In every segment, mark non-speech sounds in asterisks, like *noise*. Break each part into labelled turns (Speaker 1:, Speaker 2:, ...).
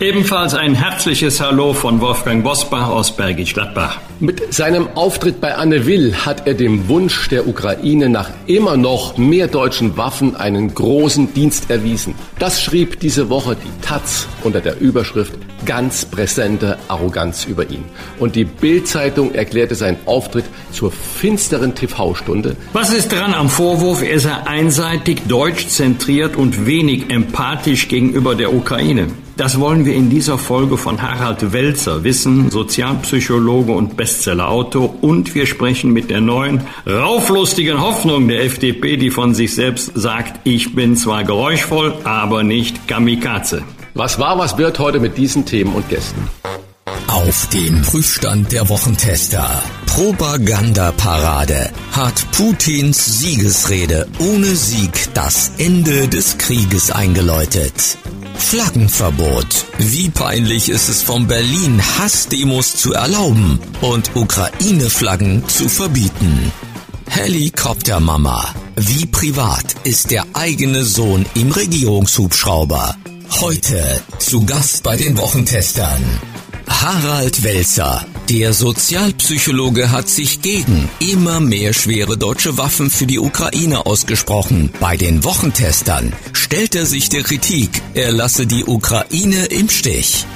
Speaker 1: Ebenfalls ein herzliches Hallo von Wolfgang Bosbach aus Bergisch Gladbach.
Speaker 2: Mit seinem Auftritt bei Anne Will hat er dem Wunsch der Ukraine nach immer noch mehr deutschen Waffen einen großen Dienst erwiesen. Das schrieb diese Woche die Taz unter der Überschrift ganz präsente Arroganz über ihn. Und die Bild-Zeitung erklärte seinen Auftritt zur finsteren TV-Stunde.
Speaker 1: Was ist dran am Vorwurf, er sei einseitig, deutsch zentriert und wenig empathisch gegenüber der Ukraine? Das wollen wir in dieser Folge von Harald Welzer wissen, Sozialpsychologe und Bestsellerautor. Und wir sprechen mit der neuen, rauflustigen Hoffnung der FDP, die von sich selbst sagt, ich bin zwar geräuschvoll, aber nicht Kamikaze.
Speaker 2: Was war, was wird heute mit diesen Themen und Gästen?
Speaker 3: Auf dem Prüfstand der Wochentester. Propagandaparade. Hat Putins Siegesrede ohne Sieg das Ende des Krieges eingeläutet? Flaggenverbot. Wie peinlich ist es von Berlin, Hassdemos zu erlauben und Ukraine-Flaggen zu verbieten? Helikoptermama. Wie privat ist der eigene Sohn im Regierungshubschrauber? Heute zu Gast bei den Wochentestern. Harald Welzer, der Sozialpsychologe, hat sich gegen immer mehr schwere deutsche Waffen für die Ukraine ausgesprochen. Bei den Wochentestern stellt er sich der Kritik, er lasse die Ukraine im Stich.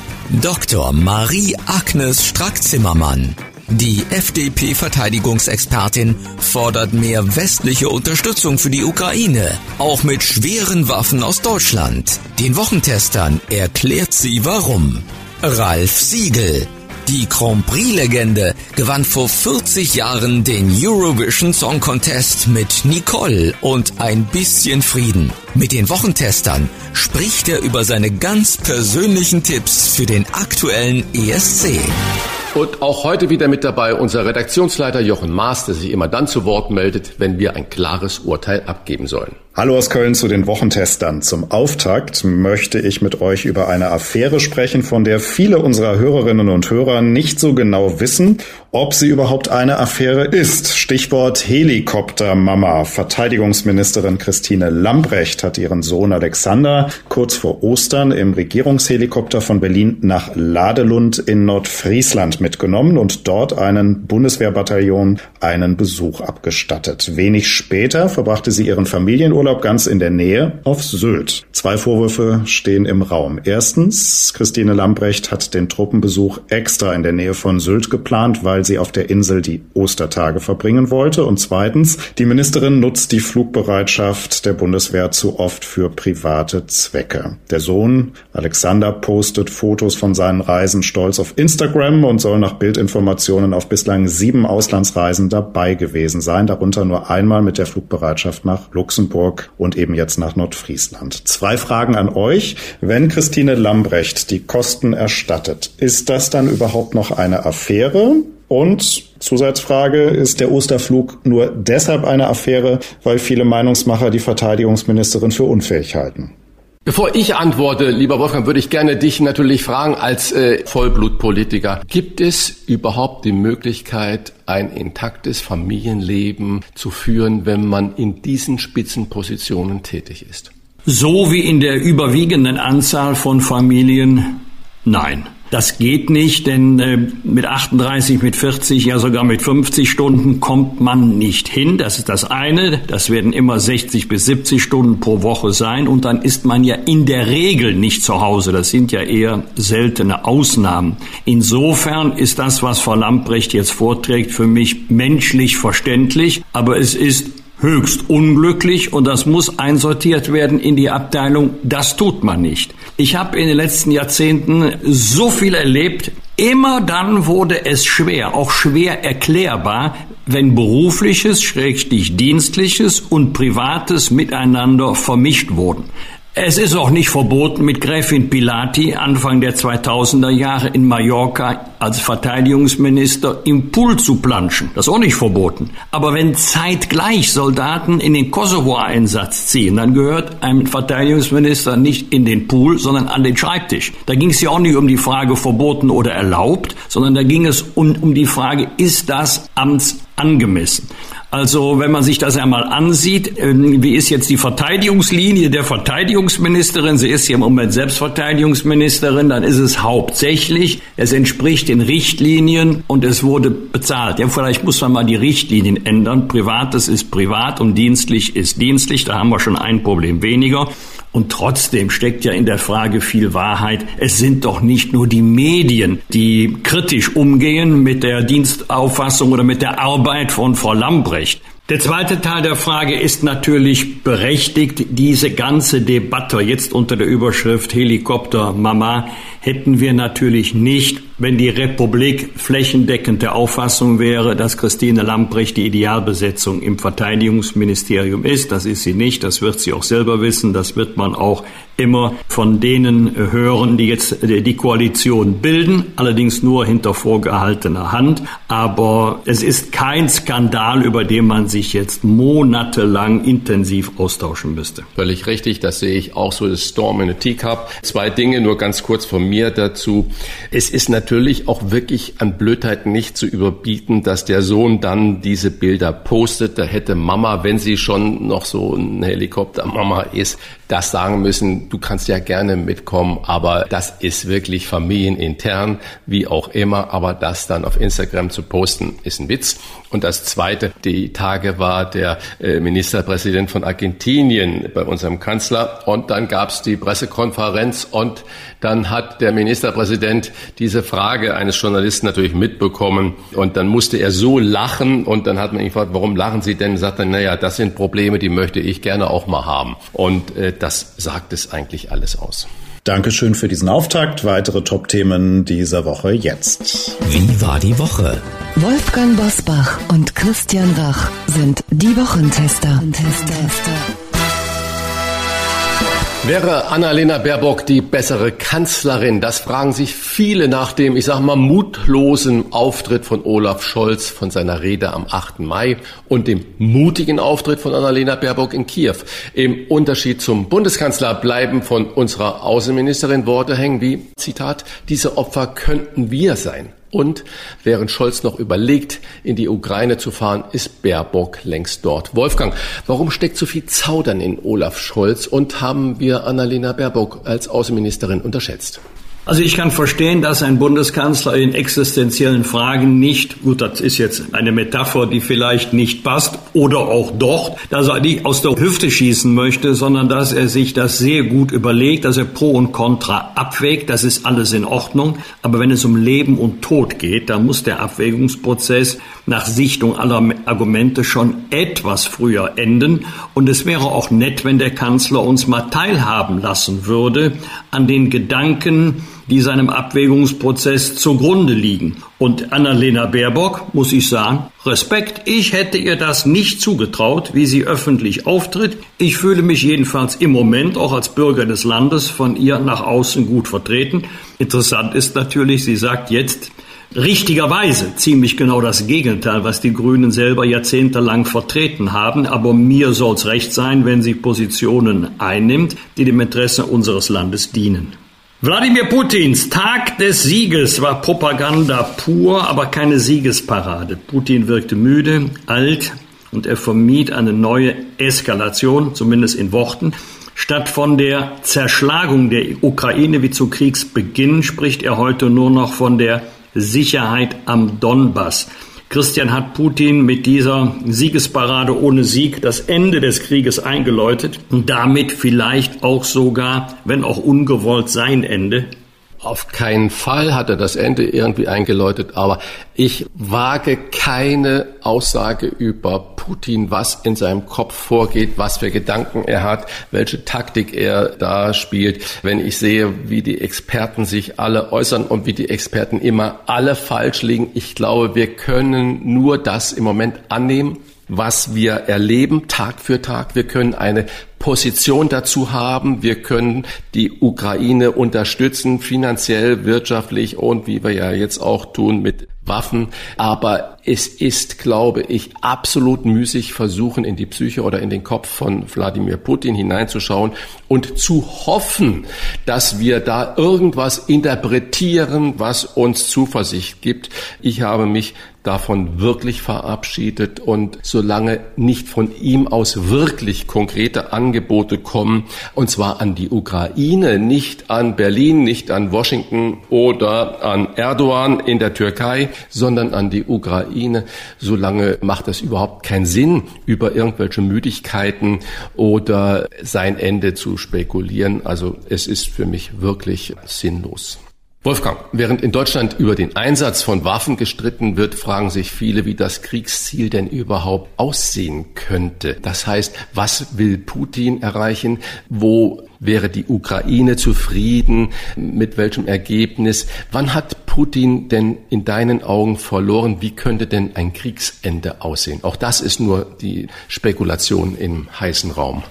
Speaker 3: Dr. Marie-Agnes Strack-Zimmermann, die FDP-Verteidigungsexpertin fordert mehr westliche Unterstützung für die Ukraine, auch mit schweren Waffen aus Deutschland. Den Wochentestern erklärt sie warum. Ralf Siegel, die Grand Prix-Legende gewann vor 40 Jahren den Eurovision Song Contest mit Nicole und ein bisschen Frieden. Mit den Wochentestern spricht er über seine ganz persönlichen Tipps für den aktuellen ESC.
Speaker 2: Und auch heute wieder mit dabei unser Redaktionsleiter Jochen Maas, der sich immer dann zu Wort meldet, wenn wir ein klares Urteil abgeben sollen.
Speaker 4: Hallo aus Köln zu den Wochentestern. Zum Auftakt möchte ich mit euch über eine Affäre sprechen, von der viele unserer Hörerinnen und Hörer nicht so genau wissen, ob sie überhaupt eine Affäre ist. Stichwort Helikoptermama. Verteidigungsministerin Christine Lambrecht hat ihren Sohn Alexander kurz vor Ostern im Regierungshelikopter von Berlin nach Ladelund in Nordfriesland mitgenommen und dort einen Bundeswehrbataillon einen Besuch abgestattet. Wenig später verbrachte sie ihren Familienurlaub Urlaub ganz in der Nähe auf Sylt. Zwei Vorwürfe stehen im Raum. Erstens, Christine Lambrecht hat den Truppenbesuch extra in der Nähe von Sylt geplant, weil sie auf der Insel die Ostertage verbringen wollte. Und zweitens, die Ministerin nutzt die Flugbereitschaft der Bundeswehr zu oft für private Zwecke. Der Sohn Alexander postet Fotos von seinen Reisen stolz auf Instagram und soll nach Bildinformationen auf bislang sieben Auslandsreisen dabei gewesen sein, darunter nur einmal mit der Flugbereitschaft nach Luxemburg Hamburg und eben jetzt nach Nordfriesland. Zwei Fragen an euch. Wenn Christine Lambrecht die Kosten erstattet, ist das dann überhaupt noch eine Affäre? Und Zusatzfrage, ist der Osterflug nur deshalb eine Affäre, weil viele Meinungsmacher die Verteidigungsministerin für unfähig halten?
Speaker 2: Bevor ich antworte, lieber Wolfgang, würde ich gerne dich natürlich fragen als äh, Vollblutpolitiker. Gibt es überhaupt die Möglichkeit, ein intaktes Familienleben zu führen, wenn man in diesen Spitzenpositionen tätig ist?
Speaker 1: So wie in der überwiegenden Anzahl von Familien? Nein. Das geht nicht, denn äh, mit 38, mit 40, ja sogar mit 50 Stunden kommt man nicht hin. Das ist das eine. Das werden immer 60 bis 70 Stunden pro Woche sein. Und dann ist man ja in der Regel nicht zu Hause. Das sind ja eher seltene Ausnahmen. Insofern ist das, was Frau Lamprecht jetzt vorträgt, für mich menschlich verständlich. Aber es ist höchst unglücklich und das muss einsortiert werden in die Abteilung. Das tut man nicht. Ich habe in den letzten Jahrzehnten so viel erlebt. Immer dann wurde es schwer, auch schwer erklärbar, wenn berufliches, schrägstich dienstliches und privates miteinander vermischt wurden. Es ist auch nicht verboten, mit Gräfin Pilati Anfang der 2000er Jahre in Mallorca als Verteidigungsminister im Pool zu planschen. Das ist auch nicht verboten. Aber wenn zeitgleich Soldaten in den Kosovo-Einsatz ziehen, dann gehört ein Verteidigungsminister nicht in den Pool, sondern an den Schreibtisch. Da ging es ja auch nicht um die Frage verboten oder erlaubt, sondern da ging es um, um die Frage, ist das amtsangemessen? Also wenn man sich das einmal ansieht, ähm, wie ist jetzt die Verteidigungslinie der Verteidigungsministerin? Sie ist ja im Moment Selbstverteidigungsministerin, dann ist es hauptsächlich, es entspricht den Richtlinien und es wurde bezahlt. Ja, vielleicht muss man mal die Richtlinien ändern. Privates ist privat und dienstlich ist dienstlich. Da haben wir schon ein Problem weniger. Und trotzdem steckt ja in der Frage viel Wahrheit. Es sind doch nicht nur die Medien, die kritisch umgehen mit der Dienstauffassung oder mit der Arbeit von Frau Lambrecht. Der zweite Teil der Frage ist natürlich berechtigt. Diese ganze Debatte jetzt unter der Überschrift Helikopter Mama hätten wir natürlich nicht wenn die Republik flächendeckend der Auffassung wäre, dass Christine Lambrecht die Idealbesetzung im Verteidigungsministerium ist. Das ist sie nicht, das wird sie auch selber wissen, das wird man auch immer von denen hören, die jetzt die Koalition bilden, allerdings nur hinter vorgehaltener Hand. Aber es ist kein Skandal, über den man sich jetzt monatelang intensiv austauschen müsste.
Speaker 2: Völlig richtig, das sehe ich auch so, das Storm in a Teacup. Zwei Dinge nur ganz kurz von mir dazu. Es ist natürlich natürlich auch wirklich an Blödheit nicht zu überbieten, dass der Sohn dann diese Bilder postet. Da hätte Mama, wenn sie schon noch so ein Helikopter-Mama ist, das sagen müssen, du kannst ja gerne mitkommen, aber das ist wirklich familienintern, wie auch immer. Aber das dann auf Instagram zu posten, ist ein Witz. Und das Zweite, die Tage war der äh, Ministerpräsident von Argentinien bei unserem Kanzler. Und dann gab es die Pressekonferenz und dann hat der Ministerpräsident diese Frage eines Journalisten natürlich mitbekommen. Und dann musste er so lachen und dann hat man ihn gefragt, warum lachen Sie denn? Sagt er, naja, das sind Probleme, die möchte ich gerne auch mal haben. Und äh, das sagt es eigentlich alles aus.
Speaker 4: Dankeschön für diesen Auftakt. Weitere Top-Themen dieser Woche jetzt.
Speaker 3: Wie war die Woche?
Speaker 5: Wolfgang Bosbach und Christian Rach sind die Wochentester.
Speaker 2: Wäre Annalena Baerbock die bessere Kanzlerin? Das fragen sich viele nach dem, ich sag mal, mutlosen Auftritt von Olaf Scholz von seiner Rede am 8. Mai und dem mutigen Auftritt von Annalena Baerbock in Kiew. Im Unterschied zum Bundeskanzler bleiben von unserer Außenministerin Worte hängen wie, Zitat, diese Opfer könnten wir sein. Und während Scholz noch überlegt, in die Ukraine zu fahren, ist Baerbock längst dort. Wolfgang, warum steckt so viel Zaudern in Olaf Scholz und haben wir Annalena Baerbock als Außenministerin unterschätzt?
Speaker 1: Also ich kann verstehen, dass ein Bundeskanzler in existenziellen Fragen nicht, gut, das ist jetzt eine Metapher, die vielleicht nicht passt, oder auch doch, dass er nicht aus der Hüfte schießen möchte, sondern dass er sich das sehr gut überlegt, dass er Pro und Contra abwägt, das ist alles in Ordnung. Aber wenn es um Leben und Tod geht, dann muss der Abwägungsprozess nach Sichtung aller Argumente schon etwas früher enden. Und es wäre auch nett, wenn der Kanzler uns mal teilhaben lassen würde an den Gedanken, die seinem Abwägungsprozess zugrunde liegen. Und Annalena Baerbock, muss ich sagen, Respekt, ich hätte ihr das nicht zugetraut, wie sie öffentlich auftritt. Ich fühle mich jedenfalls im Moment auch als Bürger des Landes von ihr nach außen gut vertreten. Interessant ist natürlich, sie sagt jetzt, richtigerweise ziemlich genau das Gegenteil, was die Grünen selber jahrzehntelang vertreten haben. Aber mir soll es recht sein, wenn sie Positionen einnimmt, die dem Interesse unseres Landes dienen. Wladimir Putins Tag des Sieges war Propaganda pur, aber keine Siegesparade. Putin wirkte müde, alt und er vermied eine neue Eskalation, zumindest in Worten. Statt von der Zerschlagung der Ukraine wie zu Kriegsbeginn spricht er heute nur noch von der Sicherheit am Donbass. Christian hat Putin mit dieser Siegesparade ohne Sieg das Ende des Krieges eingeläutet und damit vielleicht auch sogar, wenn auch ungewollt, sein Ende.
Speaker 2: Auf keinen Fall hat er das Ende irgendwie eingeläutet, aber ich wage keine Aussage über Putin, was in seinem Kopf vorgeht, was für Gedanken er hat, welche Taktik er da spielt. Wenn ich sehe, wie die Experten sich alle äußern und wie die Experten immer alle falsch liegen, ich glaube, wir können nur das im Moment annehmen, was wir erleben Tag für Tag. Wir können eine Position dazu haben. Wir können die Ukraine unterstützen, finanziell, wirtschaftlich und wie wir ja jetzt auch tun mit Waffen. Aber es ist, glaube ich, absolut müßig versuchen, in die Psyche oder in den Kopf von Wladimir Putin hineinzuschauen und zu hoffen, dass wir da irgendwas interpretieren, was uns Zuversicht gibt. Ich habe mich davon wirklich verabschiedet und solange nicht von ihm aus wirklich konkrete Angebote kommen, und zwar an die Ukraine, nicht an Berlin, nicht an Washington oder an Erdogan in der Türkei, sondern an die Ukraine, solange macht es überhaupt keinen Sinn, über irgendwelche Müdigkeiten oder sein Ende zu spekulieren. Also es ist für mich wirklich sinnlos. Wolfgang, während in Deutschland über den Einsatz von Waffen gestritten wird, fragen sich viele, wie das Kriegsziel denn überhaupt aussehen könnte. Das heißt, was will Putin erreichen? Wo wäre die Ukraine zufrieden? Mit welchem Ergebnis? Wann hat Putin denn in deinen Augen verloren? Wie könnte denn ein Kriegsende aussehen? Auch das ist nur die Spekulation im heißen Raum.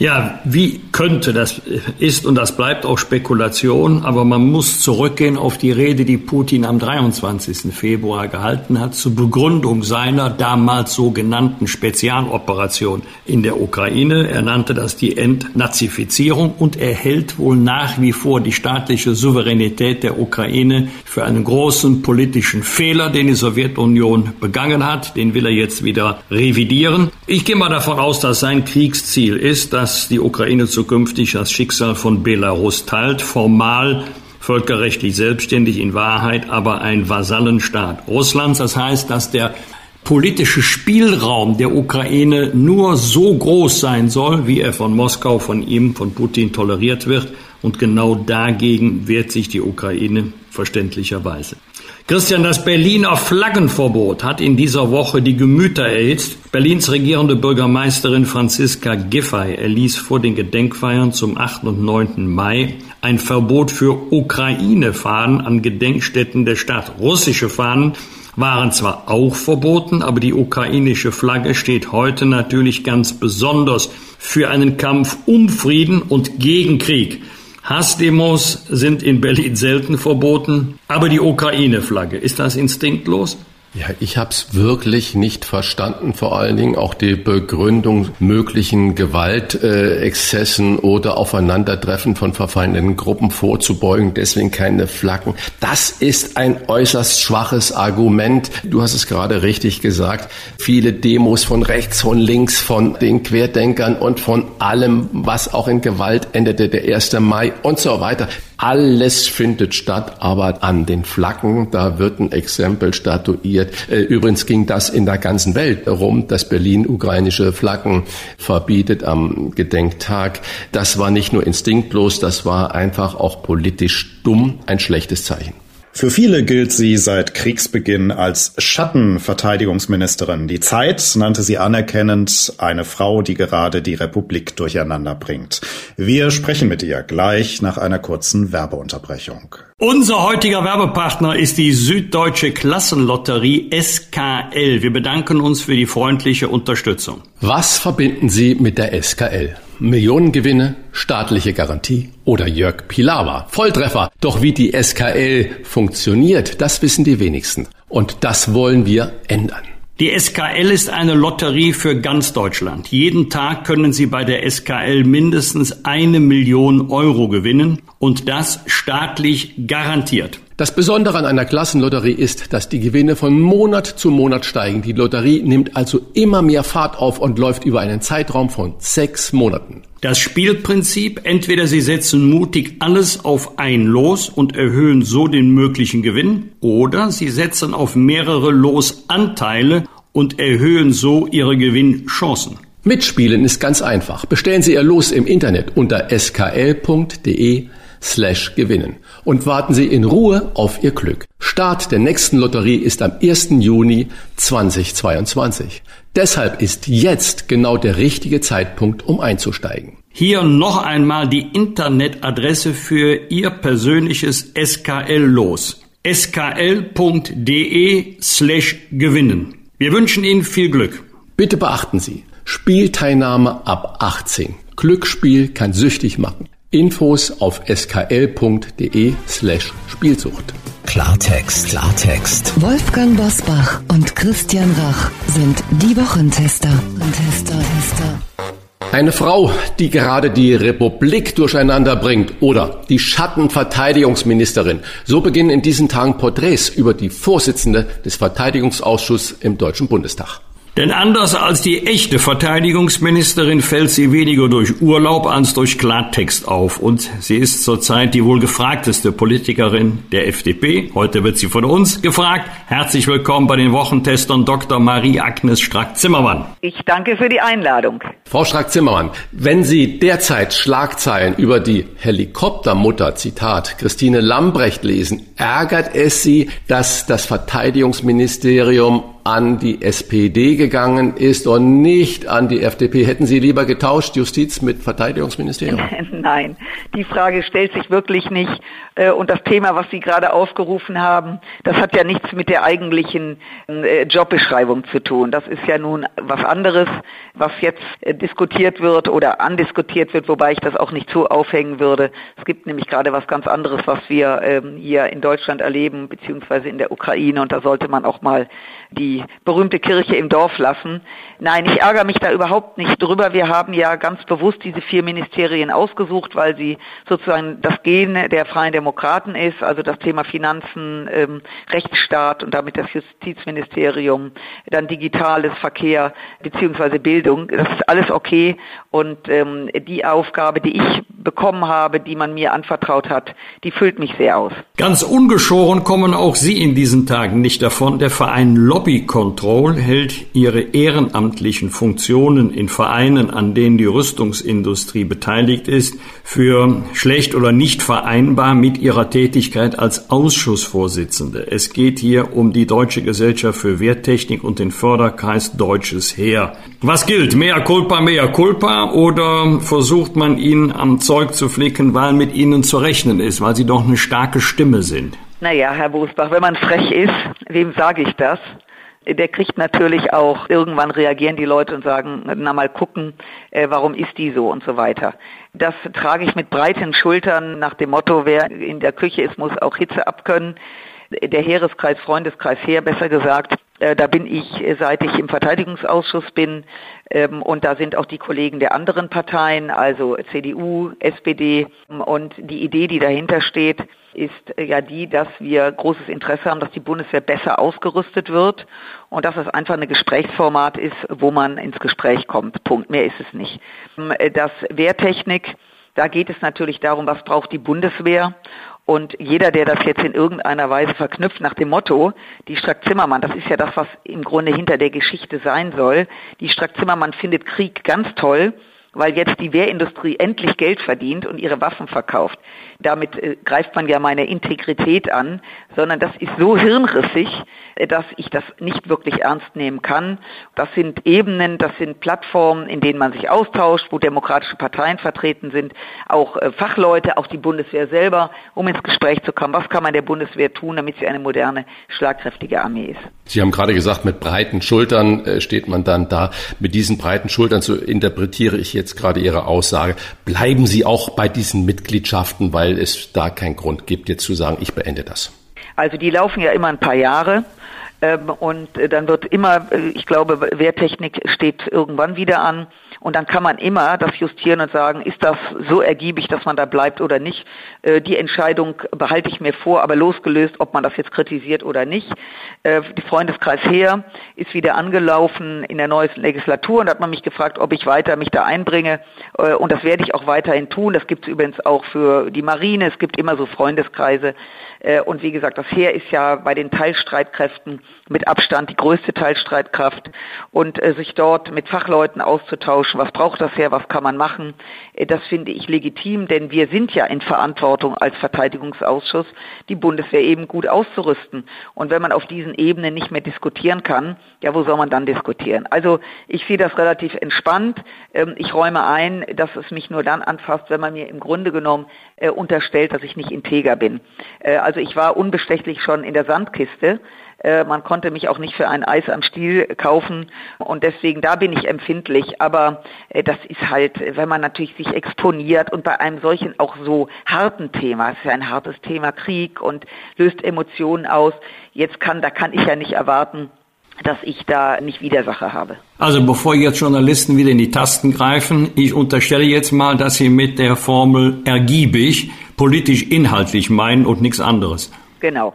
Speaker 1: Ja, wie könnte das ist und das bleibt auch Spekulation, aber man muss zurückgehen auf die Rede, die Putin am 23. Februar gehalten hat zur Begründung seiner damals sogenannten Spezialoperation in der Ukraine. Er nannte das die Entnazifizierung und er hält wohl nach wie vor die staatliche Souveränität der Ukraine für einen großen politischen Fehler, den die Sowjetunion begangen hat. Den will er jetzt wieder revidieren. Ich gehe mal davon aus, dass sein Kriegsziel ist, dass dass die Ukraine zukünftig das Schicksal von Belarus teilt, formal völkerrechtlich selbstständig, in Wahrheit aber ein Vasallenstaat Russlands. Das heißt, dass der politische Spielraum der Ukraine nur so groß sein soll, wie er von Moskau, von ihm, von Putin toleriert wird. Und genau dagegen wehrt sich die Ukraine verständlicherweise. Christian, das Berliner Flaggenverbot hat in dieser Woche die Gemüter erhitzt. Berlins regierende Bürgermeisterin Franziska Giffey erließ vor den Gedenkfeiern zum 8. und 9. Mai ein Verbot für Ukraine-Fahnen an Gedenkstätten der Stadt. Russische Fahnen waren zwar auch verboten, aber die ukrainische Flagge steht heute natürlich ganz besonders für einen Kampf um Frieden und gegen Krieg. Hassdemos sind in Berlin selten verboten, aber die Ukraine-Flagge, ist das instinktlos?
Speaker 2: Ja, ich habe es wirklich nicht verstanden, vor allen Dingen auch die Begründung möglichen Gewaltexzessen äh, oder Aufeinandertreffen von verfeindeten Gruppen vorzubeugen, deswegen keine Flaggen. Das ist ein äußerst schwaches Argument. Du hast es gerade richtig gesagt. Viele Demos von rechts, von links, von den Querdenkern und von allem, was auch in Gewalt endete, der 1. Mai und so weiter. Alles findet statt, aber an den Flaggen, da wird ein Exempel statuiert. Äh, übrigens ging das in der ganzen Welt rum, dass Berlin ukrainische Flaggen verbietet am Gedenktag. Das war nicht nur instinktlos, das war einfach auch politisch dumm, ein schlechtes Zeichen.
Speaker 4: Für viele gilt sie seit Kriegsbeginn als Schattenverteidigungsministerin. Die Zeit nannte sie anerkennend eine Frau, die gerade die Republik durcheinander bringt. Wir sprechen mit ihr gleich nach einer kurzen Werbeunterbrechung.
Speaker 1: Unser heutiger Werbepartner ist die Süddeutsche Klassenlotterie SKL. Wir bedanken uns für die freundliche Unterstützung.
Speaker 2: Was verbinden Sie mit der SKL? Millionengewinne, staatliche Garantie oder Jörg Pilawa. Volltreffer. Doch wie die SKL funktioniert, das wissen die wenigsten. Und das wollen wir ändern.
Speaker 1: Die SKL ist eine Lotterie für ganz Deutschland. Jeden Tag können Sie bei der SKL mindestens eine Million Euro gewinnen und das staatlich garantiert.
Speaker 2: Das Besondere an einer Klassenlotterie ist, dass die Gewinne von Monat zu Monat steigen. Die Lotterie nimmt also immer mehr Fahrt auf und läuft über einen Zeitraum von sechs Monaten.
Speaker 1: Das Spielprinzip, entweder Sie setzen mutig alles auf ein Los und erhöhen so den möglichen Gewinn, oder Sie setzen auf mehrere Losanteile und erhöhen so Ihre Gewinnchancen.
Speaker 2: Mitspielen ist ganz einfach. Bestellen Sie Ihr Los im Internet unter skl.de slash gewinnen und warten Sie in Ruhe auf Ihr Glück. Start der nächsten Lotterie ist am 1. Juni 2022. Deshalb ist jetzt genau der richtige Zeitpunkt, um einzusteigen.
Speaker 1: Hier noch einmal die Internetadresse für Ihr persönliches SKL-Los. skl.de slash gewinnen. Wir wünschen Ihnen viel Glück.
Speaker 2: Bitte beachten Sie, Spielteilnahme ab 18. Glücksspiel kann süchtig machen. Infos auf skl.de slash Spielsucht.
Speaker 3: Klartext, Klartext.
Speaker 5: Wolfgang Bosbach und Christian Rach sind die Wochentester. Tester, Tester.
Speaker 2: Eine Frau, die gerade die Republik durcheinander bringt oder die Schattenverteidigungsministerin. So beginnen in diesen Tagen Porträts über die Vorsitzende des Verteidigungsausschusses im Deutschen Bundestag.
Speaker 1: Denn anders als die echte Verteidigungsministerin fällt sie weniger durch Urlaub als durch Klartext auf. Und sie ist zurzeit die wohl gefragteste Politikerin der FDP. Heute wird sie von uns gefragt. Herzlich willkommen bei den Wochentestern Dr. Marie-Agnes Strack-Zimmermann.
Speaker 6: Ich danke für die Einladung.
Speaker 2: Frau Strack-Zimmermann, wenn Sie derzeit Schlagzeilen über die Helikoptermutter, Zitat, Christine Lambrecht lesen, ärgert es Sie, dass das Verteidigungsministerium an die SPD gegangen ist und nicht an die FDP. Hätten Sie lieber getauscht, Justiz mit Verteidigungsministerium? *laughs*
Speaker 6: Nein, die Frage stellt sich wirklich nicht. Äh, und das Thema, was Sie gerade aufgerufen haben, das hat ja nichts mit der eigentlichen äh, Jobbeschreibung zu tun. Das ist ja nun was anderes, was jetzt äh, diskutiert wird oder andiskutiert wird, wobei ich das auch nicht so aufhängen würde. Es gibt nämlich gerade was ganz anderes, was wir ähm, hier in Deutschland erleben, beziehungsweise in der Ukraine. Und da sollte man auch mal die berühmte Kirche im Dorf lassen. Nein, ich ärgere mich da überhaupt nicht drüber. Wir haben ja ganz bewusst diese vier Ministerien ausgesucht, weil sie sozusagen das Gen der Freien Demokraten ist, also das Thema Finanzen, ähm, Rechtsstaat und damit das Justizministerium, dann Digitales, Verkehr beziehungsweise Bildung. Das ist alles okay und ähm, die Aufgabe, die ich bekommen habe, die man mir anvertraut hat, die füllt mich sehr aus.
Speaker 1: Ganz ungeschoren kommen auch Sie in diesen Tagen nicht davon. Der Verein Lobby Control hält ihre ehrenamtlichen Funktionen in Vereinen, an denen die Rüstungsindustrie beteiligt ist, für schlecht oder nicht vereinbar mit ihrer Tätigkeit als Ausschussvorsitzende. Es geht hier um die Deutsche Gesellschaft für Wehrtechnik und den Förderkreis Deutsches Heer. Was gilt? Mehr culpa, mehr culpa oder versucht man ihn am Zeug zu flicken, weil mit ihnen zu rechnen ist, weil sie doch eine starke Stimme sind?
Speaker 6: Naja, Herr Bosbach, wenn man frech ist, wem sage ich das? Der kriegt natürlich auch, irgendwann reagieren die Leute und sagen, na mal gucken, äh, warum ist die so und so weiter. Das trage ich mit breiten Schultern nach dem Motto, wer in der Küche ist, muss auch Hitze abkönnen. Der Heereskreis, Freundeskreis Heer, besser gesagt, äh, da bin ich, äh, seit ich im Verteidigungsausschuss bin, ähm, und da sind auch die Kollegen der anderen Parteien, also CDU, SPD. Und die Idee, die dahinter steht, ist äh, ja die, dass wir großes Interesse haben, dass die Bundeswehr besser ausgerüstet wird und dass es einfach ein Gesprächsformat ist, wo man ins Gespräch kommt. Punkt. Mehr ist es nicht. Ähm, das Wehrtechnik, da geht es natürlich darum, was braucht die Bundeswehr und jeder, der das jetzt in irgendeiner Weise verknüpft nach dem Motto, die Strack-Zimmermann, das ist ja das, was im Grunde hinter der Geschichte sein soll, die Strack-Zimmermann findet Krieg ganz toll, weil jetzt die Wehrindustrie endlich Geld verdient und ihre Waffen verkauft. Damit äh, greift man ja meine Integrität an, sondern das ist so hirnrissig, äh, dass ich das nicht wirklich ernst nehmen kann. Das sind Ebenen, das sind Plattformen, in denen man sich austauscht, wo demokratische Parteien vertreten sind, auch äh, Fachleute, auch die Bundeswehr selber, um ins Gespräch zu kommen. Was kann man der Bundeswehr tun, damit sie eine moderne, schlagkräftige Armee ist?
Speaker 2: Sie haben gerade gesagt, mit breiten Schultern äh, steht man dann da. Mit diesen breiten Schultern, so interpretiere ich jetzt gerade Ihre Aussage. Bleiben Sie auch bei diesen Mitgliedschaften, weil es da keinen Grund gibt, jetzt zu sagen, ich beende das.
Speaker 6: Also die laufen ja immer ein paar Jahre. Ähm, und äh, dann wird immer, äh, ich glaube, Wehrtechnik steht irgendwann wieder an. Und dann kann man immer das justieren und sagen, ist das so ergiebig, dass man da bleibt oder nicht. Äh, die Entscheidung behalte ich mir vor, aber losgelöst, ob man das jetzt kritisiert oder nicht. Die Freundeskreis Heer ist wieder angelaufen in der neuen Legislatur und hat man mich gefragt, ob ich weiter mich da einbringe. Und das werde ich auch weiterhin tun. Das gibt es übrigens auch für die Marine. Es gibt immer so Freundeskreise. Und wie gesagt, das Heer ist ja bei den Teilstreitkräften mit Abstand die größte Teilstreitkraft und sich dort mit Fachleuten auszutauschen was braucht das her, was kann man machen. Äh, das finde ich legitim, denn wir sind ja in Verantwortung als Verteidigungsausschuss, die Bundeswehr eben gut auszurüsten. Und wenn man auf diesen Ebenen nicht mehr diskutieren kann, ja, wo soll man dann diskutieren? Also ich sehe das relativ entspannt. Ähm, ich räume ein, dass es mich nur dann anfasst, wenn man mir im Grunde genommen äh, unterstellt, dass ich nicht integer bin. Äh, also ich war unbestechlich schon in der Sandkiste Äh, man konnte mich auch nicht für ein Eis am Stiel kaufen und deswegen da bin ich empfindlich. Aber äh, das ist halt, wenn man natürlich sich exponiert und bei einem solchen auch so harten Thema, es ist ja ein hartes Thema Krieg und löst Emotionen aus. Jetzt kann, da kann ich ja nicht erwarten, dass ich da nicht Widersacher habe.
Speaker 1: Also bevor jetzt Journalisten wieder in die Tasten greifen, ich unterstelle jetzt mal, dass Sie mit der Formel ergiebig politisch inhaltlich meinen und nichts anderes.
Speaker 6: Genau.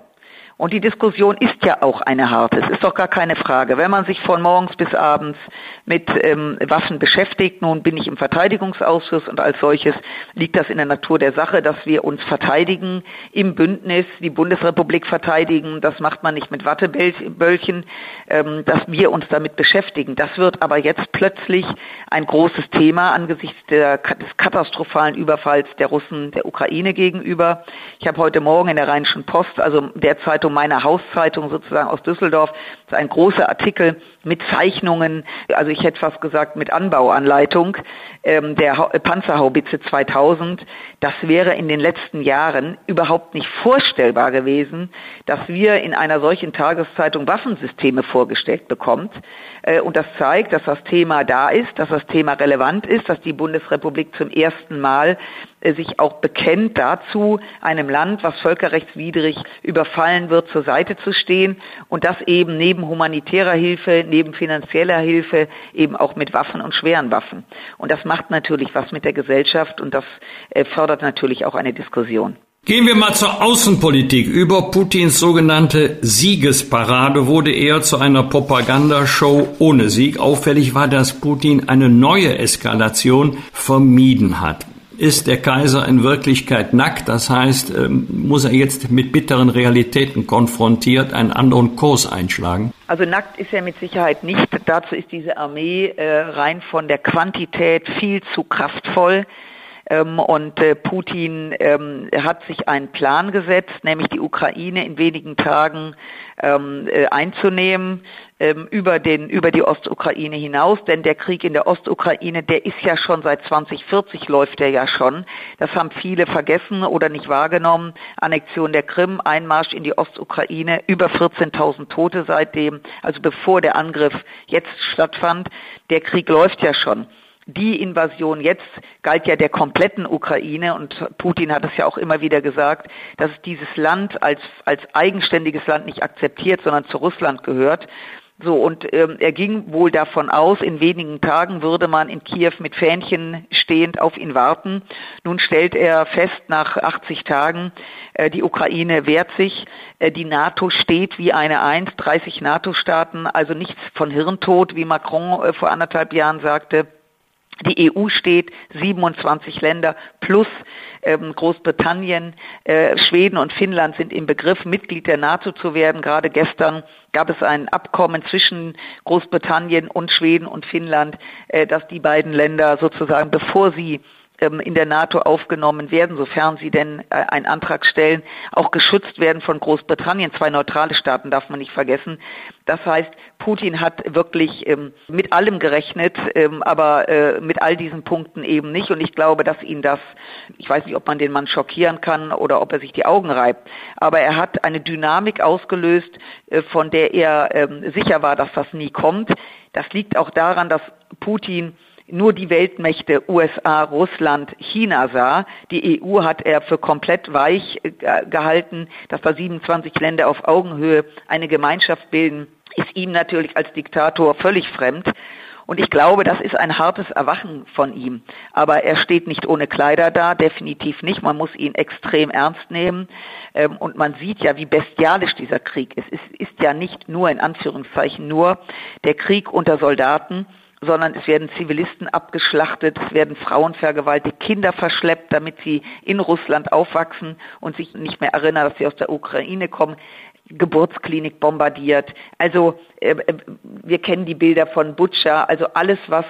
Speaker 6: Und die Diskussion ist ja auch eine harte. Es ist doch gar keine Frage. Wenn man sich von morgens bis abends mit ähm, Waffen beschäftigt, nun bin ich im Verteidigungsausschuss und als solches liegt das in der Natur der Sache, dass wir uns verteidigen im Bündnis, die Bundesrepublik verteidigen. Das macht man nicht mit Watteböllchen, ähm, dass wir uns damit beschäftigen. Das wird aber jetzt plötzlich ein großes Thema angesichts der, des katastrophalen Überfalls der Russen der Ukraine gegenüber. Ich habe heute Morgen in der Rheinischen Post, also derzeit meiner Hauszeitung sozusagen aus Düsseldorf, das ist ein großer Artikel mit Zeichnungen, also ich hätte fast gesagt mit Anbauanleitung ähm, der Panzerhaubitze 2000. Das wäre in den letzten Jahren überhaupt nicht vorstellbar gewesen, dass wir in einer solchen Tageszeitung Waffensysteme vorgestellt bekommt. Äh, und das zeigt, dass das Thema da ist, dass das Thema relevant ist, dass die Bundesrepublik zum ersten Mal äh, sich auch bekennt dazu, einem Land, was völkerrechtswidrig überfallen wird, zur Seite zu stehen und das eben neben humanitärer Hilfe, neben finanzieller Hilfe eben auch mit Waffen und schweren Waffen. Und das macht natürlich was mit der Gesellschaft und das äh, fördert natürlich auch eine Diskussion.
Speaker 1: Gehen wir mal zur Außenpolitik. Über Putins sogenannte Siegesparade wurde er zu einer Propagandashow ohne Sieg. Auffällig war, dass Putin eine neue Eskalation vermieden hat ist der Kaiser in Wirklichkeit nackt. Das heißt, ähm, muss er jetzt mit bitteren Realitäten konfrontiert einen anderen Kurs einschlagen?
Speaker 6: Also nackt ist er mit Sicherheit nicht. Dazu ist diese Armee äh, rein von der Quantität viel zu kraftvoll. Ähm, und äh, Putin ähm, hat sich einen Plan gesetzt, nämlich die Ukraine in wenigen Tagen äh, einzunehmen ähm, über den über die Ostukraine hinaus, denn der Krieg in der Ostukraine, der ist ja schon seit 2040 läuft der ja schon. Das haben viele vergessen oder nicht wahrgenommen. Annexion der Krim, Einmarsch in die Ostukraine, über 14.000 Tote seitdem, also bevor der Angriff jetzt stattfand. Der Krieg läuft ja schon die Invasion jetzt galt ja der kompletten Ukraine und Putin hat es ja auch immer wieder gesagt, dass dieses Land als, als eigenständiges Land nicht akzeptiert, sondern zu Russland gehört. So, und ähm, er ging wohl davon aus, in wenigen Tagen würde man in Kiew mit Fähnchen stehend auf ihn warten. Nun stellt er fest, nach 80 Tagen, äh, die Ukraine wehrt sich, äh, die NATO steht wie eine Eins, 30 NATO-Staaten, also nichts von Hirntod, wie Macron äh, vor anderthalb Jahren sagte. Die EU steht, 27 Länder plus ähm, Großbritannien, äh, Schweden und Finnland sind im Begriff, Mitglied der NATO zu werden. Gerade gestern gab es ein Abkommen zwischen Großbritannien und Schweden und Finnland, äh, dass die beiden Länder sozusagen, bevor sie in der NATO aufgenommen werden, sofern sie denn äh, einen Antrag stellen, auch geschützt werden von Großbritannien. Zwei neutrale Staaten darf man nicht vergessen. Das heißt, Putin hat wirklich ähm, mit allem gerechnet, ähm, aber äh, mit all diesen Punkten eben nicht. Und ich glaube, dass ihn das, ich weiß nicht, ob man den Mann schockieren kann oder ob er sich die Augen reibt, aber er hat eine Dynamik ausgelöst, äh, von der er sicher war, dass das nie kommt. Das liegt auch daran, dass Putin nur die Weltmächte USA, Russland, China sah. Die EU hat er für komplett weich äh, gehalten, dass da 27 Länder auf Augenhöhe eine Gemeinschaft bilden, ist ihm natürlich als Diktator völlig fremd. Und ich glaube, das ist ein hartes Erwachen von ihm. Aber er steht nicht ohne Kleider da, definitiv nicht. Man muss ihn extrem ernst nehmen. Ähm, und man sieht ja, wie bestialisch dieser Krieg ist. Es ist ja nicht nur, in Anführungszeichen, nur der Krieg unter Soldaten, sondern es werden Zivilisten abgeschlachtet, es werden Frauen vergewaltigt, Kinder verschleppt, damit sie in Russland aufwachsen und sich nicht mehr erinnern, dass sie aus der Ukraine kommen. Geburtsklinik bombardiert. Also äh, wir kennen die Bilder von Butcher, also alles, was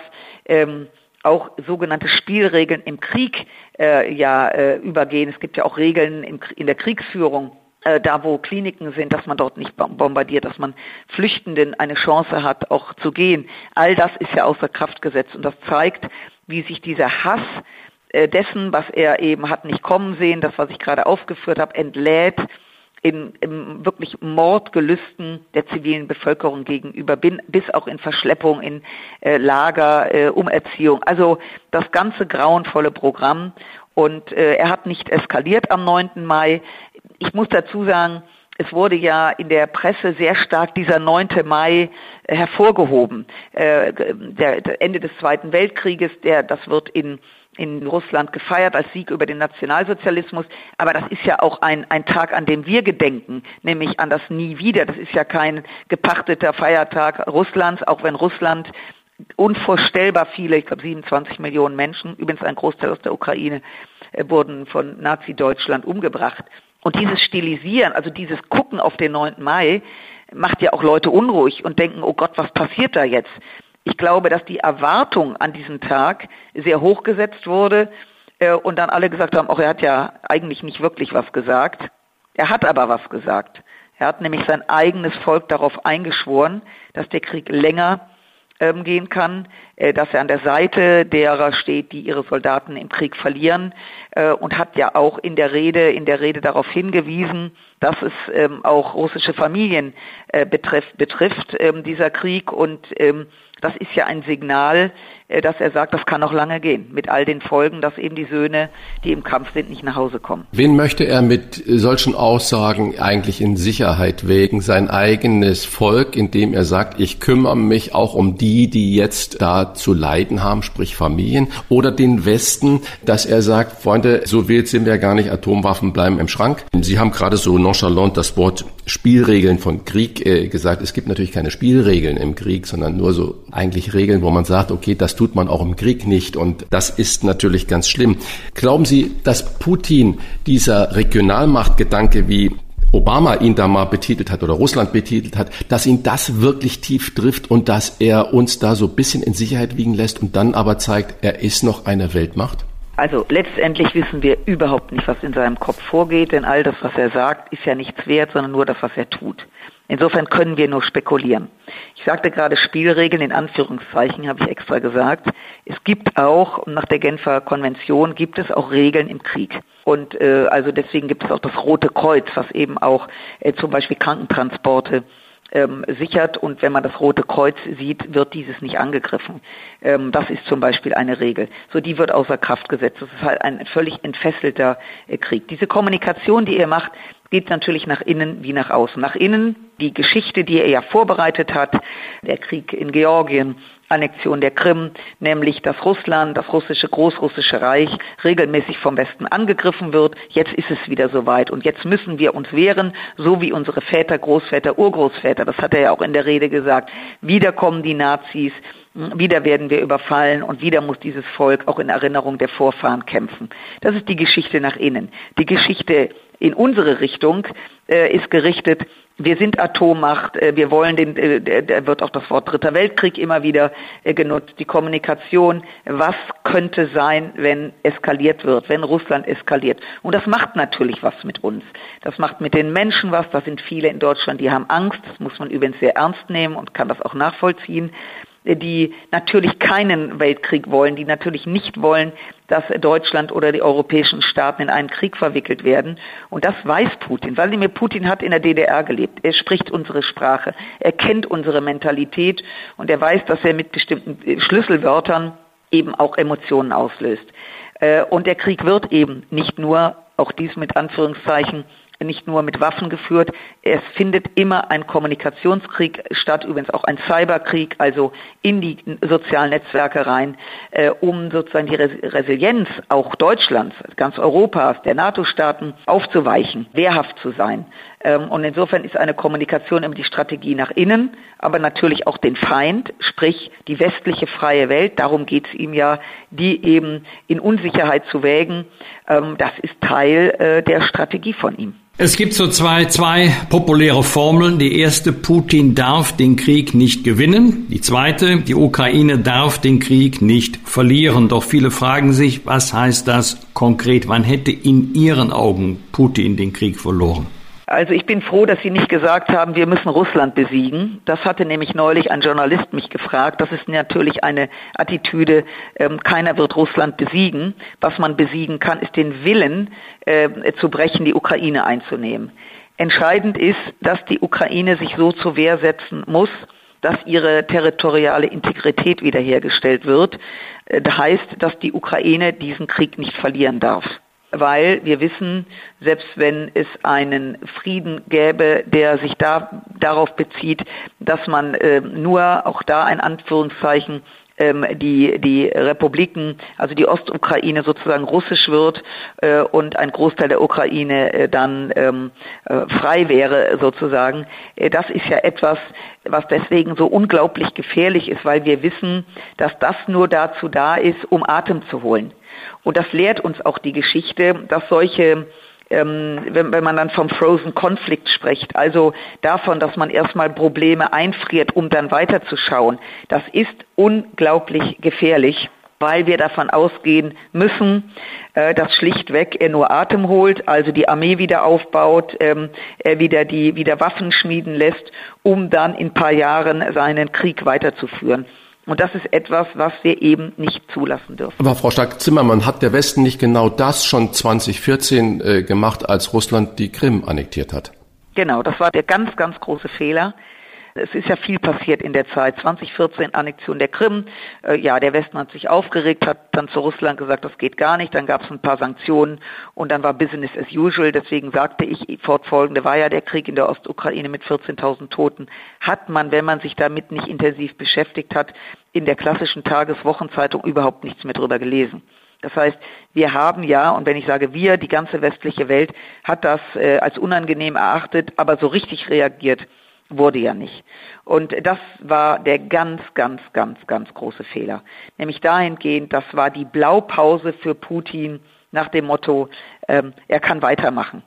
Speaker 6: ähm, auch sogenannte Spielregeln im Krieg äh, ja äh, übergehen. Es gibt ja auch Regeln in, in der Kriegsführung äh, da wo Kliniken sind, dass man dort nicht bombardiert, dass man Flüchtenden eine Chance hat, auch zu gehen. All das ist ja außer Kraft gesetzt und das zeigt, wie sich dieser Hass äh, dessen, was er eben hat nicht kommen sehen, das, was ich gerade aufgeführt habe, entlädt in, in wirklich Mordgelüsten der zivilen Bevölkerung gegenüber, bin, bis auch in Verschleppung, in äh, Lager, äh, Umerziehung. Also das ganze grauenvolle Programm. Und äh, er hat nicht eskaliert am 9. Mai. Ich muss dazu sagen, es wurde ja in der Presse sehr stark dieser 9. Mai äh, hervorgehoben. Äh, der, Ende des Zweiten Weltkrieges, der, das wird in in Russland gefeiert als Sieg über den Nationalsozialismus. Aber das ist ja auch ein, ein Tag, an dem wir gedenken, nämlich an das Nie wieder. Das ist ja kein gepachteter Feiertag Russlands, auch wenn Russland unvorstellbar viele, ich glaube 27 Millionen Menschen, übrigens ein Großteil aus der Ukraine, äh, wurden von Nazi-Deutschland umgebracht. Und dieses Stilisieren, also dieses Gucken auf den 9. Mai, macht ja auch Leute unruhig und denken, oh Gott, was passiert da jetzt? Ich glaube, dass die Erwartung an diesen Tag sehr hoch gesetzt wurde äh, und dann alle gesagt haben, auch er hat ja eigentlich nicht wirklich was gesagt. Er hat aber was gesagt. Er hat nämlich sein eigenes Volk darauf eingeschworen, dass der Krieg länger gehen kann, äh, dass er an der Seite derer steht, die ihre Soldaten im Krieg verlieren äh, und hat ja auch in der Rede, in der Rede darauf hingewiesen, dass es ähm, auch russische Familien äh, betrifft, betrifft ähm, dieser Krieg. Und ähm, das ist ja ein Signal, dass er sagt, das kann noch lange gehen, mit all den Folgen, dass eben die Söhne, die im Kampf sind, nicht nach Hause kommen.
Speaker 2: Wen möchte er mit solchen Aussagen eigentlich in Sicherheit wägen? Sein eigenes Volk, indem er sagt, ich kümmere mich auch um die, die jetzt da zu leiden haben, sprich Familien, oder den Westen, dass er sagt, Freunde, so wild sind wir gar nicht, Atomwaffen bleiben im Schrank. Sie haben gerade so nonchalant das Wort Spielregeln von Krieg äh, gesagt. Es gibt natürlich keine Spielregeln im Krieg, sondern nur so eigentlich Regeln, wo man sagt, okay, das tut man auch im Krieg nicht und das ist natürlich ganz schlimm. Glauben Sie, dass Putin dieser Regionalmachtgedanke, wie Obama ihn da mal betitelt hat oder Russland betitelt hat, dass ihn das wirklich tief trifft und dass er uns da so ein bisschen in Sicherheit wiegen lässt und dann aber zeigt, er ist noch eine Weltmacht?
Speaker 6: Also letztendlich wissen wir überhaupt nicht, was in seinem Kopf vorgeht, denn all das, was er sagt, ist ja nichts wert, sondern nur das, was er tut. Insofern können wir nur spekulieren. Ich sagte gerade Spielregeln in Anführungszeichen, habe ich extra gesagt. Es gibt auch, nach der Genfer Konvention, gibt es auch Regeln im Krieg. Und äh, also deswegen gibt es auch das Rote Kreuz, was eben auch äh, zum Beispiel Krankentransporte ähm, sichert und wenn man das Rote Kreuz sieht, wird dieses nicht angegriffen. Ähm, das ist zum Beispiel eine Regel. So, die wird außer Kraft gesetzt. Das ist halt ein völlig entfesselter äh, Krieg. Diese Kommunikation, die ihr macht, geht natürlich nach innen wie nach außen. Nach innen die Geschichte, die er ja vorbereitet hat, der Krieg in Georgien, Annexion der Krim, nämlich dass Russland, das russische Großrussische Reich regelmäßig vom Westen angegriffen wird. Jetzt ist es wieder soweit und jetzt müssen wir uns wehren, so wie unsere Väter, Großväter, Urgroßväter. Das hat er ja auch in der Rede gesagt. Wieder kommen die Nazis, wieder werden wir überfallen und wieder muss dieses Volk auch in Erinnerung der Vorfahren kämpfen. Das ist die Geschichte nach innen. Die Geschichte in unsere Richtung äh, ist gerichtet, wir sind Atommacht, äh, wir wollen den, äh, da wird auch das Wort Dritter Weltkrieg immer wieder äh, genutzt, die Kommunikation, was könnte sein, wenn eskaliert wird, wenn Russland eskaliert. Und das macht natürlich was mit uns. Das macht mit den Menschen was, da sind viele in Deutschland, die haben Angst, das muss man übrigens sehr ernst nehmen und kann das auch nachvollziehen die natürlich keinen Weltkrieg wollen, die natürlich nicht wollen, dass Deutschland oder die europäischen Staaten in einen Krieg verwickelt werden. Und das weiß Putin. Wladimir Putin hat in der DDR gelebt. Er spricht unsere Sprache. Er kennt unsere Mentalität und er weiß, dass er mit bestimmten Schlüsselwörtern eben auch Emotionen auslöst. Äh, und der Krieg wird eben nicht nur, auch dies mit Anführungszeichen, nicht nur mit Waffen geführt. Es findet immer ein Kommunikationskrieg statt, übrigens auch ein Cyberkrieg, also in die sozialen Netzwerke rein, äh, um sozusagen die Resilienz auch Deutschlands, ganz Europas, der NATO-Staaten aufzuweichen, wehrhaft zu sein. Ähm, und insofern ist eine Kommunikation immer die Strategie nach innen, aber natürlich auch den Feind, sprich die westliche freie Welt, darum geht es ihm ja, die eben in Unsicherheit zu wägen. Ähm, das ist Teil äh, der Strategie von ihm.
Speaker 1: Es gibt so zwei, zwei populäre Formeln. Die erste, Putin darf den Krieg nicht gewinnen. Die zweite, die Ukraine darf den Krieg nicht verlieren. Doch viele fragen sich, was heißt das konkret? Wann hätte in Ihren Augen Putin den Krieg verloren?
Speaker 6: Also ich bin froh, dass Sie nicht gesagt haben, wir müssen Russland besiegen. Das hatte nämlich neulich ein Journalist mich gefragt. Das ist natürlich eine Attitüde, ähm, keiner wird Russland besiegen. Was man besiegen kann, ist den Willen äh, zu brechen, die Ukraine einzunehmen. Entscheidend ist, dass die Ukraine sich so zur Wehr setzen muss, dass ihre territoriale Integrität wiederhergestellt wird. Äh, das heißt, dass die Ukraine diesen Krieg nicht verlieren darf. Weil wir wissen, selbst wenn es einen Frieden gäbe, der sich da, darauf bezieht, dass man äh, nur auch da ein Anführungszeichen ähm, die, die Republiken, also die Ostukraine sozusagen russisch wird äh, und ein Großteil der Ukraine äh, dann ähm, äh, frei wäre sozusagen. Äh, das ist ja etwas, was deswegen so unglaublich gefährlich ist, weil wir wissen, dass das nur dazu da ist, um Atem zu holen. Und das lehrt uns auch die Geschichte, dass solche ähm, wenn, wenn man dann vom Frozen Conflict spricht, also davon, dass man erstmal Probleme einfriert, um dann weiterzuschauen, das ist unglaublich gefährlich weil wir davon ausgehen müssen, äh, dass schlichtweg er nur Atem holt, also die Armee wieder aufbaut, ähm, er wieder die wieder Waffen schmieden lässt, um dann in ein paar Jahren seinen Krieg weiterzuführen. Und das ist etwas, was wir eben nicht zulassen dürfen.
Speaker 2: Aber Frau Stark-Zimmermann, hat der Westen nicht genau das schon 2014 äh, gemacht, als Russland die Krim annektiert hat?
Speaker 6: Genau, das war der ganz, ganz große Fehler. Es ist ja viel passiert in der Zeit. 2014 Annexion der Krim. Äh, ja, der Westen hat sich aufgeregt, hat dann zu Russland gesagt, das geht gar nicht. Dann gab es ein paar Sanktionen und dann war Business as usual. Deswegen sagte ich, fortfolgende war ja der Krieg in der Ostukraine mit 14.000 Toten. Hat man, wenn man sich damit nicht intensiv beschäftigt hat, in der klassischen Tageswochenzeitung überhaupt nichts mehr drüber gelesen. Das heißt, wir haben ja, und wenn ich sage wir, die ganze westliche Welt hat das äh, als unangenehm erachtet, aber so richtig reagiert wurde ja nicht. Und das war der ganz, ganz, ganz, ganz große Fehler. Nämlich dahingehend, das war die Blaupause für Putin nach dem Motto, ähm, er kann weitermachen.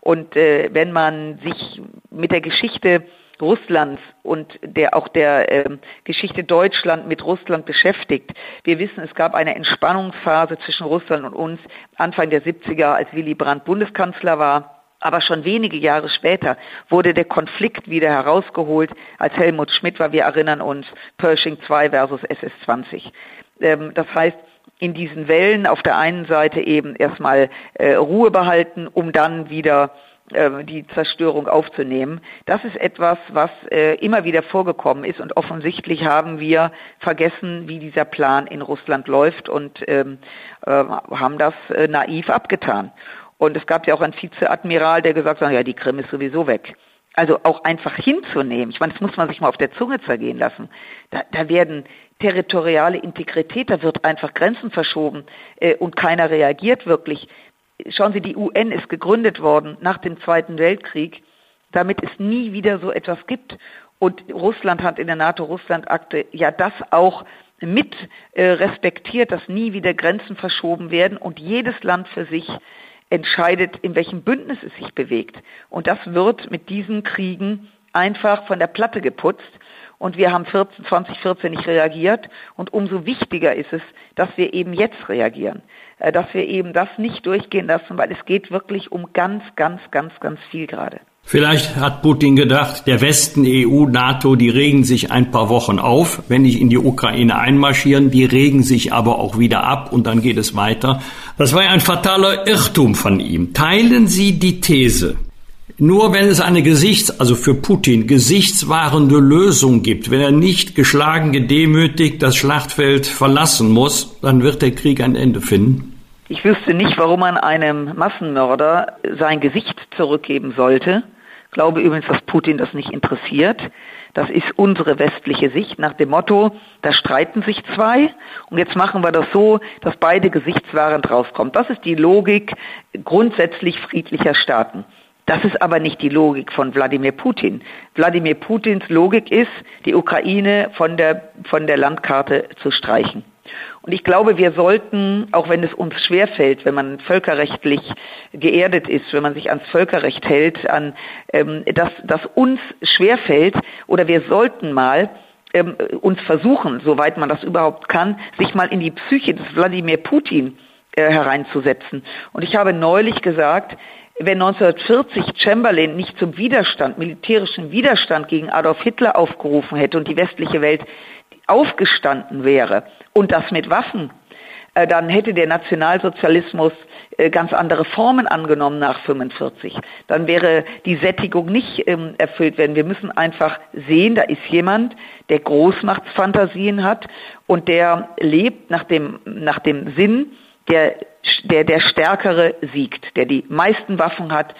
Speaker 6: Und äh, wenn man sich mit der Geschichte Russlands und der auch der äh, Geschichte Deutschland mit Russland beschäftigt. Wir wissen, es gab eine Entspannungsphase zwischen Russland und uns Anfang der 70er, als Willy Brandt Bundeskanzler war aber schon wenige Jahre später wurde der Konflikt wieder herausgeholt, als Helmut Schmidt war. Wir erinnern uns, Pershing 2 versus SS-20. Ähm, das heißt, in diesen Wellen auf der einen Seite eben erstmal äh, Ruhe behalten, um dann wieder äh, die Zerstörung aufzunehmen. Das ist etwas, was äh, immer wieder vorgekommen ist und offensichtlich haben wir vergessen, wie dieser Plan in Russland läuft und ähm, äh, haben das äh, naiv abgetan. Und es gab ja auch einen Vizeadmiral, der gesagt hat, ja, die Krim ist sowieso weg. Also auch einfach hinzunehmen. Ich meine, das muss man sich mal auf der Zunge zergehen lassen. Da, da werden territoriale Integrität, da wird einfach Grenzen verschoben äh, und keiner reagiert wirklich. Schauen Sie, die UN ist gegründet worden nach dem Zweiten Weltkrieg, damit es nie wieder so etwas gibt. Und Russland hat in der NATO-Russland-Akte ja das auch mit äh, respektiert, dass nie wieder Grenzen verschoben werden und jedes Land für sich entscheidet, in welchem Bündnis es sich bewegt. Und das wird mit diesen Kriegen einfach von der Platte geputzt. Und wir haben 14, 2014 nicht reagiert. Und umso wichtiger ist es, dass wir eben jetzt reagieren. Äh, dass wir eben das nicht durchgehen lassen, weil es geht wirklich um ganz, ganz, ganz, ganz viel gerade.
Speaker 1: Vielleicht hat Putin gedacht, der Westen, EU, NATO, die regen sich ein paar Wochen auf, wenn ich in die Ukraine einmarschieren, die regen sich aber auch wieder ab und dann geht es weiter. Das war ein fataler Irrtum von ihm. Teilen Sie die These, nur wenn es eine Gesichts-, also für Putin, gesichtswahrende Lösung gibt, wenn er nicht geschlagen, gedemütigt das Schlachtfeld verlassen muss, dann wird der Krieg ein Ende finden?
Speaker 6: Ich wüsste nicht, warum man einem Massenmörder sein Gesicht zurückgeben sollte glaube übrigens, dass Putin das nicht interessiert. Das ist unsere westliche Sicht nach dem Motto, da streiten sich zwei und jetzt machen wir das so, dass beide gesichtswahrend rauskommen. Das ist die Logik grundsätzlich friedlicher Staaten. Das ist aber nicht die Logik von Wladimir Putin. Wladimir Putins Logik ist, die Ukraine von der, von der Landkarte zu streichen. Und ich glaube, wir sollten, auch wenn es uns schwerfällt, wenn man völkerrechtlich geerdet ist, wenn man sich ans Völkerrecht hält, an, ähm, dass, dass uns schwerfällt, oder wir sollten mal ähm, uns versuchen, soweit man das überhaupt kann, sich mal in die Psyche des Wladimir Putin äh, hereinzusetzen. Und ich habe neulich gesagt, wenn 1940 Chamberlain nicht zum Widerstand, militärischen Widerstand gegen Adolf Hitler aufgerufen hätte und die westliche Welt aufgestanden wäre und das mit Waffen, äh, dann hätte der Nationalsozialismus äh, ganz andere Formen angenommen nach 45. Dann wäre die Sättigung nicht ähm, erfüllt werden. Wir müssen einfach sehen, da ist jemand, der Großmachtsfantasien hat und der lebt nach dem, nach dem Sinn, der, der, der Stärkere siegt, der die meisten Waffen hat,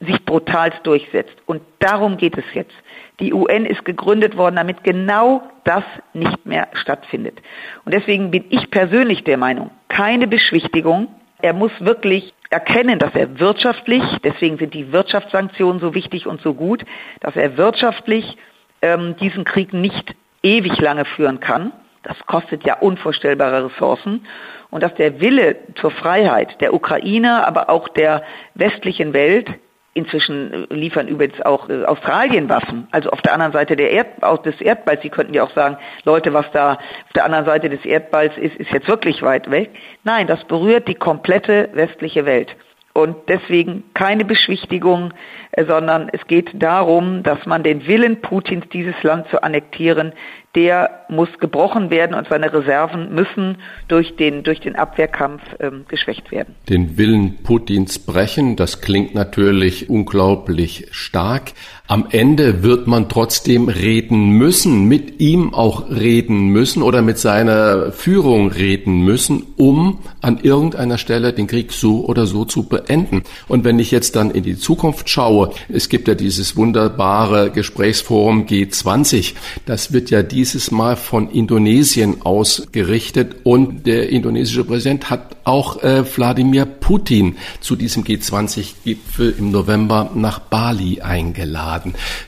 Speaker 6: sich brutal durchsetzt. Und darum geht es jetzt. Die UN ist gegründet worden, damit genau das nicht mehr stattfindet. Und deswegen bin ich persönlich der Meinung, keine Beschwichtigung. Er muss wirklich erkennen, dass er wirtschaftlich, deswegen sind die Wirtschaftssanktionen so wichtig und so gut, dass er wirtschaftlich ähm, diesen Krieg nicht ewig lange führen kann. Das kostet ja unvorstellbare Ressourcen. Und dass der Wille zur Freiheit der Ukrainer, aber auch der westlichen Welt Inzwischen liefern übrigens auch äh, Australien Waffen, also auf der anderen Seite der Erd, des Erdballs. Sie könnten ja auch sagen, Leute, was da auf der anderen Seite des Erdballs ist, ist jetzt wirklich weit weg. Nein, das berührt die komplette westliche Welt. Und deswegen keine Beschwichtigung, äh, sondern es geht darum, dass man den Willen Putins, dieses Land zu annektieren, der muss gebrochen werden und seine Reserven müssen durch den, durch den Abwehrkampf ähm, geschwächt werden.
Speaker 2: Den Willen Putins brechen, das klingt natürlich unglaublich stark. Am Ende wird man trotzdem reden müssen, mit ihm auch reden müssen oder mit seiner Führung reden müssen, um an irgendeiner Stelle den Krieg so oder so zu beenden. Und wenn ich jetzt dann in die Zukunft schaue, es gibt ja dieses wunderbare Gesprächsforum G20, das wird ja die dieses Mal von Indonesien ausgerichtet und der indonesische Präsident hat auch äh, Wladimir Putin zu diesem G20-Gipfel im November nach Bali eingeladen.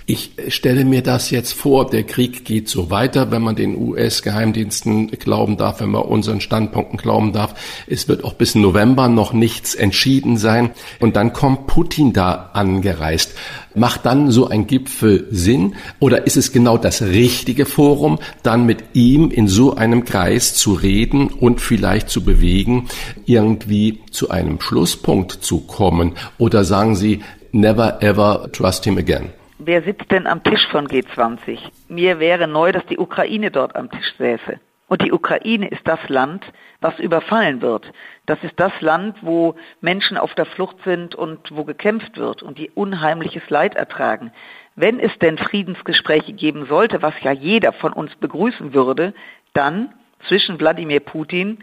Speaker 2: Ich stelle mir das jetzt vor, der Krieg geht so weiter, wenn man den US-Geheimdiensten glauben darf, wenn man unseren Standpunkten glauben darf. Es wird auch bis November noch nichts entschieden sein und dann kommt Putin da angereist. Macht dann so ein Gipfel Sinn oder ist es genau das richtige Forum, dann mit ihm in so einem Kreis zu reden und vielleicht zu bewegen, irgendwie zu einem Schlusspunkt zu kommen? Oder sagen Sie, never ever trust him again?
Speaker 6: Wer sitzt denn am Tisch von G20? Mir wäre neu, dass die Ukraine dort am Tisch säße. Und die Ukraine ist das Land, was überfallen wird. Das ist das Land, wo Menschen auf der Flucht sind und wo gekämpft wird und die unheimliches Leid ertragen. Wenn es denn Friedensgespräche geben sollte, was ja jeder von uns begrüßen würde, dann zwischen Wladimir Putin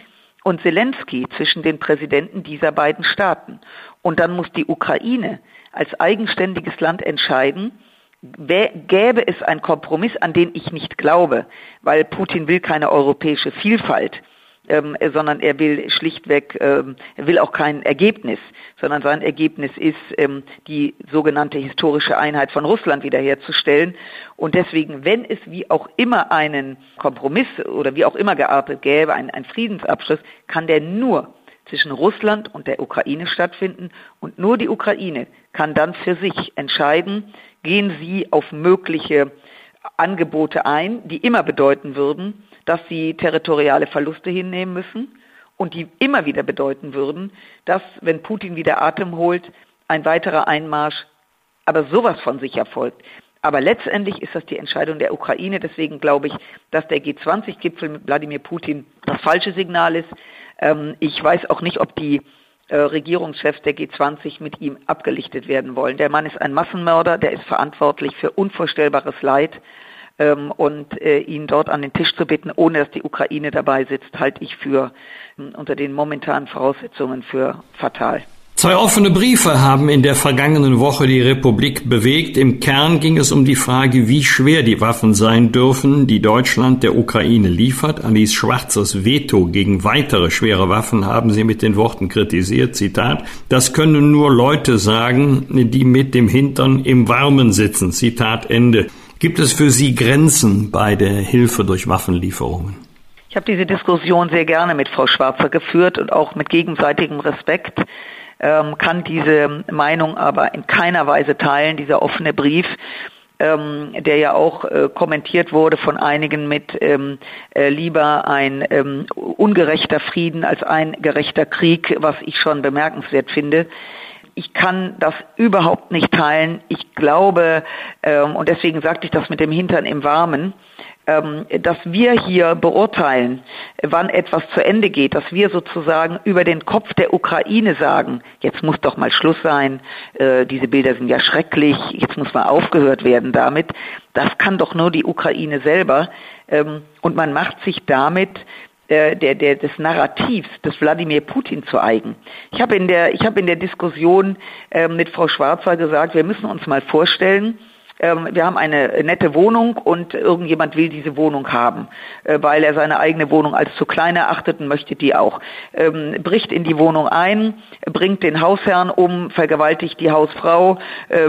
Speaker 6: und Zelensky, zwischen den Präsidenten dieser beiden Staaten. Und dann muss die Ukraine als eigenständiges Land entscheiden, gäbe es einen Kompromiss, an den ich nicht glaube, weil Putin will keine europäische Vielfalt, ähm, sondern er will schlichtweg, ähm, er will auch kein Ergebnis, sondern sein Ergebnis ist, ähm, die sogenannte historische Einheit von Russland wiederherzustellen. Und deswegen, wenn es wie auch immer einen Kompromiss oder wie auch immer geartet gäbe, einen, einen Friedensabschluss, kann der nur zwischen Russland und der Ukraine stattfinden und nur die Ukraine kann dann für sich entscheiden, gehen sie auf mögliche Angebote ein, die immer bedeuten würden, dass sie territoriale Verluste hinnehmen müssen und die immer wieder bedeuten würden, dass, wenn Putin wieder Atem holt, ein weiterer Einmarsch aber sowas von sich erfolgt. Aber letztendlich ist das die Entscheidung der Ukraine. Deswegen glaube ich, dass der G20-Gipfel mit Wladimir Putin das falsche Signal ist. Ähm, ich weiß auch nicht, ob die Regierungschefs der G20 mit ihm abgelichtet werden wollen. Der Mann ist ein Massenmörder, der ist verantwortlich für unvorstellbares Leid. Ähm, und äh, ihn dort an den Tisch zu bitten, ohne dass die Ukraine dabei sitzt, halte ich für äh, unter den momentanen Voraussetzungen für fatal.
Speaker 1: Zwei offene Briefe haben in der vergangenen Woche die Republik bewegt. Im Kern ging es um die Frage, wie schwer die Waffen sein dürfen, die Deutschland der Ukraine liefert. Alice Schwarzers Veto gegen weitere schwere Waffen haben sie mit den Worten kritisiert. Zitat, das können nur Leute sagen, die mit dem Hintern im Warmen sitzen. Zitat Ende. Gibt es für Sie Grenzen bei der Hilfe durch Waffenlieferungen?
Speaker 6: Ich habe diese Diskussion sehr gerne mit Frau Schwarzer geführt und auch mit gegenseitigem Respekt ähm, kann diese Meinung aber in keiner Weise teilen, dieser offene Brief. Ähm, der ja auch äh, kommentiert wurde von einigen mit ähm, äh, lieber ein ähm, ungerechter Frieden als ein gerechter Krieg, was ich schon bemerkenswert finde. ich kann das überhaupt nicht teilen. Ich glaube, ähm, und deswegen sagte ich das mit dem Hintern im Warmen, ähm, dass wir hier beurteilen, wann etwas zu Ende geht, dass wir sozusagen über den Kopf der Ukraine sagen, jetzt muss doch mal Schluss sein, äh, diese Bilder sind ja schrecklich, jetzt muss mal aufgehört werden damit, das kann doch nur die Ukraine selber. Ähm, und man macht sich damit äh, der, der, des Narrativs des Wladimir Putin zu eigen. Ich habe in der ich habe in der Diskussion äh, mit Frau Schwarzer gesagt, wir müssen uns mal vorstellen, ähm, wir haben eine nette Wohnung und irgendjemand will diese Wohnung haben, äh, weil er seine eigene Wohnung als zu klein erachtet und möchte die auch. Ähm, bricht in die Wohnung ein, bringt den Hausherrn um, vergewaltigt die Hausfrau äh,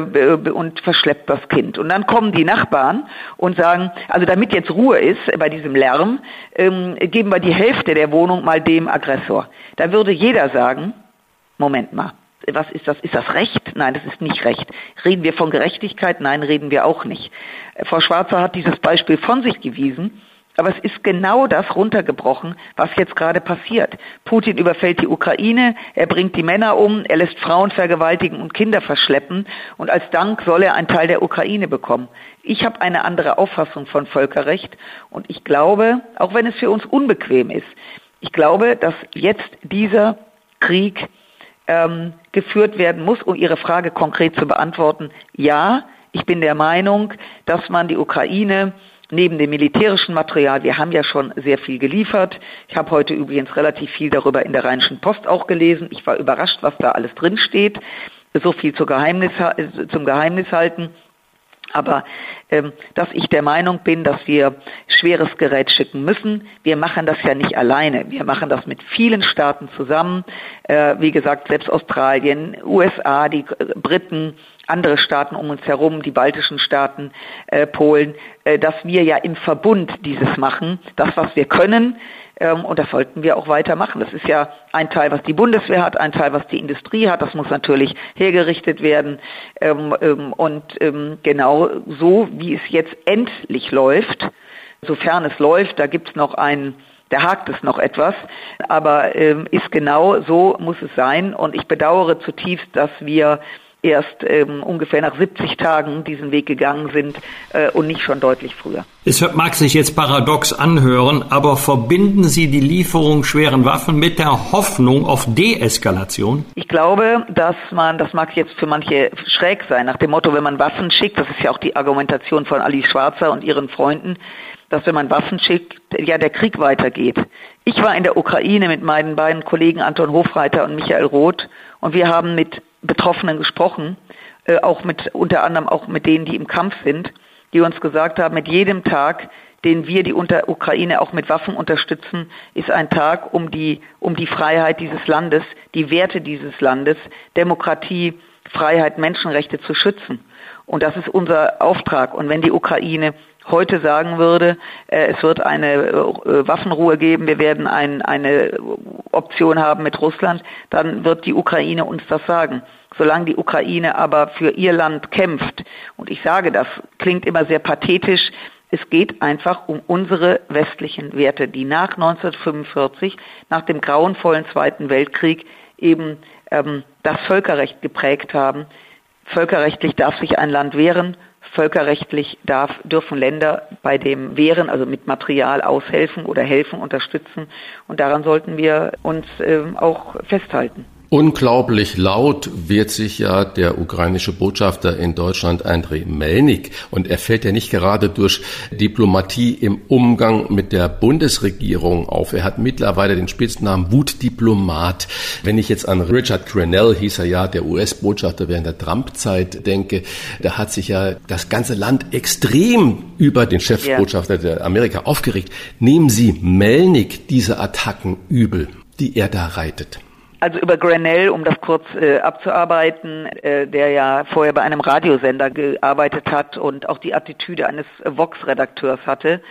Speaker 6: und verschleppt das Kind. Und dann kommen die Nachbarn und sagen, also damit jetzt Ruhe ist bei diesem Lärm, ähm, geben wir die Hälfte der Wohnung mal dem Aggressor. Da würde jeder sagen, Moment mal, was ist das? Ist das Recht? Nein, das ist nicht Recht. Reden wir von Gerechtigkeit? Nein, reden wir auch nicht. Äh, Frau Schwarzer hat dieses Beispiel von sich gewiesen. Aber es ist genau das runtergebrochen, was jetzt gerade passiert. Putin überfällt die Ukraine, er bringt die Männer um, er lässt Frauen vergewaltigen und Kinder verschleppen und als Dank soll er einen Teil der Ukraine bekommen. Ich habe eine andere Auffassung von Völkerrecht und ich glaube, auch wenn es für uns unbequem ist, ich glaube, dass jetzt dieser Krieg ähm, geführt werden muss, um Ihre Frage konkret zu beantworten. Ja, ich bin der Meinung, dass man die Ukraine neben dem militärischen Material, wir haben ja schon sehr viel geliefert. Ich habe heute übrigens relativ viel darüber in der Rheinischen Post auch gelesen. Ich war überrascht, was da alles drin steht. So viel Geheimnis, zum Geheimnis halten. Aber ähm, dass ich der Meinung bin, dass wir schweres Gerät schicken müssen. Wir machen das ja nicht alleine. Wir machen das mit vielen Staaten zusammen. Äh, wie gesagt, selbst Australien, USA, die Briten, andere Staaten um uns herum, die baltischen Staaten, äh, Polen, äh, dass wir ja im Verbund dieses machen. Das, was wir können, ähm, und das sollten wir auch weitermachen. Das ist ja ein Teil, was die Bundeswehr hat, ein Teil, was die Industrie hat. Das muss natürlich hergerichtet werden. Ähm, ähm, und genau so, wie es jetzt endlich läuft, sofern es läuft, da gibt es noch einen da hakt es noch etwas, aber ähm, ist genau so muss es sein. Und ich bedauere zutiefst, dass wir erst ähm, ungefähr nach 70 Tagen diesen Weg gegangen sind äh, und nicht schon deutlich früher.
Speaker 1: Es mag sich jetzt paradox anhören, aber verbinden Sie die Lieferung schweren Waffen mit der Hoffnung auf Deeskalation?
Speaker 6: Ich glaube, dass man, das mag jetzt für manche schräg sein, nach dem Motto, wenn man Waffen schickt, das ist ja auch die Argumentation von Ali Schwarzer und ihren Freunden, dass wenn man Waffen schickt, ja der Krieg weitergeht. Ich war in der Ukraine mit meinen beiden Kollegen Anton Hofreiter und Michael Roth und wir haben mit Betroffenen gesprochen, äh, auch mit unter anderem auch mit denen, die im Kampf sind, die uns gesagt haben, mit jedem Tag, den wir die unter Ukraine auch mit Waffen unterstützen, ist ein Tag, um die um die Freiheit dieses Landes, die Werte dieses Landes, Demokratie, Freiheit, Menschenrechte zu schützen. Und das ist unser Auftrag. Und wenn die Ukraine heute sagen würde, äh, es wird eine äh, Waffenruhe geben, wir werden ein, eine Option haben mit Russland, dann wird die Ukraine uns das sagen. Solange die Ukraine aber für ihr Land kämpft, und ich sage das, klingt immer sehr pathetisch, es geht einfach um unsere westlichen Werte, die nach 1945, nach dem grauenvollen Zweiten Weltkrieg eben ähm, das Völkerrecht geprägt haben. Völkerrechtlich darf sich ein Land wehren Völkerrechtlich darf, dürfen Länder bei dem Wehren, also mit Material aushelfen oder helfen, unterstützen. Und daran sollten wir uns äh, auch festhalten.
Speaker 2: Unglaublich laut wird sich ja der ukrainische Botschafter in Deutschland Andrei Melnik und er fällt ja nicht gerade durch Diplomatie im Umgang mit der Bundesregierung auf. Er hat mittlerweile den Spitznamen Wutdiplomat. Wenn ich jetzt an Richard Grenell, hieß er ja, der US-Botschafter während der Trump-Zeit denke, da hat sich ja das ganze Land extrem über den Chefbotschafter der Amerika aufgeregt. Nehmen Sie Melnik diese Attacken übel, die er da reitet?
Speaker 6: Also über Grenell, um das kurz äh, abzuarbeiten, äh, der ja vorher bei einem Radiosender gearbeitet hat und auch die Attitüde eines Vox-Redakteurs hatte,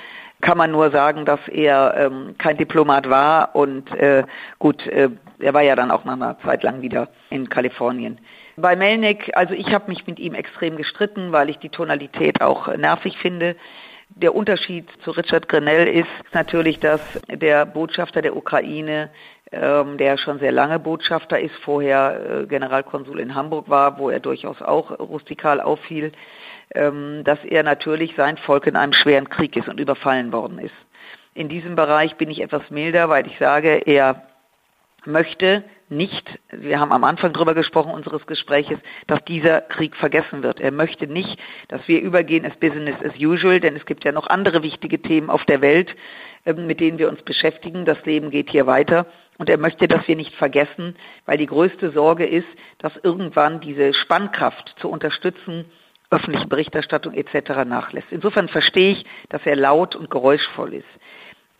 Speaker 6: kann man nur sagen, dass er ähm, kein Diplomat war und äh, gut, äh, er war ja dann auch nach einer Zeit lang wieder in Kalifornien. Bei Melnick, also ich habe mich mit ihm extrem gestritten, weil ich die Tonalität auch nervig finde. Der Unterschied zu Richard Grenell ist natürlich, dass der Botschafter der Ukraine ähm, der schon sehr lange Botschafter ist, vorher äh, Generalkonsul in Hamburg war, wo er durchaus auch rustikal auffiel, ähm, dass er natürlich sein Volk in einem schweren Krieg ist und überfallen worden ist. In diesem Bereich bin ich etwas milder, weil ich sage, er möchte nicht, wir haben am Anfang darüber gesprochen unseres Gespräches, dass dieser Krieg vergessen wird. Er möchte nicht, dass wir übergehen as Business as usual, denn es gibt ja noch andere wichtige Themen auf der Welt, ähm, mit denen wir uns beschäftigen. Das Leben geht hier weiter. Und er möchte, dass wir nicht vergessen, weil die größte Sorge ist, dass irgendwann diese Spannkraft zu unterstützen, öffentliche Berichterstattung etc. nachlässt. Insofern verstehe ich, dass er laut und geräuschvoll ist.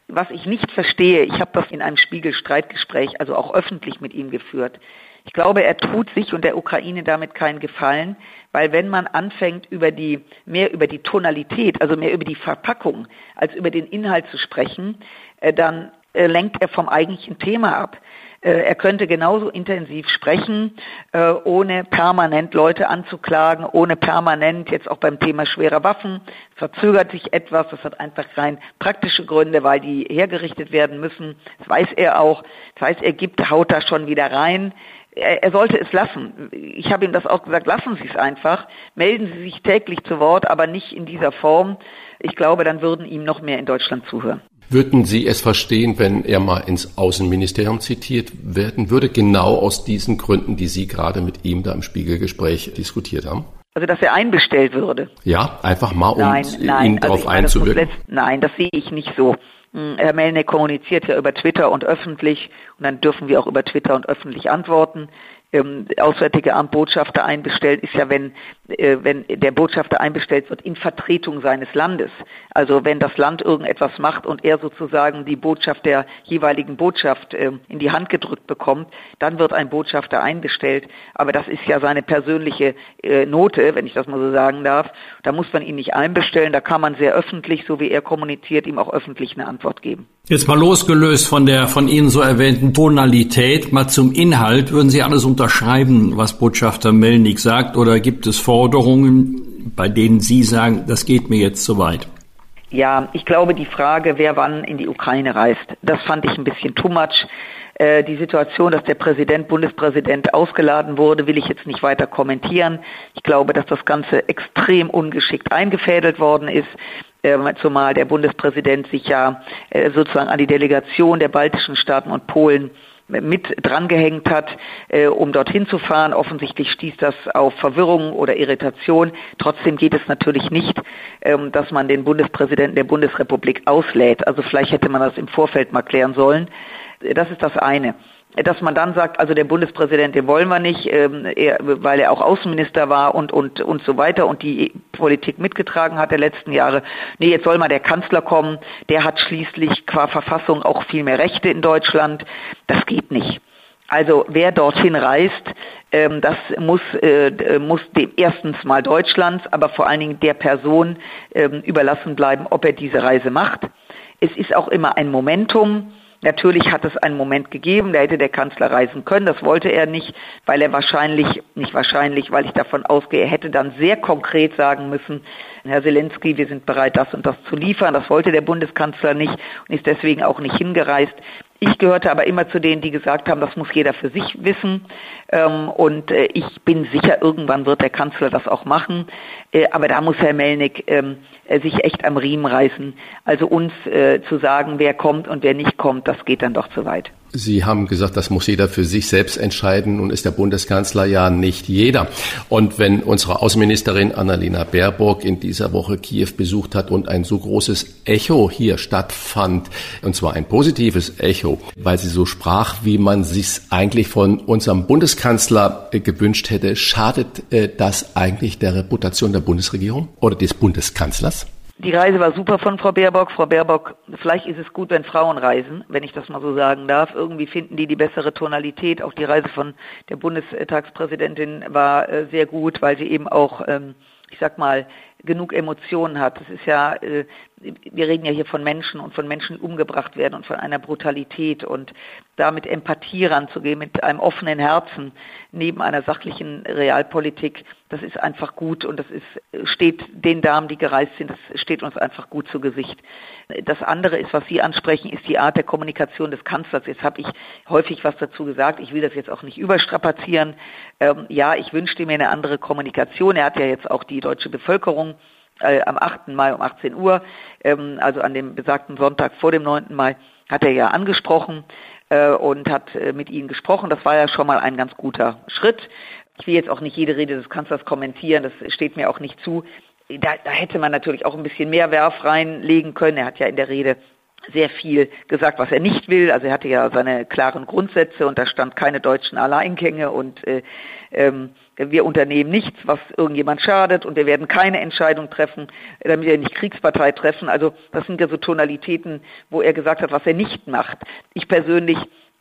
Speaker 6: Was ich nicht verstehe, ich habe das in einem Spiegel-Streitgespräch, also auch öffentlich mit ihm geführt. Ich glaube, er tut sich und der Ukraine damit keinen Gefallen, weil wenn man anfängt, über die, mehr über die Tonalität, also mehr über die Verpackung, als über den Inhalt zu sprechen, äh, dann äh, lenkt er vom eigentlichen Thema ab. Äh, er könnte genauso intensiv sprechen, äh, ohne permanent Leute anzuklagen, ohne permanent jetzt auch beim Thema schwerer Waffen. Verzögert sich etwas, das hat einfach rein praktische Gründe, weil die hergerichtet werden müssen. Das weiß er auch. Das heißt, er gibt, haut da schon wieder rein. Er sollte es lassen. Ich habe ihm das auch gesagt, lassen Sie es einfach. Melden Sie sich täglich zu Wort, aber nicht in dieser Form. Ich glaube, dann würden ihm noch mehr in Deutschland zuhören.
Speaker 2: Würden Sie es verstehen, wenn er mal ins Außenministerium zitiert werden würde, genau aus diesen Gründen, die Sie gerade mit ihm da im Spiegelgespräch diskutiert haben?
Speaker 6: Also dass er einbestellt würde.
Speaker 2: Ja, einfach mal, um
Speaker 6: nein, nein,
Speaker 2: ihn
Speaker 6: also
Speaker 2: darauf einzuwirken.
Speaker 6: Letzt, nein, das sehe ich nicht so. Hm, Herr Melnick kommuniziert ja über Twitter und öffentlich und dann dürfen wir auch über Twitter und öffentlich antworten ähm, Auswärtige Amt Botschafter einbestellt, ist ja, wenn, äh, wenn der Botschafter einbestellt wird in Vertretung seines Landes. Also wenn das Land irgendetwas macht und er sozusagen die Botschaft der jeweiligen Botschaft äh, in die Hand gedrückt bekommt, dann wird ein Botschafter einbestellt. Aber das ist ja seine persönliche äh, Note, wenn ich das mal so sagen darf. Da muss man ihn nicht einbestellen, da kann man sehr öffentlich, so wie er kommuniziert, ihm auch öffentlich eine Antwort geben.
Speaker 1: Jetzt mal losgelöst von der von Ihnen so erwähnten Tonalität, mal zum Inhalt. Würden Sie alles unterschreiben, was Botschafter Melnik sagt, oder gibt es Forderungen, bei denen Sie sagen, das geht mir jetzt zu weit?
Speaker 6: Ja, ich glaube, die Frage, wer wann in die Ukraine reist, das fand ich ein bisschen too much. Äh, die Situation, dass der Präsident, Bundespräsident ausgeladen wurde, will ich jetzt nicht weiter kommentieren. Ich glaube, dass das Ganze extrem ungeschickt eingefädelt worden ist. Ähm, zumal der Bundespräsident sich ja äh, sozusagen an die Delegation der baltischen Staaten und Polen mit drangehängt hat, äh, um dorthin zu fahren. Offensichtlich stieß das auf Verwirrung oder Irritation. Trotzdem geht es natürlich nicht, ähm, dass man den Bundespräsidenten der Bundesrepublik auslädt. Also vielleicht hätte man das im Vorfeld mal klären sollen. Das ist das eine dass man dann sagt, also der Bundespräsident, den wollen wir nicht, ähm, er, weil er auch Außenminister war und, und, und so weiter und die Politik mitgetragen hat der letzten Jahre. Nee, jetzt soll mal der Kanzler kommen, der hat schließlich qua Verfassung auch viel mehr Rechte in Deutschland. Das geht nicht. Also wer dorthin reist, ähm, das muss, äh, muss dem erstens mal Deutschlands, aber vor allen Dingen der Person ähm, überlassen bleiben, ob er diese Reise macht. Es ist auch immer ein Momentum Natürlich hat es einen Moment gegeben, da hätte der Kanzler reisen können. Das wollte er nicht, weil er wahrscheinlich, nicht wahrscheinlich, weil ich davon ausgehe, er hätte dann sehr konkret sagen müssen, Herr Zelensky, wir sind bereit, das und das zu liefern. Das wollte der Bundeskanzler nicht und ist deswegen auch nicht hingereist. Ich gehörte aber immer zu denen, die gesagt haben, das muss jeder für sich wissen. Ähm, und äh, ich bin sicher, irgendwann wird der Kanzler das auch machen. Äh, aber da muss Herr Melnick ähm, äh, sich echt am Riemen reißen. Also uns zu sagen, wer kommt und wer nicht kommt, das geht dann doch zu weit.
Speaker 2: Sie haben gesagt, das muss jeder für sich selbst entscheiden und ist der Bundeskanzler ja nicht jeder. Und wenn unsere Außenministerin Annalena Baerbock in dieser Woche Kiew besucht hat und ein so großes Echo hier stattfand, und zwar ein positives Echo, weil sie so sprach, wie man sich eigentlich von unserem Bundeskanzler gewünscht hätte, schadet äh, das eigentlich der Reputation der Bundesregierung oder des Bundeskanzlers?
Speaker 6: Die Reise war super von Frau Baerbock. Frau Baerbock, vielleicht ist es gut, wenn Frauen reisen, wenn ich das mal so sagen darf. Irgendwie finden die die bessere Tonalität. Auch die Reise von der Bundestagspräsidentin war äh, sehr gut, weil sie eben auch, ähm, ich sag mal, genug Emotionen hat. Das ist ja, äh, wir reden ja hier von Menschen und von Menschen, die umgebracht werden und von einer Brutalität und damit Empathie ranzugehen, mit einem offenen Herzen neben einer sachlichen Realpolitik, das ist einfach gut und das ist, steht den Damen, die gereist sind, das steht uns einfach gut zu Gesicht. Das andere ist, was Sie ansprechen, ist die Art der Kommunikation des Kanzlers. Jetzt habe ich häufig was dazu gesagt. Ich will das jetzt auch nicht überstrapazieren. Ähm, ja, ich wünschte mir eine andere Kommunikation. Er hat ja jetzt auch die deutsche Bevölkerung äh, am 8. Mai um 18 Uhr, ähm, also an dem besagten Sonntag vor dem 9. Mai, hat er ja angesprochen äh, und hat äh, mit ihnen gesprochen. Das war ja schon mal ein ganz guter Schritt. Ich will jetzt auch nicht jede Rede des Kanzlers kommentieren, das steht mir auch nicht zu. Da, da hätte man natürlich auch ein bisschen mehr Werf reinlegen können. Er hat ja in der Rede sehr viel gesagt, was er nicht will. Also er hatte ja seine klaren Grundsätze und da stand keine deutschen Alleingänge und äh, ähm, wir unternehmen nichts, was irgendjemand schadet und wir werden keine Entscheidung treffen, damit wir nicht Kriegspartei treffen. Also das sind ja so Tonalitäten, wo er gesagt hat, was er nicht macht. Ich persönlich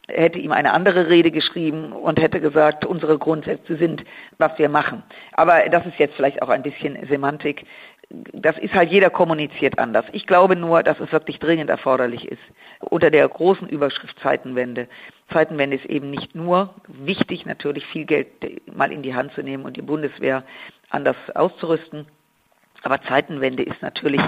Speaker 6: hätte ihm eine andere Rede geschrieben und hätte gesagt, unsere Grundsätze sind, was wir machen. Aber das ist jetzt vielleicht auch ein bisschen Semantik das ist halt jeder kommuniziert anders. Ich glaube nur, dass es wirklich dringend erforderlich ist. Unter der großen Überschrift Zeitenwende. Zeitenwende ist eben nicht nur wichtig, natürlich viel Geld mal in die Hand zu nehmen und die Bundeswehr anders auszurüsten. Aber Zeitenwende ist natürlich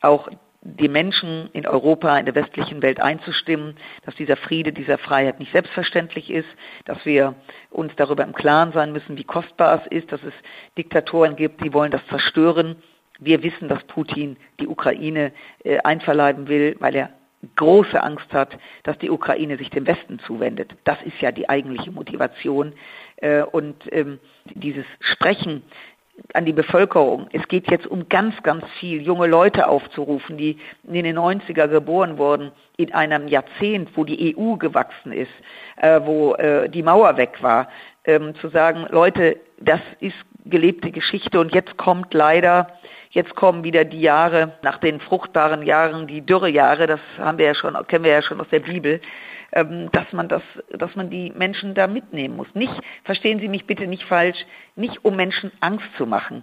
Speaker 6: auch die Menschen in Europa, in der westlichen Welt einzustimmen, dass dieser Friede, dieser Freiheit nicht selbstverständlich ist, dass wir uns darüber im Klaren sein müssen, wie kostbar es ist, dass es Diktatoren gibt, die wollen das zerstören wir wissen, dass Putin die Ukraine äh, einverleiben will, weil er große Angst hat, dass die Ukraine sich dem Westen zuwendet. Das ist ja die eigentliche Motivation. Äh, und ähm, dieses Sprechen an die Bevölkerung. Es geht jetzt um ganz, ganz viel junge Leute aufzurufen, die in den 90er geboren wurden, in einem Jahrzehnt, wo die EU gewachsen ist, äh, wo äh, die Mauer weg war, ähm, zu sagen, Leute, das ist gelebte Geschichte und jetzt kommt leider Jetzt kommen wieder die Jahre, nach den fruchtbaren Jahren, die Dürrejahre, das haben wir ja schon, kennen wir ja schon aus der Bibel, ähm, dass man das, dass man die Menschen da mitnehmen muss. Nicht, verstehen Sie mich bitte nicht falsch, nicht um Menschen Angst zu machen.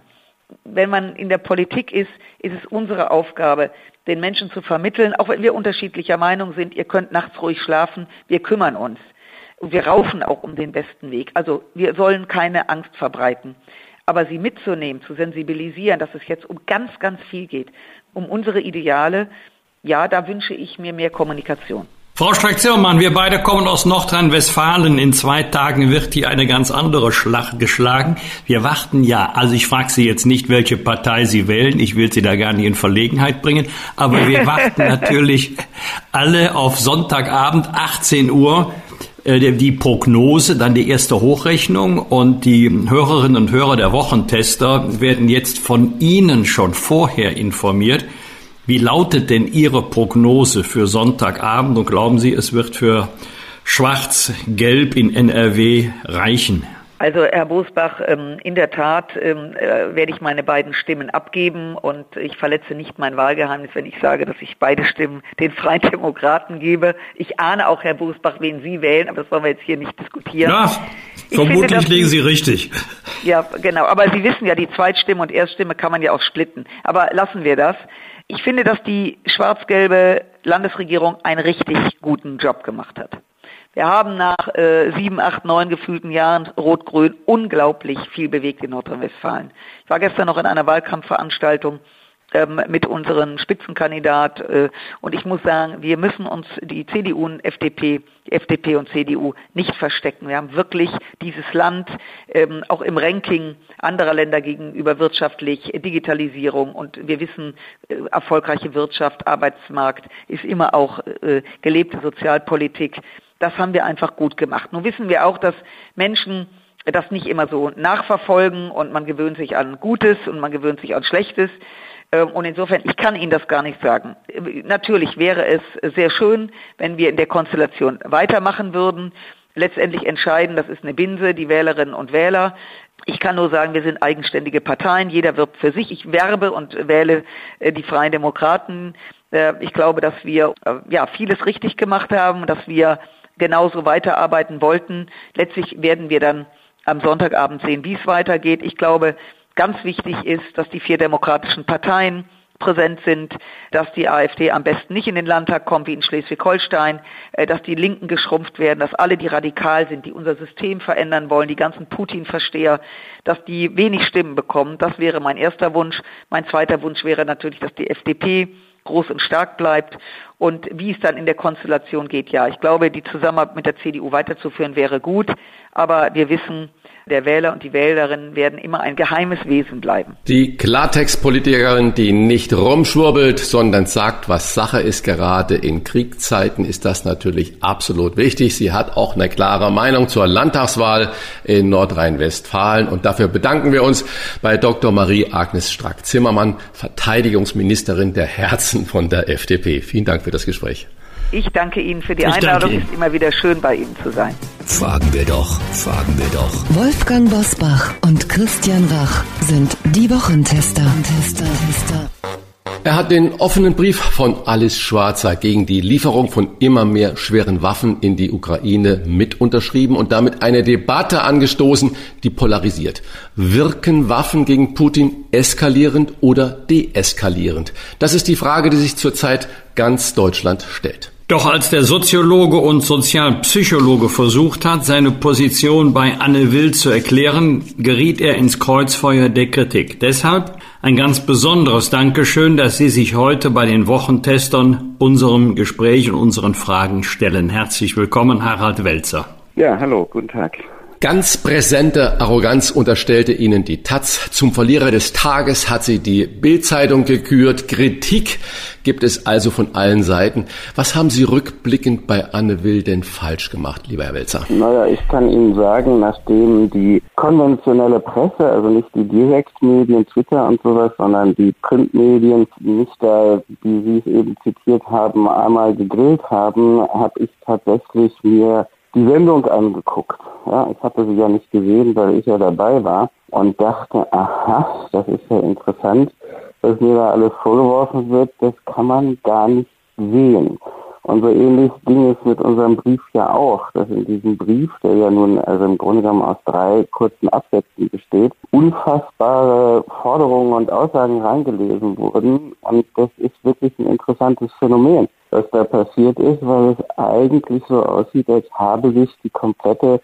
Speaker 6: Wenn man in der Politik ist, ist es unsere Aufgabe, den Menschen zu vermitteln, auch wenn wir unterschiedlicher Meinung sind, ihr könnt nachts ruhig schlafen, wir kümmern uns. Und wir raufen auch um den besten Weg. Also wir sollen keine Angst verbreiten. Aber sie mitzunehmen, zu sensibilisieren, dass es jetzt um ganz, ganz viel geht, um unsere Ideale, ja, da wünsche ich mir mehr Kommunikation.
Speaker 1: Frau Streck-Zimmermann, wir beide kommen aus Nordrhein-Westfalen. In zwei Tagen wird hier eine ganz andere Schlacht geschlagen. Wir warten ja, also ich frage Sie jetzt nicht, welche Partei Sie wählen. Ich will Sie da gar nicht in Verlegenheit bringen. Aber wir warten *laughs* natürlich alle auf Sonntagabend, 18 Uhr, die Prognose, dann die erste Hochrechnung und die Hörerinnen und Hörer der Wochentester werden jetzt von Ihnen schon vorher informiert. Wie lautet denn Ihre Prognose für Sonntagabend und glauben Sie, es wird für Schwarz-Gelb in NRW reichen?
Speaker 6: Also Herr Bosbach, ähm, in der Tat ähm, äh, werde ich meine beiden Stimmen abgeben und ich verletze nicht mein Wahlgeheimnis, wenn ich sage, dass ich beide Stimmen den Freien Demokraten gebe. Ich ahne auch, Herr Bosbach, wen Sie wählen, aber das wollen wir jetzt hier nicht diskutieren.
Speaker 1: Ja, vermutlich finde, liegen Sie richtig.
Speaker 6: Ja, genau. Aber Sie wissen ja, die Zweitstimme und Erststimme kann man ja auch splitten. Aber lassen wir das. Ich finde, dass die schwarz-gelbe Landesregierung einen richtig guten Job gemacht hat. Wir haben nach äh, sieben, acht, neun gefühlten Jahren Rot-Grün unglaublich viel bewegt in Nordrhein-Westfalen. Ich war gestern noch in einer Wahlkampfveranstaltung ähm, mit unserem Spitzenkandidat äh, und ich muss sagen, wir müssen uns die CDU und FDP, FDP und CDU nicht verstecken. Wir haben wirklich dieses Land ähm, auch im Ranking anderer Länder gegenüber wirtschaftlich Digitalisierung und wir wissen, äh, erfolgreiche Wirtschaft, Arbeitsmarkt ist immer auch äh, gelebte Sozialpolitik. Das haben wir einfach gut gemacht. Nun wissen wir auch, dass Menschen das nicht immer so nachverfolgen und man gewöhnt sich an Gutes und man gewöhnt sich an Schlechtes. Ähm, und insofern, ich kann Ihnen das gar nicht sagen. Natürlich wäre es sehr schön, wenn wir in der Konstellation weitermachen würden. Letztendlich entscheiden, das ist eine Binse, die Wählerinnen und Wähler. Ich kann nur sagen, wir sind eigenständige Parteien. Jeder wirbt für sich. Ich werbe und wähle äh, die Freien Demokraten. Äh, ich glaube, dass wir äh, ja vieles richtig gemacht haben, dass wir genauso weiterarbeiten wollten. Letztlich werden wir dann am Sonntagabend sehen, wie es weitergeht. Ich glaube, Ganz wichtig ist, dass die vier demokratischen Parteien präsent sind, dass die AfD am besten nicht in den Landtag kommt wie in Schleswig-Holstein, äh, dass die Linken geschrumpft werden, dass alle, die radikal sind, die unser System verändern wollen, die ganzen Putin-Versteher, dass die wenig Stimmen bekommen. Das wäre mein erster Wunsch. Mein zweiter Wunsch wäre natürlich, dass die FDP groß und stark bleibt. Und wie es dann in der Konstellation geht, ja, ich glaube, die Zusammenarbeit mit der CDU weiterzuführen wäre gut. Aber wir wissen, der Wähler und die Wählerinnen werden immer ein geheimes Wesen bleiben.
Speaker 2: Die Klartextpolitikerin, die nicht rumschwurbelt, sondern sagt, was Sache ist, gerade in Kriegszeiten ist das natürlich absolut wichtig. Sie hat auch eine klare Meinung zur Landtagswahl in Nordrhein-Westfalen und dafür bedanken wir uns bei Dr. Marie-Agnes Strack-Zimmermann, Verteidigungsministerin der Herzen von der FDP. Vielen Dank für das Gespräch.
Speaker 6: Ich danke Ihnen für die ich Einladung. Es ist immer wieder schön, bei Ihnen zu sein.
Speaker 3: Fragen wir doch, fragen wir doch.
Speaker 5: Wolfgang Bosbach und Christian Rach sind die Wochentester. Tester, Tester.
Speaker 2: Er hat den offenen Brief von Alice Schwarzer gegen die Lieferung von immer mehr schweren Waffen in die Ukraine mit unterschrieben und damit eine Debatte angestoßen, die polarisiert. Wirken Waffen gegen Putin eskalierend oder deeskalierend? Das ist die Frage, die sich zurzeit ganz Deutschland stellt.
Speaker 1: Doch als der Soziologe und Sozialpsychologe versucht hat, seine Position bei Anne Will zu erklären, geriet er ins Kreuzfeuer der Kritik. Deshalb ein ganz besonderes Dankeschön, dass Sie sich heute bei den Wochentestern unserem Gespräch und unseren Fragen stellen. Herzlich willkommen, Harald Welzer.
Speaker 7: Ja, hallo, guten Tag.
Speaker 2: Ganz präsente Arroganz unterstellte ihnen die Taz. Zum Verlierer des Tages hat sie die Bildzeitung gekürt. Kritik gibt es also von allen Seiten. Was haben Sie rückblickend bei Anne Will denn falsch gemacht, lieber Herr Welzer?
Speaker 7: Naja, ich kann Ihnen sagen, nachdem die konventionelle Presse, also nicht die Direktmedien, Twitter und sowas, sondern die Printmedien nicht da, wie Sie es eben zitiert haben, einmal gegrillt haben, habe ich tatsächlich mir die Sendung angeguckt. Ja, ich hatte sie ja nicht gesehen, weil ich ja dabei war und dachte, aha, das ist ja interessant, was mir da alles vorgeworfen wird, das kann man gar nicht sehen. Und so ähnlich ging es mit unserem Brief ja auch, dass in diesem Brief, der ja nun also im Grunde genommen aus drei kurzen Absätzen besteht, unfassbare Forderungen und Aussagen reingelesen wurden. Und das ist wirklich ein interessantes Phänomen, was da passiert ist, weil es eigentlich so aussieht, als habe sich die komplette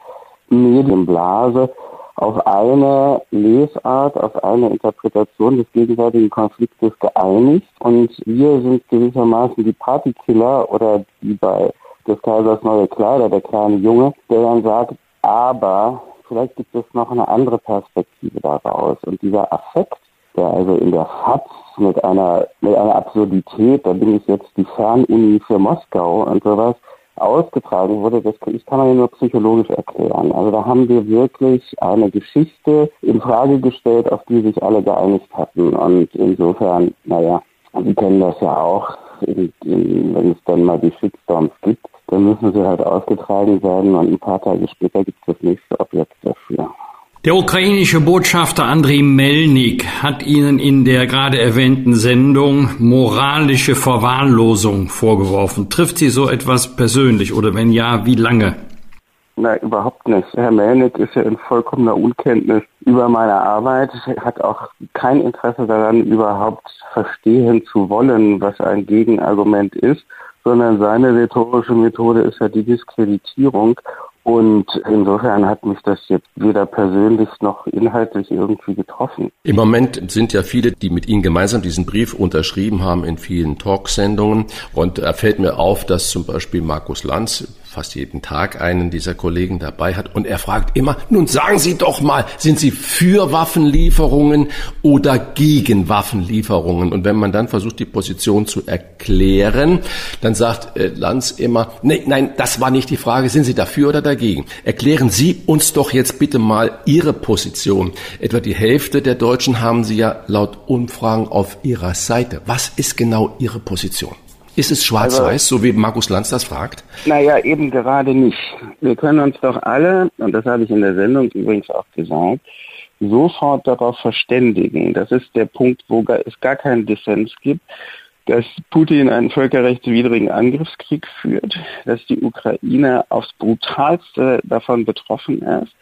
Speaker 7: Medienblase auf eine Lesart, auf eine Interpretation des gegenseitigen Konfliktes geeinigt. Und wir sind gewissermaßen die Partykiller oder die bei des Kaisers neue Kleider, der kleine Junge, der dann sagt, aber vielleicht gibt es noch eine andere Perspektive daraus. Und dieser Affekt, der also in der FAZ mit einer, mit einer Absurdität, da bin ich jetzt die Fernuni für Moskau und sowas, ausgetragen wurde, das ich kann man ja nur psychologisch erklären. Also da haben wir wirklich eine Geschichte in Frage gestellt, auf die sich alle geeinigt hatten. Und insofern, naja, Sie kennen das ja auch, in, in, wenn es dann mal die Shitstorms gibt, dann müssen sie halt ausgetragen werden und ein paar Tage später gibt es das nächste Objekt dafür.
Speaker 1: Der ukrainische Botschafter Andriy Melnik hat Ihnen in der gerade erwähnten Sendung moralische Verwahrlosung vorgeworfen. Trifft Sie so etwas persönlich oder wenn ja, wie lange?
Speaker 7: Nein, überhaupt nicht. Herr Melnik ist ja in vollkommener Unkenntnis über meine Arbeit, hat auch kein Interesse daran, überhaupt verstehen zu wollen, was ein Gegenargument ist, sondern seine rhetorische Methode ist ja die Diskreditierung und insofern hat mich das jetzt weder persönlich noch inhaltlich irgendwie getroffen.
Speaker 2: Im Moment sind ja viele, die mit Ihnen gemeinsam diesen Brief unterschrieben haben in vielen Talksendungen. Und da fällt mir auf, dass zum Beispiel Markus Lanz fast jeden Tag einen dieser Kollegen dabei hat und er fragt immer, nun sagen Sie doch mal, sind Sie für Waffenlieferungen oder gegen Waffenlieferungen? Und wenn man dann versucht, die Position zu erklären, dann sagt äh, Lanz immer, nee, nein, das war nicht die Frage, sind Sie dafür oder dagegen? Erklären Sie uns doch jetzt bitte mal Ihre Position. Etwa die Hälfte der Deutschen haben Sie ja laut Umfragen auf Ihrer Seite. Was ist genau Ihre Position? Ist es schwarz-weiß, also, so wie Markus Lanz das fragt?
Speaker 7: Naja, eben gerade nicht. Wir können uns doch alle, und das habe ich in der Sendung übrigens auch gesagt, sofort darauf verständigen. Das ist der Punkt, wo es gar keinen Dissens gibt, dass Putin einen völkerrechtswidrigen Angriffskrieg führt, dass die Ukraine aufs brutalste davon betroffen ist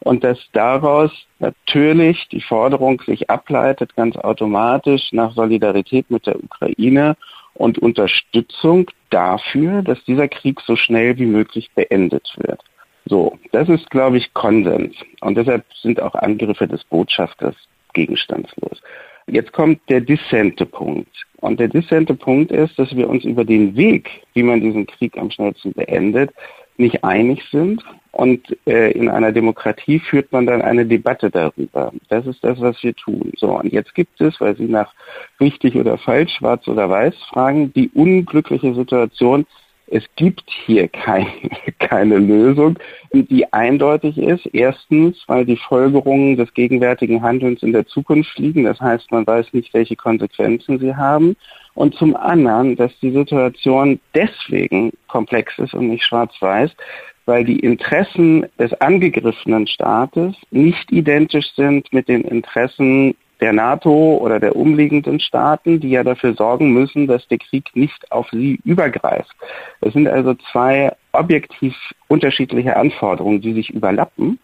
Speaker 7: und dass daraus natürlich die Forderung sich ableitet, ganz automatisch nach Solidarität mit der Ukraine und Unterstützung dafür, dass dieser Krieg so schnell wie möglich beendet wird. So, das ist, glaube ich, Konsens. Und deshalb sind auch Angriffe des Botschafters gegenstandslos. Jetzt kommt der dissente Punkt. Und der dissente Punkt ist, dass wir uns über den Weg, wie man diesen Krieg am schnellsten beendet, nicht einig sind. Und äh, in einer Demokratie führt man dann eine Debatte darüber. Das ist das, was wir tun. So, und jetzt gibt es, weil Sie nach richtig oder falsch, schwarz oder weiß fragen, die unglückliche Situation, es gibt hier kein, *laughs* keine Lösung, die eindeutig ist. Erstens, weil die Folgerungen des gegenwärtigen Handelns in der Zukunft liegen. Das heißt, man weiß nicht, welche Konsequenzen sie haben. Und zum anderen, dass die Situation deswegen komplex ist und nicht schwarz-weiß, weil die Interessen des angegriffenen Staates nicht identisch sind mit den Interessen der NATO oder der umliegenden Staaten, die ja dafür sorgen müssen, dass der Krieg nicht auf sie übergreift. Es sind also zwei objektiv unterschiedliche Anforderungen, die sich überlappen,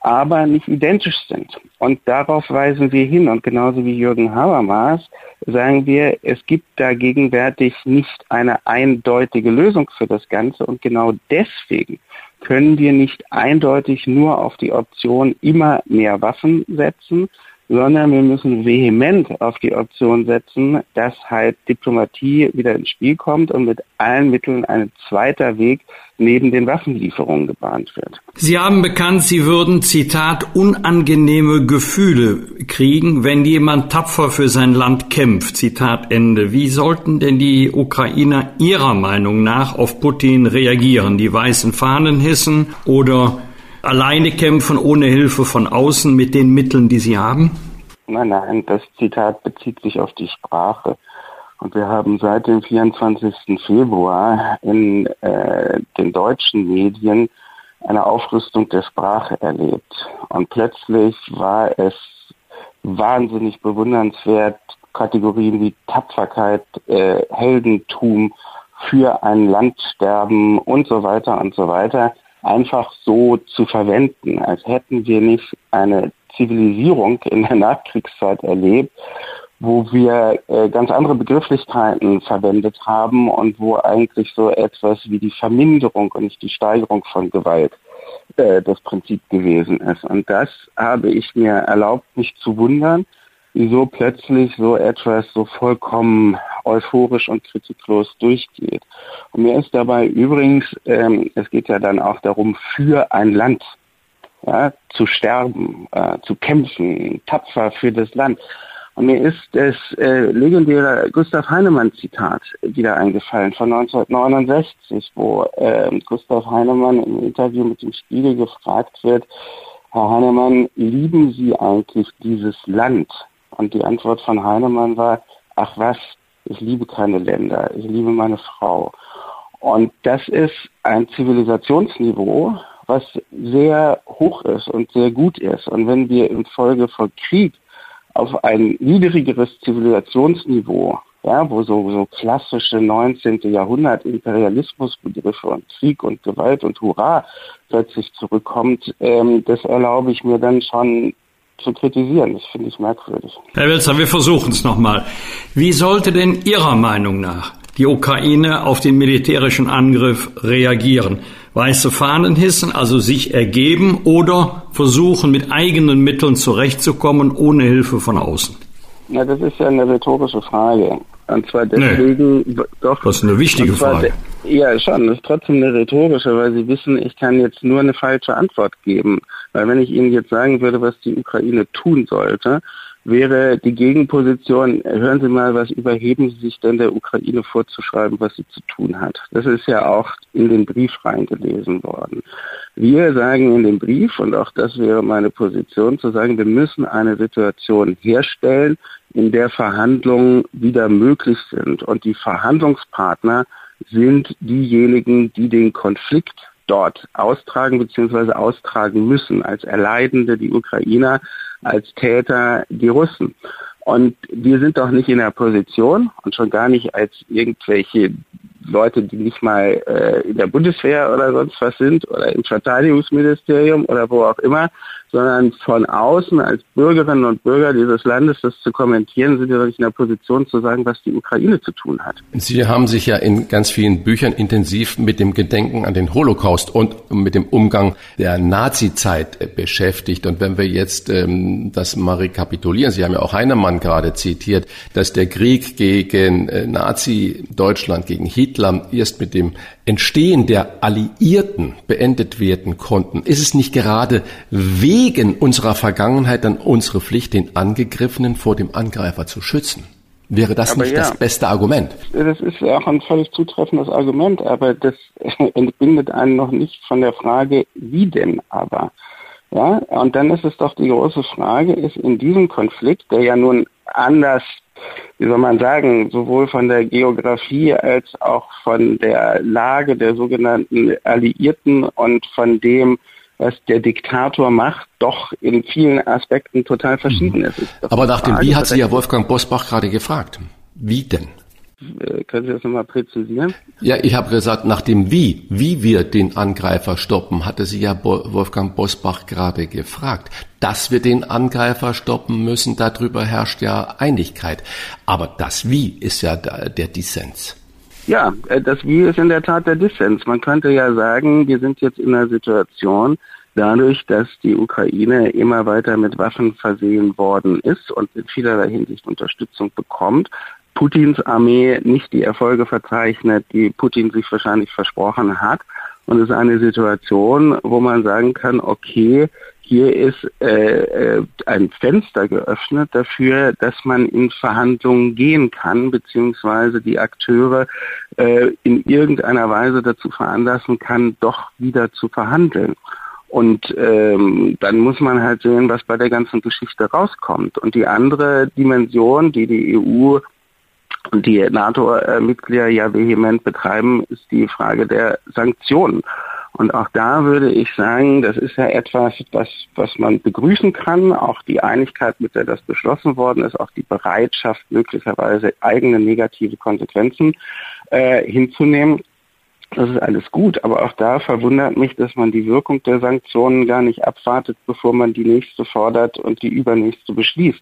Speaker 7: aber nicht identisch sind. Und darauf weisen wir hin. Und genauso wie Jürgen Habermas sagen wir, es gibt da gegenwärtig nicht eine eindeutige Lösung für das Ganze. Und genau deswegen können wir nicht eindeutig nur auf die Option immer mehr Waffen setzen, sondern wir müssen vehement auf die Option setzen, dass halt Diplomatie wieder ins Spiel kommt und mit allen Mitteln ein zweiter Weg neben den Waffenlieferungen gebahnt wird.
Speaker 1: Sie haben bekannt, Sie würden, Zitat, unangenehme Gefühle kriegen, wenn jemand tapfer für sein Land kämpft. Zitat Ende. Wie sollten denn die Ukrainer Ihrer Meinung nach auf Putin reagieren? Die weißen Fahnen hissen oder alleine kämpfen ohne Hilfe von außen mit den Mitteln, die sie haben?
Speaker 7: Nein, nein, das Zitat bezieht sich auf die Sprache. Und wir haben seit dem 24. Februar in äh, den deutschen Medien eine Aufrüstung der Sprache erlebt. Und plötzlich war es wahnsinnig bewundernswert, Kategorien wie Tapferkeit, äh, Heldentum, für ein Land sterben und so weiter und so weiter einfach so zu verwenden, als hätten wir nicht eine Zivilisierung in der Nachkriegszeit erlebt, wo wir äh, ganz andere Begrifflichkeiten verwendet haben und wo eigentlich so etwas wie die Verminderung und nicht die Steigerung von Gewalt äh, das Prinzip gewesen ist. Und das habe ich mir erlaubt, mich zu wundern, wieso plötzlich so etwas so vollkommen euphorisch und kritiklos durchgeht. Und mir ist dabei übrigens, ähm, es geht ja dann auch darum, für ein Land ja, zu sterben, äh, zu kämpfen, tapfer für das Land. Und mir ist das äh, legendäre Gustav Heinemann-Zitat wieder eingefallen von 1969, wo äh, Gustav Heinemann im Interview mit dem Spiegel gefragt wird, Herr Heinemann, lieben Sie eigentlich dieses Land? Und die Antwort von Heinemann war, ach was, ich liebe keine Länder, ich liebe meine Frau. Und das ist ein Zivilisationsniveau, was sehr hoch ist und sehr gut ist. Und wenn wir infolge von Krieg auf ein niedrigeres Zivilisationsniveau, ja, wo so, so klassische 19. Jahrhundert Imperialismusbegriffe und Krieg und Gewalt und Hurra plötzlich zurückkommt, ähm, das erlaube ich mir dann schon zu kritisieren. Das finde ich merkwürdig.
Speaker 1: Herr Welzer, wir versuchen es nochmal. Wie sollte denn Ihrer Meinung nach die Ukraine auf den militärischen Angriff reagieren? Weiße Fahnen hissen, also sich ergeben oder versuchen mit eigenen Mitteln zurechtzukommen, ohne Hilfe von außen?
Speaker 7: Na, das ist ja eine rhetorische Frage. Und zwar deswegen,
Speaker 1: nee, doch. Das ist eine wichtige Frage.
Speaker 7: Ja, schon. Das ist trotzdem eine rhetorische, weil Sie wissen, ich kann jetzt nur eine falsche Antwort geben. Weil wenn ich Ihnen jetzt sagen würde, was die Ukraine tun sollte, wäre die Gegenposition, hören Sie mal, was überheben Sie sich denn der Ukraine vorzuschreiben, was sie zu tun hat. Das ist ja auch in den Brief reingelesen worden. Wir sagen in dem Brief, und auch das wäre meine Position, zu sagen, wir müssen eine Situation herstellen, in der Verhandlungen wieder möglich sind. Und die Verhandlungspartner sind diejenigen, die den Konflikt dort austragen bzw. austragen müssen, als Erleidende die Ukrainer, als Täter die Russen. Und wir sind doch nicht in der Position und schon gar nicht als irgendwelche Leute, die nicht mal äh, in der Bundeswehr oder sonst was sind oder im Verteidigungsministerium oder wo auch immer, sondern von außen als Bürgerinnen und Bürger dieses Landes das zu kommentieren, sind wir nicht in der Position zu sagen, was die Ukraine zu tun hat.
Speaker 2: Sie haben sich ja in ganz vielen Büchern intensiv mit dem Gedenken an den Holocaust und mit dem Umgang der Nazi-Zeit äh, beschäftigt. Und wenn wir jetzt ähm, das mal rekapitulieren, Sie haben ja auch Heinemann gerade zitiert, dass der Krieg gegen äh, Nazi-Deutschland, gegen Hitler erst mit dem Entstehen der Alliierten beendet werden konnten, ist es nicht gerade wegen unserer Vergangenheit dann unsere Pflicht, den Angegriffenen vor dem Angreifer zu schützen? Wäre das aber nicht ja, das beste Argument?
Speaker 7: Das ist auch ein völlig zutreffendes Argument, aber das *laughs* entbindet einen noch nicht von der Frage, wie denn aber? Ja, und dann ist es doch die große Frage, ist in diesem Konflikt, der ja nun anders wie soll man sagen, sowohl von der Geografie als auch von der Lage der sogenannten Alliierten und von dem, was der Diktator macht, doch in vielen Aspekten total verschieden mhm. ist.
Speaker 2: Aber nach dem Wie hat sie ja Wolfgang Bosbach gerade gefragt. Wie denn?
Speaker 7: Äh, können Sie das nochmal präzisieren?
Speaker 2: Ja, ich habe gesagt, nach dem Wie, wie wir den Angreifer stoppen, hatte Sie ja Wolfgang Bosbach gerade gefragt. Dass wir den Angreifer stoppen müssen, darüber herrscht ja Einigkeit. Aber das Wie ist ja der Dissens.
Speaker 7: Ja, äh, das Wie ist in der Tat der Dissens. Man könnte ja sagen, wir sind jetzt in einer Situation, dadurch, dass die Ukraine immer weiter mit Waffen versehen worden ist und in vielerlei Hinsicht Unterstützung bekommt, Putins Armee nicht die Erfolge verzeichnet, die Putin sich wahrscheinlich versprochen hat. Und es ist eine Situation, wo man sagen kann, okay, hier ist äh, äh, ein Fenster geöffnet dafür, dass man in Verhandlungen gehen kann, beziehungsweise die Akteure äh, in irgendeiner Weise dazu veranlassen kann, doch wieder zu verhandeln. Und ähm, dann muss man halt sehen, was bei der ganzen Geschichte rauskommt. Und die andere Dimension, die die EU und die NATO-Mitglieder ja vehement betreiben, ist die Frage der Sanktionen. Und auch da würde ich sagen, das ist ja etwas, was, was man begrüßen kann. Auch die Einigkeit, mit der das beschlossen worden ist, auch die Bereitschaft, möglicherweise eigene negative Konsequenzen äh, hinzunehmen. Das ist alles gut, aber auch da verwundert mich, dass man die Wirkung der Sanktionen gar nicht abwartet, bevor man die nächste fordert und die übernächste beschließt.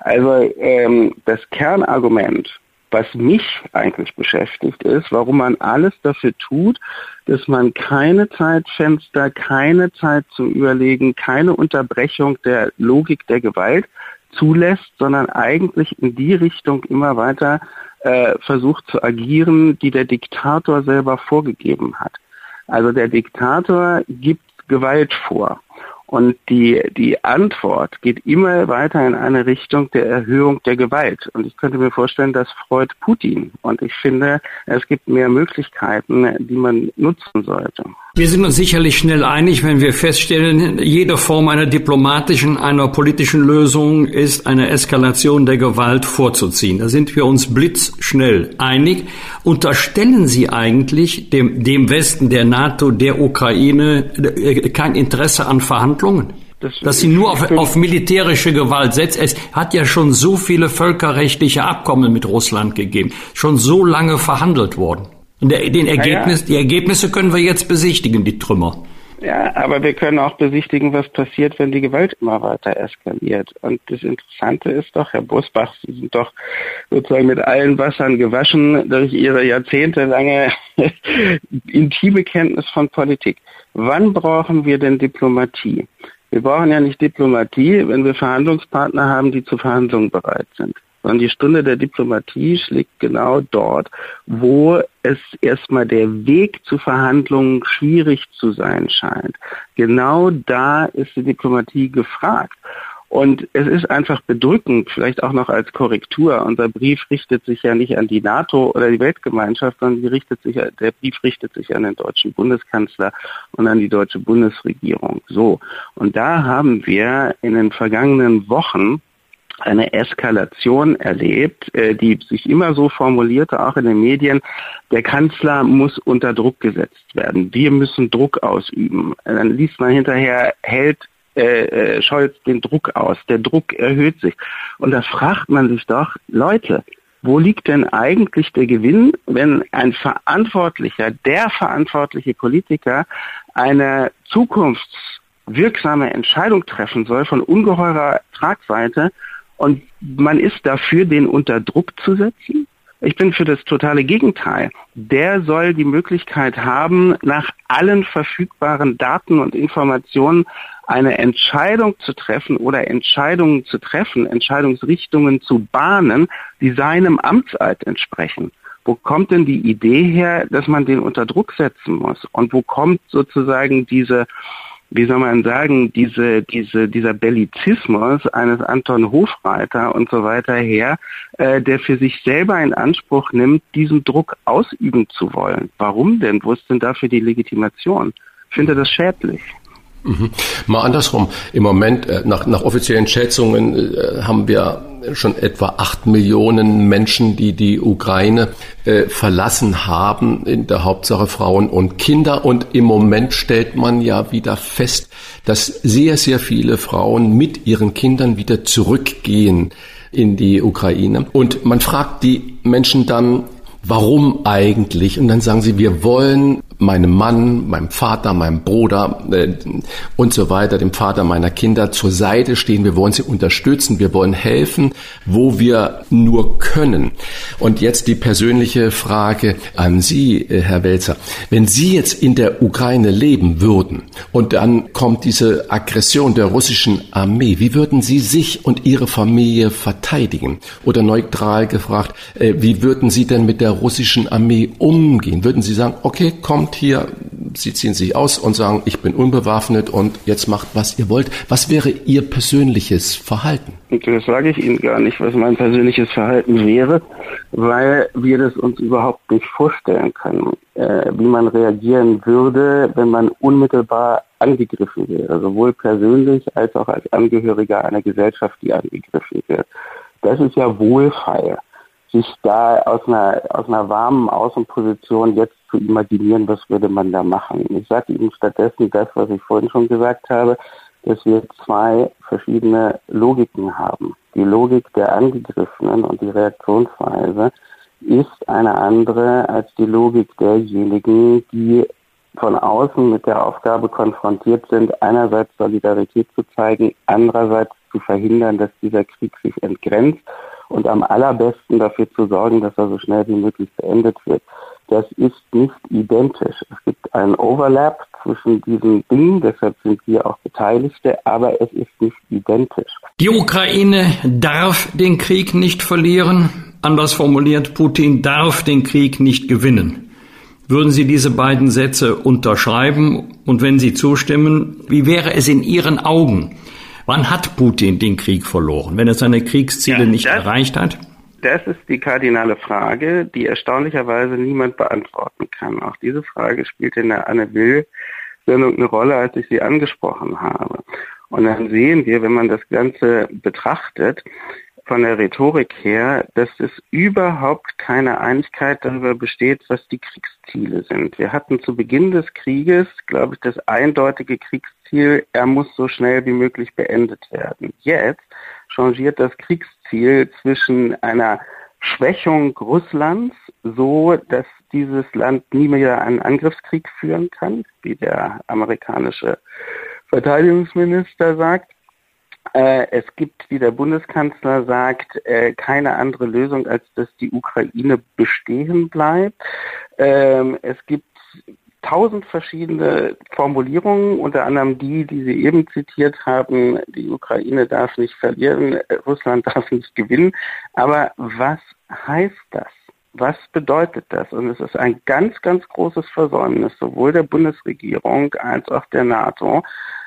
Speaker 7: Also ähm, das Kernargument was mich eigentlich beschäftigt, ist, warum man alles dafür tut, dass man keine Zeitfenster, keine Zeit zum Überlegen, keine Unterbrechung der Logik der Gewalt zulässt, sondern eigentlich in die Richtung immer weiter äh, versucht zu agieren, die der Diktator selber vorgegeben hat. Also der Diktator gibt Gewalt vor. Und die, die Antwort geht immer weiter in eine Richtung der Erhöhung der Gewalt. Und ich könnte mir vorstellen, das freut Putin. Und ich finde, es gibt mehr Möglichkeiten, die man nutzen sollte.
Speaker 1: Wir sind uns sicherlich schnell einig, wenn wir feststellen, jede Form einer diplomatischen, einer politischen Lösung ist eine Eskalation der Gewalt vorzuziehen. Da sind wir uns blitzschnell einig. Unterstellen Sie eigentlich dem, dem Westen, der NATO, der Ukraine äh, kein Interesse an Verhandlungen? Das, dass sie nur auf, auf militärische Gewalt setzt. Es hat ja schon so viele völkerrechtliche Abkommen mit Russland gegeben, schon so lange verhandelt worden. Und der, den Ergebnis, ja. die Ergebnisse können wir jetzt besichtigen, die Trümmer.
Speaker 7: Ja, aber wir können auch besichtigen, was passiert, wenn die Gewalt immer weiter eskaliert. Und das Interessante ist doch, Herr Bosbach, Sie sind doch sozusagen mit allen Wassern gewaschen durch Ihre jahrzehntelange *laughs* intime Kenntnis von Politik. Wann brauchen wir denn Diplomatie? Wir brauchen ja nicht Diplomatie, wenn wir Verhandlungspartner haben, die zu Verhandlungen bereit sind sondern die Stunde der Diplomatie schlägt genau dort, wo es erstmal der Weg zu Verhandlungen schwierig zu sein scheint. Genau da ist die Diplomatie gefragt. Und es ist einfach bedrückend, vielleicht auch noch als Korrektur. Unser Brief richtet sich ja nicht an die NATO oder die Weltgemeinschaft, sondern richtet sich, der Brief richtet sich an den deutschen Bundeskanzler und an die deutsche Bundesregierung. So. Und da haben wir in den vergangenen Wochen eine Eskalation erlebt, äh, die sich immer so formulierte, auch in den Medien, der Kanzler muss unter Druck gesetzt werden. Wir müssen Druck ausüben. Dann liest man hinterher, hält äh, äh, Scholz den Druck aus. Der Druck erhöht sich. Und da fragt man sich doch, Leute, wo liegt denn eigentlich der Gewinn, wenn ein verantwortlicher, der verantwortliche Politiker eine zukunftswirksame Entscheidung treffen soll von ungeheurer Tragweite und man ist dafür, den unter Druck zu setzen? Ich bin für das totale Gegenteil. Der soll die Möglichkeit haben, nach allen verfügbaren Daten und Informationen eine Entscheidung zu treffen oder Entscheidungen zu treffen, Entscheidungsrichtungen zu bahnen, die seinem Amtseid entsprechen. Wo kommt denn die Idee her, dass man den unter Druck setzen muss? Und wo kommt sozusagen diese wie soll man sagen, diese, diese, dieser Bellizismus eines Anton Hofreiter und so weiter her, äh, der für sich selber in Anspruch nimmt, diesen Druck ausüben zu wollen. Warum denn? Wo ist denn dafür die Legitimation? Ich finde das schädlich.
Speaker 2: Mhm. Mal andersrum. Im Moment, äh, nach, nach offiziellen Schätzungen, äh, haben wir schon etwa acht Millionen Menschen, die die Ukraine äh, verlassen haben, in der Hauptsache Frauen und Kinder. Und im Moment stellt man ja wieder fest, dass sehr, sehr viele Frauen mit ihren Kindern wieder zurückgehen in die Ukraine. Und man fragt die Menschen dann, warum eigentlich? Und dann sagen sie, wir wollen meinem Mann, meinem Vater, meinem Bruder äh, und so weiter, dem Vater meiner Kinder zur Seite stehen. Wir wollen sie unterstützen, wir wollen helfen, wo wir nur können. Und jetzt die persönliche Frage an Sie, äh, Herr Welzer. Wenn Sie jetzt in der Ukraine leben würden und dann kommt diese Aggression der russischen Armee, wie würden Sie sich und Ihre Familie verteidigen? Oder neutral gefragt, äh, wie würden Sie denn mit der russischen Armee umgehen? Würden Sie sagen, okay, kommt kommt hier, Sie ziehen sich aus und sagen, ich bin unbewaffnet und jetzt macht, was ihr wollt. Was wäre Ihr persönliches Verhalten?
Speaker 7: Das sage ich Ihnen gar nicht, was mein persönliches Verhalten wäre, weil wir das uns überhaupt nicht vorstellen können, äh, wie man reagieren würde, wenn man unmittelbar angegriffen wäre, sowohl persönlich als auch als Angehöriger einer Gesellschaft, die angegriffen wird. Das ist ja wohlfeil sich da aus einer, aus einer warmen Außenposition jetzt zu imaginieren, was würde man da machen. Ich sage Ihnen stattdessen das, was ich vorhin schon gesagt habe, dass wir zwei verschiedene Logiken haben. Die Logik der Angegriffenen und die Reaktionsweise ist eine andere als die Logik derjenigen, die von außen mit der Aufgabe konfrontiert sind, einerseits Solidarität zu zeigen, andererseits zu verhindern, dass dieser Krieg sich entgrenzt und am allerbesten dafür zu sorgen, dass er so schnell wie möglich beendet wird. Das ist nicht identisch. Es gibt einen Overlap zwischen diesen Dingen, deshalb sind wir auch Beteiligte, aber es ist nicht identisch.
Speaker 1: Die Ukraine darf den Krieg nicht verlieren. Anders formuliert, Putin darf den Krieg nicht gewinnen. Würden Sie diese beiden Sätze unterschreiben? Und wenn Sie zustimmen, wie wäre es in Ihren Augen? Wann hat Putin den Krieg verloren, wenn er seine Kriegsziele ja, nicht erreicht hat?
Speaker 7: Das ist die kardinale Frage, die erstaunlicherweise niemand beantworten kann. Auch diese Frage spielt in der Anne Will Sendung eine Rolle, als ich sie angesprochen habe. Und dann sehen wir, wenn man das Ganze betrachtet, von der Rhetorik her, dass es überhaupt keine Einigkeit darüber besteht, was die Kriegsziele sind. Wir hatten zu Beginn des Krieges, glaube ich, das eindeutige Kriegsziel, er muss so schnell wie möglich beendet werden. Jetzt changiert das Kriegsziel zwischen einer Schwächung Russlands, so dass dieses Land nie mehr einen Angriffskrieg führen kann, wie der amerikanische Verteidigungsminister sagt, es gibt, wie der Bundeskanzler sagt, äh, keine andere Lösung, als dass die Ukraine bestehen bleibt. Ähm, es gibt tausend verschiedene Formulierungen, unter anderem die, die Sie eben zitiert haben. Die Ukraine darf nicht verlieren, Russland *laughs* darf nicht gewinnen. Aber was heißt das? Was bedeutet das? Und es ist ein ganz, ganz großes Versäumnis sowohl der Bundesregierung als auch der NATO,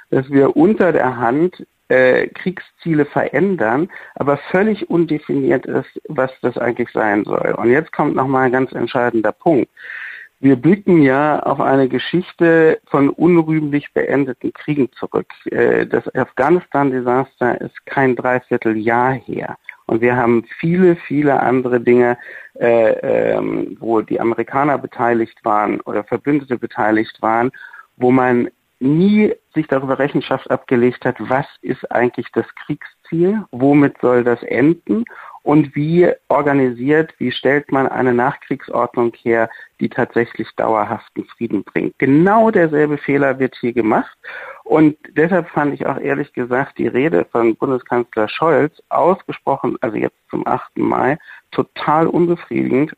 Speaker 7: dass wir unter der Hand äh, Kriegsziele verändern, aber völlig undefiniert ist, was das eigentlich sein soll. Und jetzt kommt nochmal ein ganz entscheidender Punkt. Wir blicken ja auf eine Geschichte von unrühmlich beendeten Kriegen zurück. Äh, das Afghanistan-Desaster ist kein Dreivierteljahr her. Und wir haben viele, viele andere Dinge, äh, ähm, wo die Amerikaner beteiligt waren oder Verbündete beteiligt waren, wo man nie sich darüber Rechenschaft abgelegt hat, was ist eigentlich das Kriegsziel, womit soll das enden und wie organisiert, wie stellt man eine Nachkriegsordnung her, die tatsächlich dauerhaften Frieden bringt. Genau derselbe Fehler wird hier gemacht und deshalb fand ich auch ehrlich gesagt die Rede von Bundeskanzler Scholz ausgesprochen, also jetzt zum 8. Mai, total unbefriedigend,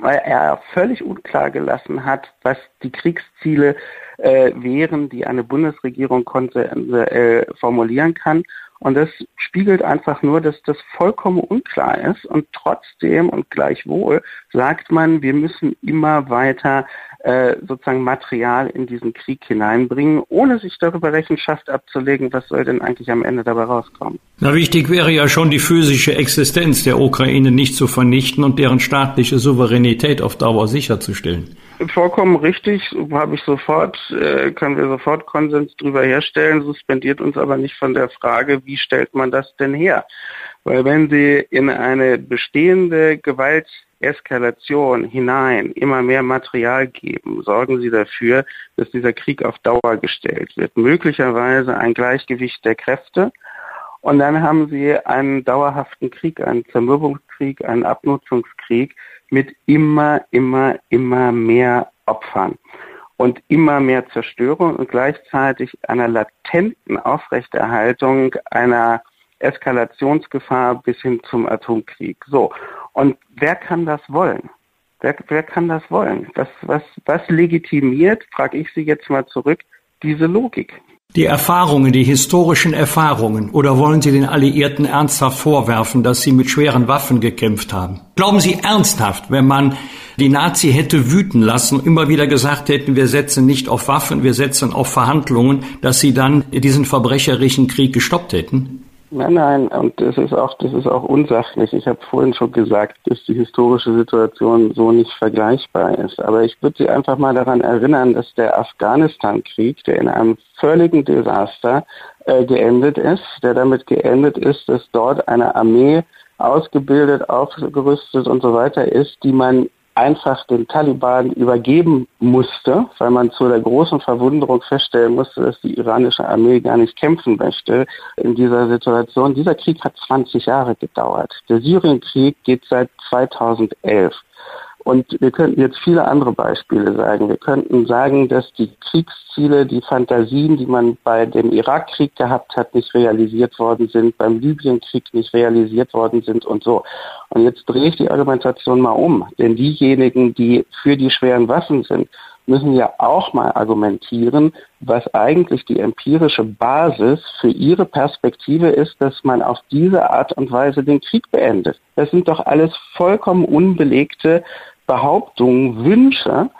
Speaker 7: weil er völlig unklar gelassen hat, was die Kriegsziele äh, wären, die eine Bundesregierung konsensuell formulieren kann. Und das spiegelt einfach nur, dass das vollkommen unklar ist. Und trotzdem und gleichwohl sagt man, wir müssen immer weiter äh, sozusagen Material in diesen Krieg hineinbringen, ohne sich darüber Rechenschaft abzulegen, was soll denn eigentlich am Ende dabei rauskommen.
Speaker 1: Na, wichtig wäre ja schon die physische Existenz der Ukraine nicht zu vernichten und deren staatliche Souveränität auf Dauer sicherzustellen.
Speaker 7: Vollkommen richtig, habe ich sofort, äh, können wir sofort Konsens darüber herstellen, suspendiert uns aber nicht von der Frage, wie stellt man das denn her? Weil wenn Sie in eine bestehende Gewalteskalation hinein immer mehr Material geben, sorgen Sie dafür, dass dieser Krieg auf Dauer gestellt wird. Möglicherweise ein Gleichgewicht der Kräfte. Und dann haben Sie einen dauerhaften Krieg, einen Zermürbungskrieg, einen Abnutzungskrieg mit immer, immer, immer mehr Opfern und immer mehr Zerstörung und gleichzeitig einer latenten Aufrechterhaltung einer Eskalationsgefahr bis hin zum Atomkrieg. So. Und wer kann das wollen? Wer, wer kann das wollen? Was, was, was legitimiert, frage ich Sie jetzt mal zurück, diese Logik?
Speaker 1: Die Erfahrungen, die historischen Erfahrungen, oder wollen Sie den Alliierten ernsthaft vorwerfen, dass sie mit schweren Waffen gekämpft haben? Glauben Sie ernsthaft, wenn man die Nazi hätte wüten lassen, immer wieder gesagt hätten, wir setzen nicht auf Waffen, wir setzen auf Verhandlungen, dass sie dann diesen verbrecherischen Krieg gestoppt hätten?
Speaker 7: Nein, nein, und das ist auch, das ist auch unsachlich. Ich habe vorhin schon gesagt, dass die historische Situation so nicht vergleichbar ist. Aber ich würde Sie einfach mal daran erinnern, dass der Afghanistan-Krieg, der in einem völligen Desaster äh, geendet ist, der damit geendet ist, dass dort eine Armee ausgebildet, aufgerüstet und so weiter ist, die man einfach den Taliban übergeben musste, weil man zu der großen Verwunderung feststellen musste, dass die iranische Armee gar nicht kämpfen möchte in dieser Situation. Dieser Krieg hat 20 Jahre gedauert. Der Syrienkrieg geht seit 2011. Und wir könnten jetzt viele andere Beispiele sagen. Wir könnten sagen, dass die Kriegsziele, die Fantasien, die man bei dem Irakkrieg gehabt hat, nicht realisiert worden sind, beim Libyenkrieg nicht realisiert worden sind und so. Und jetzt drehe ich die Argumentation mal um. Denn diejenigen, die für die schweren Waffen sind, müssen ja auch mal argumentieren, was eigentlich die empirische Basis für ihre Perspektive ist, dass man auf diese Art und Weise den Krieg beendet. Das sind doch alles vollkommen unbelegte Behauptungen, Wünsche,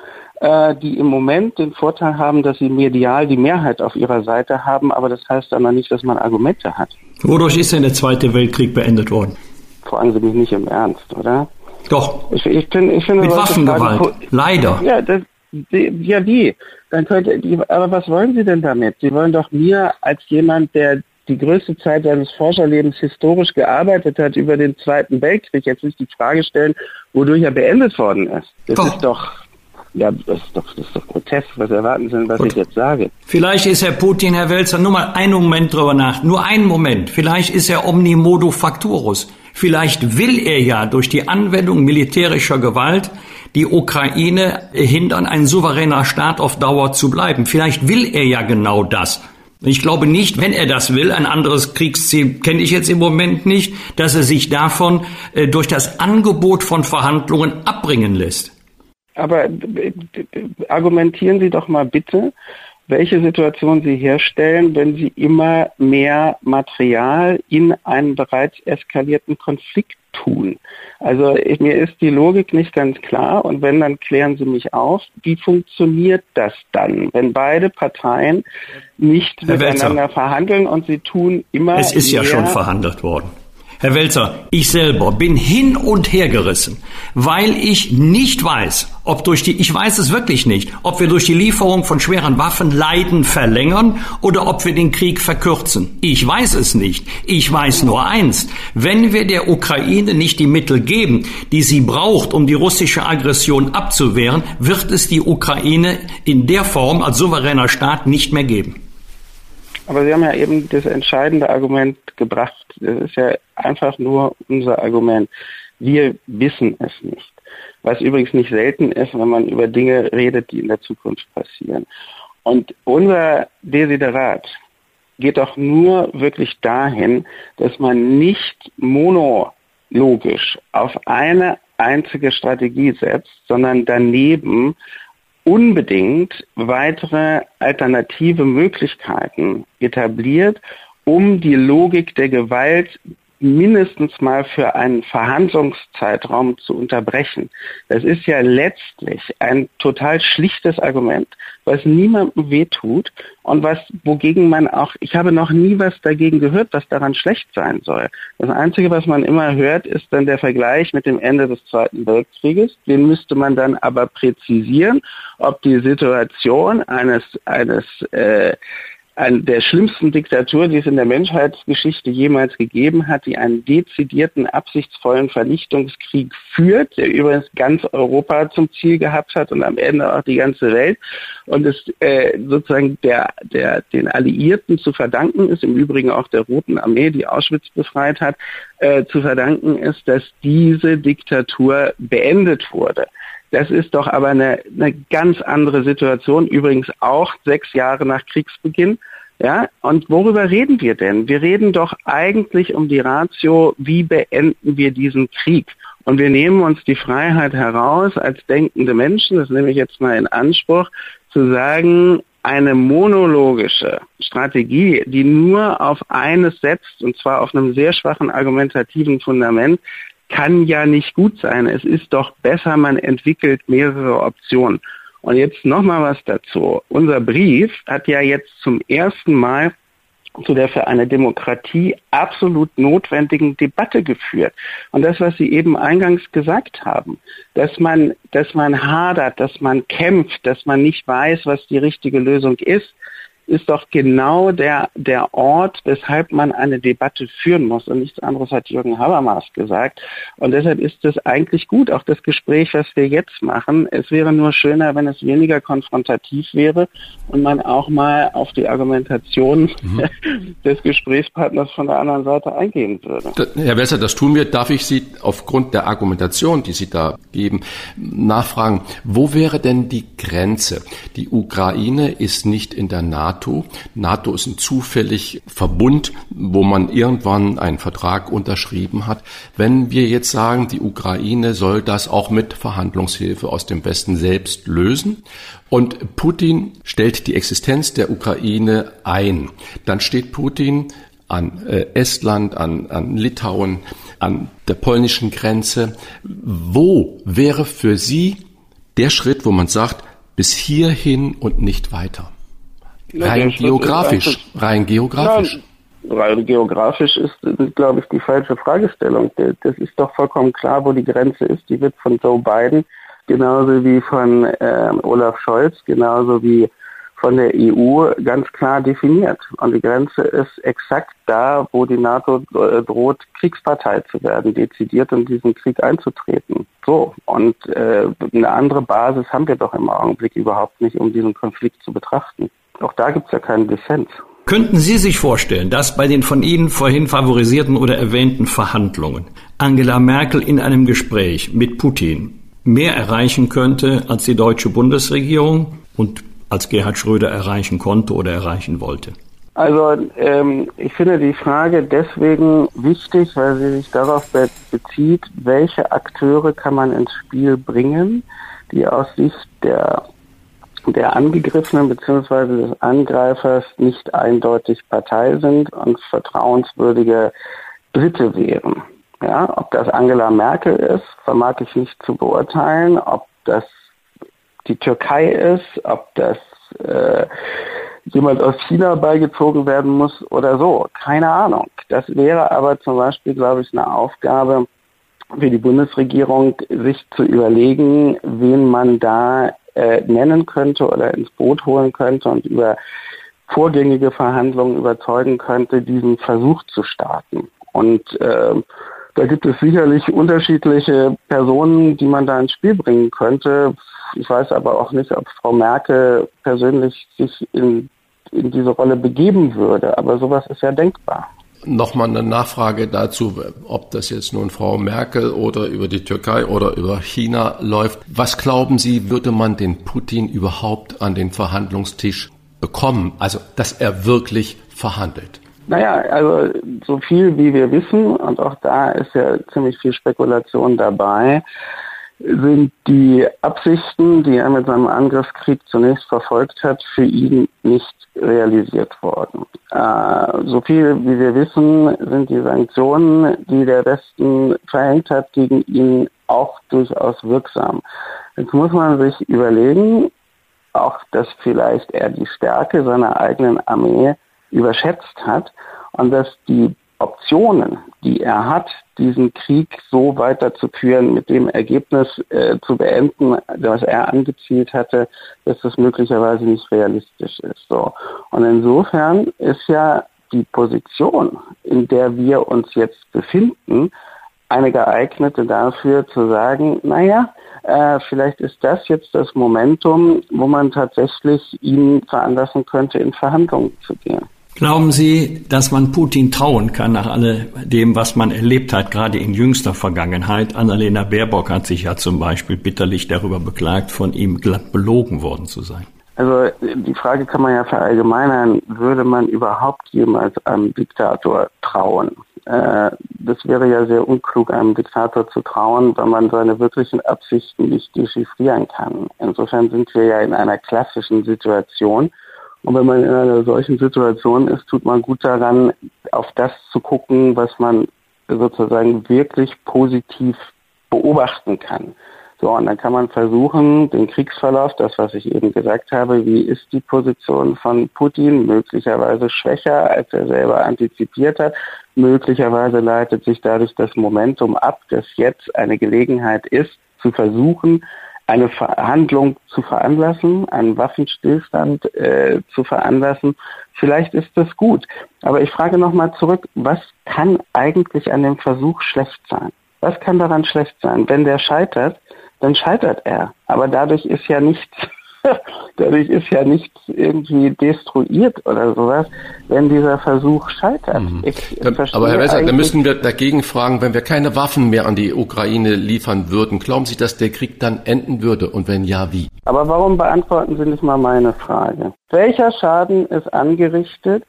Speaker 7: äh, die im Moment den Vorteil haben, dass sie medial die Mehrheit auf ihrer Seite haben, aber das heißt dann noch nicht, dass man Argumente hat.
Speaker 1: Wodurch ist denn der Zweite Weltkrieg beendet worden?
Speaker 7: Fragen Sie mich nicht im Ernst, oder?
Speaker 1: Doch.
Speaker 7: Ich, ich, bin, ich finde,
Speaker 1: Mit Waffengewalt. Fragen, Leider.
Speaker 7: Ja, das, die, ja, die. Dann könnte, die, aber was wollen Sie denn damit? Sie wollen doch mir als jemand, der die größte Zeit seines Forscherlebens historisch gearbeitet hat über den Zweiten Weltkrieg, jetzt nicht die Frage stellen, wodurch er beendet worden ist. Das doch. ist doch ja, das ist doch, das ist doch grotesk. Was erwarten Sie denn, was Und ich jetzt sage?
Speaker 1: Vielleicht ist Herr Putin, Herr Welzer, nur mal einen Moment drüber nach. Nur einen Moment. Vielleicht ist er omnimodo facturus. Vielleicht will er ja durch die Anwendung militärischer Gewalt die Ukraine hindern, ein souveräner Staat auf Dauer zu bleiben. Vielleicht will er ja genau das. Ich glaube nicht, wenn er das will, ein anderes Kriegsziel kenne ich jetzt im Moment nicht, dass er sich davon äh, durch das Angebot von Verhandlungen abbringen lässt.
Speaker 7: Aber äh, argumentieren Sie doch mal bitte, welche Situation Sie herstellen, wenn Sie immer mehr Material in einen bereits eskalierten Konflikt tun. Also ich, mir ist die Logik nicht ganz klar und wenn, dann klären Sie mich auf, wie funktioniert das dann, wenn beide Parteien nicht Herr miteinander Welzer, verhandeln und sie tun immer.
Speaker 1: Es ist ja schon verhandelt worden. Herr Welzer, ich selber bin hin und her gerissen, weil ich nicht weiß, ob durch die, ich weiß es wirklich nicht, ob wir durch die Lieferung von schweren Waffen Leiden verlängern oder ob wir den Krieg verkürzen. Ich weiß es nicht. Ich weiß nur eins. Wenn wir der Ukraine nicht die Mittel geben, die sie braucht, um die russische Aggression abzuwehren, wird es die Ukraine in der Form als souveräner Staat nicht mehr geben.
Speaker 7: Aber Sie haben ja eben das entscheidende Argument gebracht. Das ist ja einfach nur unser Argument. Wir wissen es nicht. Was übrigens nicht selten ist, wenn man über Dinge redet, die in der Zukunft passieren. Und unser Desiderat geht doch nur wirklich dahin, dass man nicht monologisch auf eine einzige Strategie setzt, sondern daneben unbedingt weitere alternative Möglichkeiten etabliert, um die Logik der Gewalt mindestens mal für einen Verhandlungszeitraum zu unterbrechen. Das ist ja letztlich ein total schlichtes Argument, was niemandem wehtut und was, wogegen man auch, ich habe noch nie was dagegen gehört, was daran schlecht sein soll. Das Einzige, was man immer hört, ist dann der Vergleich mit dem Ende des Zweiten Weltkrieges. Den müsste man dann aber präzisieren, ob die Situation eines, eines äh, eine der schlimmsten Diktatur, die es in der Menschheitsgeschichte jemals gegeben hat, die einen dezidierten, absichtsvollen Vernichtungskrieg führt, der übrigens ganz Europa zum Ziel gehabt hat und am Ende auch die ganze Welt und es äh, sozusagen der, der, den Alliierten zu verdanken ist, im Übrigen auch der Roten Armee, die Auschwitz befreit hat, äh, zu verdanken ist, dass diese Diktatur beendet wurde. Das ist doch aber eine, eine ganz andere Situation, übrigens auch sechs Jahre nach Kriegsbeginn. Ja, und worüber reden wir denn? Wir reden doch eigentlich um die Ratio, wie beenden wir diesen Krieg? Und wir nehmen uns die Freiheit heraus, als denkende Menschen, das nehme ich jetzt mal in Anspruch, zu sagen, eine monologische Strategie, die nur auf eines setzt, und zwar auf einem sehr schwachen argumentativen Fundament, kann ja nicht gut sein. Es ist doch besser, man entwickelt mehrere Optionen. Und jetzt nochmal was dazu. Unser Brief hat ja jetzt zum ersten Mal zu der für eine Demokratie absolut notwendigen Debatte geführt. Und das, was Sie eben eingangs gesagt haben, dass man, dass man hadert, dass man kämpft, dass man nicht weiß, was die richtige Lösung ist, ist doch genau der, der Ort, weshalb man eine Debatte führen muss. Und nichts anderes hat Jürgen Habermas gesagt. Und deshalb ist es eigentlich gut, auch das Gespräch, was wir jetzt machen. Es wäre nur schöner, wenn es weniger konfrontativ wäre und man auch mal auf die Argumentation mhm. *laughs* des Gesprächspartners von der anderen Seite eingehen würde.
Speaker 2: Herr Wesser, das tun wir. Darf ich Sie aufgrund der Argumentation, die Sie da geben, nachfragen, wo wäre denn die Grenze? Die Ukraine ist nicht in der NATO. NATO. NATO ist ein zufällig Verbund, wo man irgendwann einen Vertrag unterschrieben hat. Wenn wir jetzt sagen, die Ukraine soll das auch mit Verhandlungshilfe aus dem Westen selbst lösen und Putin stellt die Existenz der Ukraine ein, dann steht Putin an äh, Estland, an, an Litauen, an der polnischen Grenze. Wo wäre für Sie der Schritt, wo man sagt, bis hierhin und nicht weiter? Rein geografisch, rein geografisch.
Speaker 7: Nein, rein geografisch ist, ist, glaube ich, die falsche Fragestellung. Das ist doch vollkommen klar, wo die Grenze ist. Die wird von Joe Biden genauso wie von äh, Olaf Scholz, genauso wie von der EU ganz klar definiert. Und die Grenze ist exakt da, wo die NATO äh, droht, Kriegspartei zu werden, dezidiert in diesen Krieg einzutreten. So. Und äh, eine andere Basis haben wir doch im Augenblick überhaupt nicht, um diesen Konflikt zu betrachten. Auch da gibt es ja keinen Dissens.
Speaker 1: Könnten Sie sich vorstellen, dass bei den von Ihnen vorhin favorisierten oder erwähnten Verhandlungen Angela Merkel in einem Gespräch mit Putin mehr erreichen könnte als die deutsche Bundesregierung und als Gerhard Schröder erreichen konnte oder erreichen wollte?
Speaker 7: Also ähm, ich finde die Frage deswegen wichtig, weil sie sich darauf bezieht, welche Akteure kann man ins Spiel bringen, die aus Sicht der der Angegriffenen bzw. des Angreifers nicht eindeutig Partei sind und vertrauenswürdige Dritte wären. Ja, ob das Angela Merkel ist, vermag ich nicht zu beurteilen. Ob das die Türkei ist, ob das äh, jemand aus China beigezogen werden muss oder so. Keine Ahnung. Das wäre aber zum Beispiel, glaube ich, eine Aufgabe für die Bundesregierung, sich zu überlegen, wen man da äh, nennen könnte oder ins Boot holen könnte und über vorgängige Verhandlungen überzeugen könnte, diesen Versuch zu starten. Und äh, da gibt es sicherlich unterschiedliche Personen, die man da ins Spiel bringen könnte. Ich weiß aber auch nicht, ob Frau Merkel persönlich sich in in diese Rolle begeben würde. Aber sowas ist ja denkbar.
Speaker 2: Nochmal eine Nachfrage dazu, ob das jetzt nun Frau Merkel oder über die Türkei oder über China läuft. Was glauben Sie, würde man den Putin überhaupt an den Verhandlungstisch bekommen? Also, dass er wirklich verhandelt?
Speaker 7: Naja, also so viel wie wir wissen, und auch da ist ja ziemlich viel Spekulation dabei, sind die Absichten, die er mit seinem Angriffskrieg zunächst verfolgt hat, für ihn nicht realisiert worden. Äh, so viel wie wir wissen, sind die Sanktionen, die der Westen verhängt hat, gegen ihn auch durchaus wirksam. Jetzt muss man sich überlegen, auch dass vielleicht er die Stärke seiner eigenen Armee überschätzt hat und dass die Optionen, die er hat, diesen Krieg so weiterzuführen, mit dem Ergebnis äh, zu beenden, das er angezielt hatte, dass das möglicherweise nicht realistisch ist. So. Und insofern ist ja die Position, in der wir uns jetzt befinden, eine geeignete dafür zu sagen, naja, äh, vielleicht ist das jetzt das Momentum, wo man tatsächlich ihn veranlassen könnte, in Verhandlungen zu gehen.
Speaker 1: Glauben Sie, dass man Putin trauen kann nach all dem, was man erlebt hat, gerade in jüngster Vergangenheit? Annalena Baerbock hat sich ja zum Beispiel bitterlich darüber beklagt, von ihm glatt belogen worden zu sein.
Speaker 7: Also die Frage kann man ja verallgemeinern, würde man überhaupt jemals einem Diktator trauen? Äh, das wäre ja sehr unklug, einem Diktator zu trauen, weil man seine wirklichen Absichten nicht dechiffrieren kann. Insofern sind wir ja in einer klassischen Situation, und wenn man in einer solchen Situation ist, tut man gut daran, auf das zu gucken, was man sozusagen wirklich positiv beobachten kann. So, und dann kann man versuchen, den Kriegsverlauf, das, was ich eben gesagt habe, wie ist die Position von Putin, möglicherweise schwächer, als er selber antizipiert hat. Möglicherweise leitet sich dadurch das Momentum ab, dass jetzt eine Gelegenheit ist, zu versuchen, eine Verhandlung zu veranlassen, einen Waffenstillstand äh, zu veranlassen. Vielleicht ist das gut. Aber ich frage nochmal zurück, was kann eigentlich an dem Versuch schlecht sein? Was kann daran schlecht sein? Wenn der scheitert, dann scheitert er. Aber dadurch ist ja nichts *laughs* dadurch ist ja nichts irgendwie destruiert oder sowas, wenn dieser Versuch scheitert.
Speaker 2: Mhm. Aber Herr Wesser, da müssen wir dagegen fragen, wenn wir keine Waffen mehr an die Ukraine liefern würden, glauben Sie, dass der Krieg dann enden würde? Und wenn ja, wie?
Speaker 7: Aber warum beantworten Sie nicht mal meine Frage? Welcher Schaden ist angerichtet,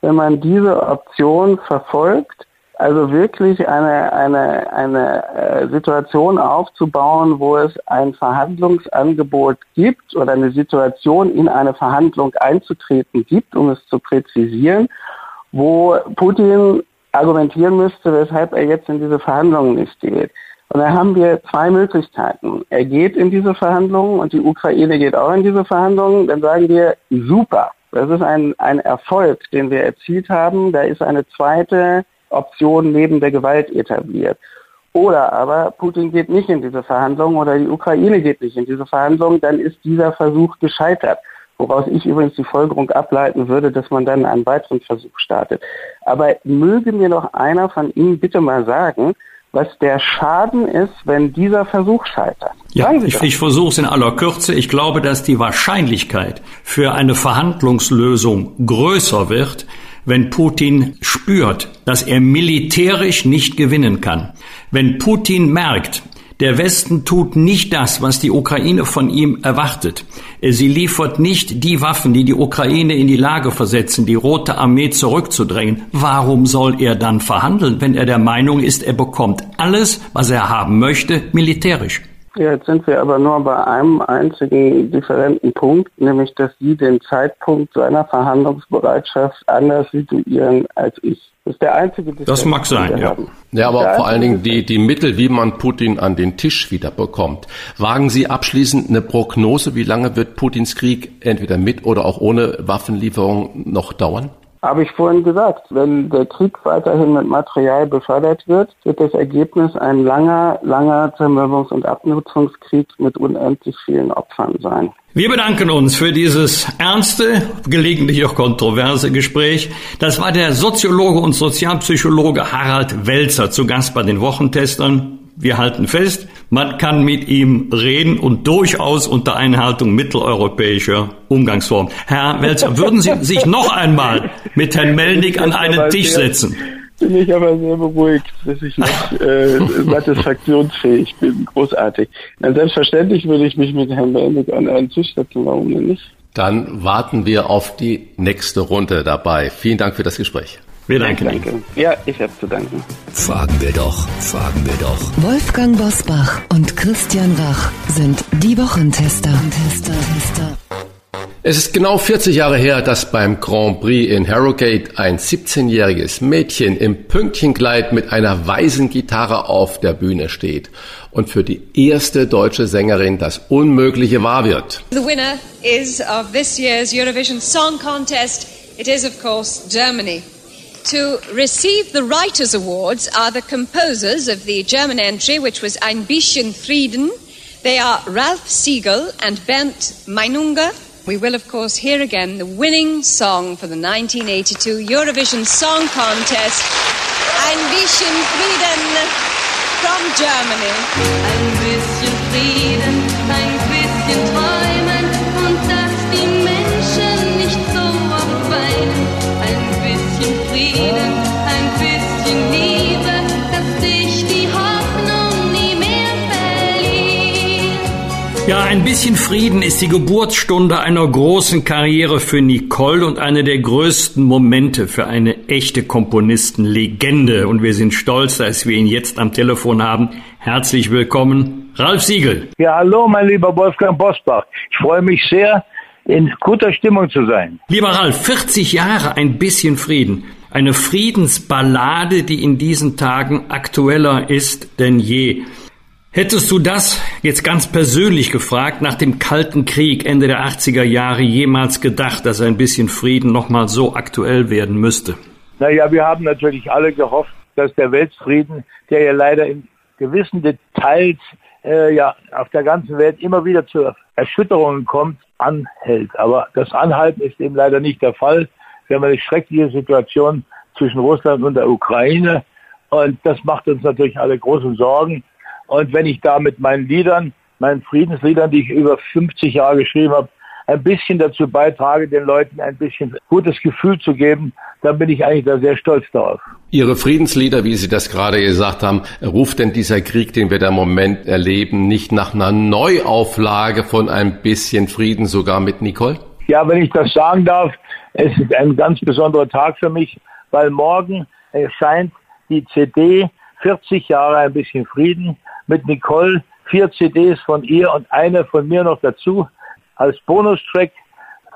Speaker 7: wenn man diese Option verfolgt, also wirklich eine, eine, eine äh, Situation aufzubauen, wo es ein Verhandlungsangebot gibt oder eine Situation in eine Verhandlung einzutreten gibt, um es zu präzisieren, wo Putin argumentieren müsste, weshalb er jetzt in diese Verhandlungen nicht geht. Und da haben wir zwei Möglichkeiten. Er geht in diese Verhandlungen und die Ukraine geht auch in diese Verhandlungen. Dann sagen wir, super, das ist ein, ein Erfolg, den wir erzielt haben. Da ist eine zweite Option neben der Gewalt etabliert. Oder aber Putin geht nicht in diese Verhandlungen oder die Ukraine geht nicht in diese Verhandlungen, dann ist dieser Versuch gescheitert. Woraus ich übrigens die Folgerung ableiten würde, dass man dann einen weiteren Versuch startet. Aber möge mir noch einer von Ihnen bitte mal sagen, was der Schaden ist, wenn dieser Versuch scheitert.
Speaker 1: Ja, ich, ich versuche es in aller Kürze. Ich glaube, dass die Wahrscheinlichkeit für eine Verhandlungslösung größer wird, wenn Putin spürt, dass er militärisch nicht gewinnen kann, wenn Putin merkt, der Westen tut nicht das, was die Ukraine von ihm erwartet. Sie liefert nicht die Waffen, die die Ukraine in die Lage versetzen, die Rote Armee zurückzudrängen. Warum soll er dann verhandeln, wenn er der Meinung ist, er bekommt alles, was er haben möchte, militärisch?
Speaker 7: Jetzt sind wir aber nur bei einem einzigen differenten Punkt, nämlich dass Sie den Zeitpunkt seiner Verhandlungsbereitschaft anders situieren als ich.
Speaker 1: Das ist der einzige
Speaker 2: Differenz, Das mag sein, ja. Haben. Ja, aber vor allen Dingen die, die Mittel, wie man Putin an den Tisch wieder bekommt. Wagen Sie abschließend eine Prognose, wie lange wird Putins Krieg entweder mit oder auch ohne Waffenlieferung noch dauern?
Speaker 7: Habe ich vorhin gesagt, wenn der Krieg weiterhin mit Material befördert wird, wird das Ergebnis ein langer, langer Zermürbungs- und Abnutzungskrieg mit unendlich vielen Opfern sein.
Speaker 1: Wir bedanken uns für dieses ernste, gelegentlich auch kontroverse Gespräch. Das war der Soziologe und Sozialpsychologe Harald Welzer zu Gast bei den Wochentestern. Wir halten fest, man kann mit ihm reden und durchaus unter Einhaltung mitteleuropäischer Umgangsformen. Herr Welzer, würden Sie sich noch einmal mit Herrn Melnick an einen Tisch setzen?
Speaker 8: bin ich aber sehr beruhigt, dass ich noch äh, satisfaktionsfähig bin. Großartig. Ja, selbstverständlich würde ich mich mit Herrn Melnick an einen Tisch setzen, warum denn nicht?
Speaker 2: Dann warten wir auf die nächste Runde dabei. Vielen Dank für das Gespräch.
Speaker 1: Wir danken Ihnen.
Speaker 8: Ja, ich habe zu danken.
Speaker 3: Fragen wir doch, fragen wir doch.
Speaker 5: Wolfgang Bosbach und Christian Rach sind die Wochentester. Tester, Tester.
Speaker 2: Es ist genau 40 Jahre her, dass beim Grand Prix in Harrogate ein 17-jähriges Mädchen im Pünktchenkleid mit einer weißen Gitarre auf der Bühne steht und für die erste deutsche Sängerin das Unmögliche wahr wird.
Speaker 9: The winner is of this year's Eurovision Song Contest. It is of course Germany. To receive the Writers' Awards are the composers of the German entry, which was Ein bisschen Frieden. They are Ralph Siegel and Bernd Meinunger. We will, of course, hear again the winning song for the 1982 Eurovision Song Contest, Ein bisschen Frieden from Germany.
Speaker 10: Ein bisschen Frieden,
Speaker 1: Ja, ein bisschen Frieden ist die Geburtsstunde einer großen Karriere für Nicole und eine der größten Momente für eine echte Komponistenlegende. Und wir sind stolz, dass wir ihn jetzt am Telefon haben. Herzlich willkommen, Ralf Siegel.
Speaker 11: Ja, hallo, mein lieber Wolfgang Bosbach. Ich freue mich sehr, in guter Stimmung zu sein.
Speaker 1: Lieber Ralf, 40 Jahre ein bisschen Frieden. Eine Friedensballade, die in diesen Tagen aktueller ist denn je. Hättest du das jetzt ganz persönlich gefragt, nach dem Kalten Krieg Ende der 80er Jahre jemals gedacht, dass ein bisschen Frieden nochmal so aktuell werden müsste?
Speaker 11: Naja, wir haben natürlich alle gehofft, dass der Weltfrieden, der ja leider in gewissen Details äh, ja auf der ganzen Welt immer wieder zu Erschütterungen kommt, anhält. Aber das Anhalten ist eben leider nicht der Fall. Wir haben eine schreckliche Situation zwischen Russland und der Ukraine und das macht uns natürlich alle große Sorgen. Und wenn ich da mit meinen Liedern, meinen Friedensliedern, die ich über 50 Jahre geschrieben habe, ein bisschen dazu beitrage, den Leuten ein bisschen gutes Gefühl zu geben, dann bin ich eigentlich da sehr stolz darauf.
Speaker 2: Ihre Friedenslieder, wie Sie das gerade gesagt haben, ruft denn dieser Krieg, den wir da im Moment erleben, nicht nach einer Neuauflage von ein bisschen Frieden sogar mit Nicole?
Speaker 11: Ja, wenn ich das sagen darf, es ist ein ganz besonderer Tag für mich, weil morgen erscheint die CD 40 Jahre ein bisschen Frieden mit Nicole, vier CDs von ihr und eine von mir noch dazu. Als Bonustrack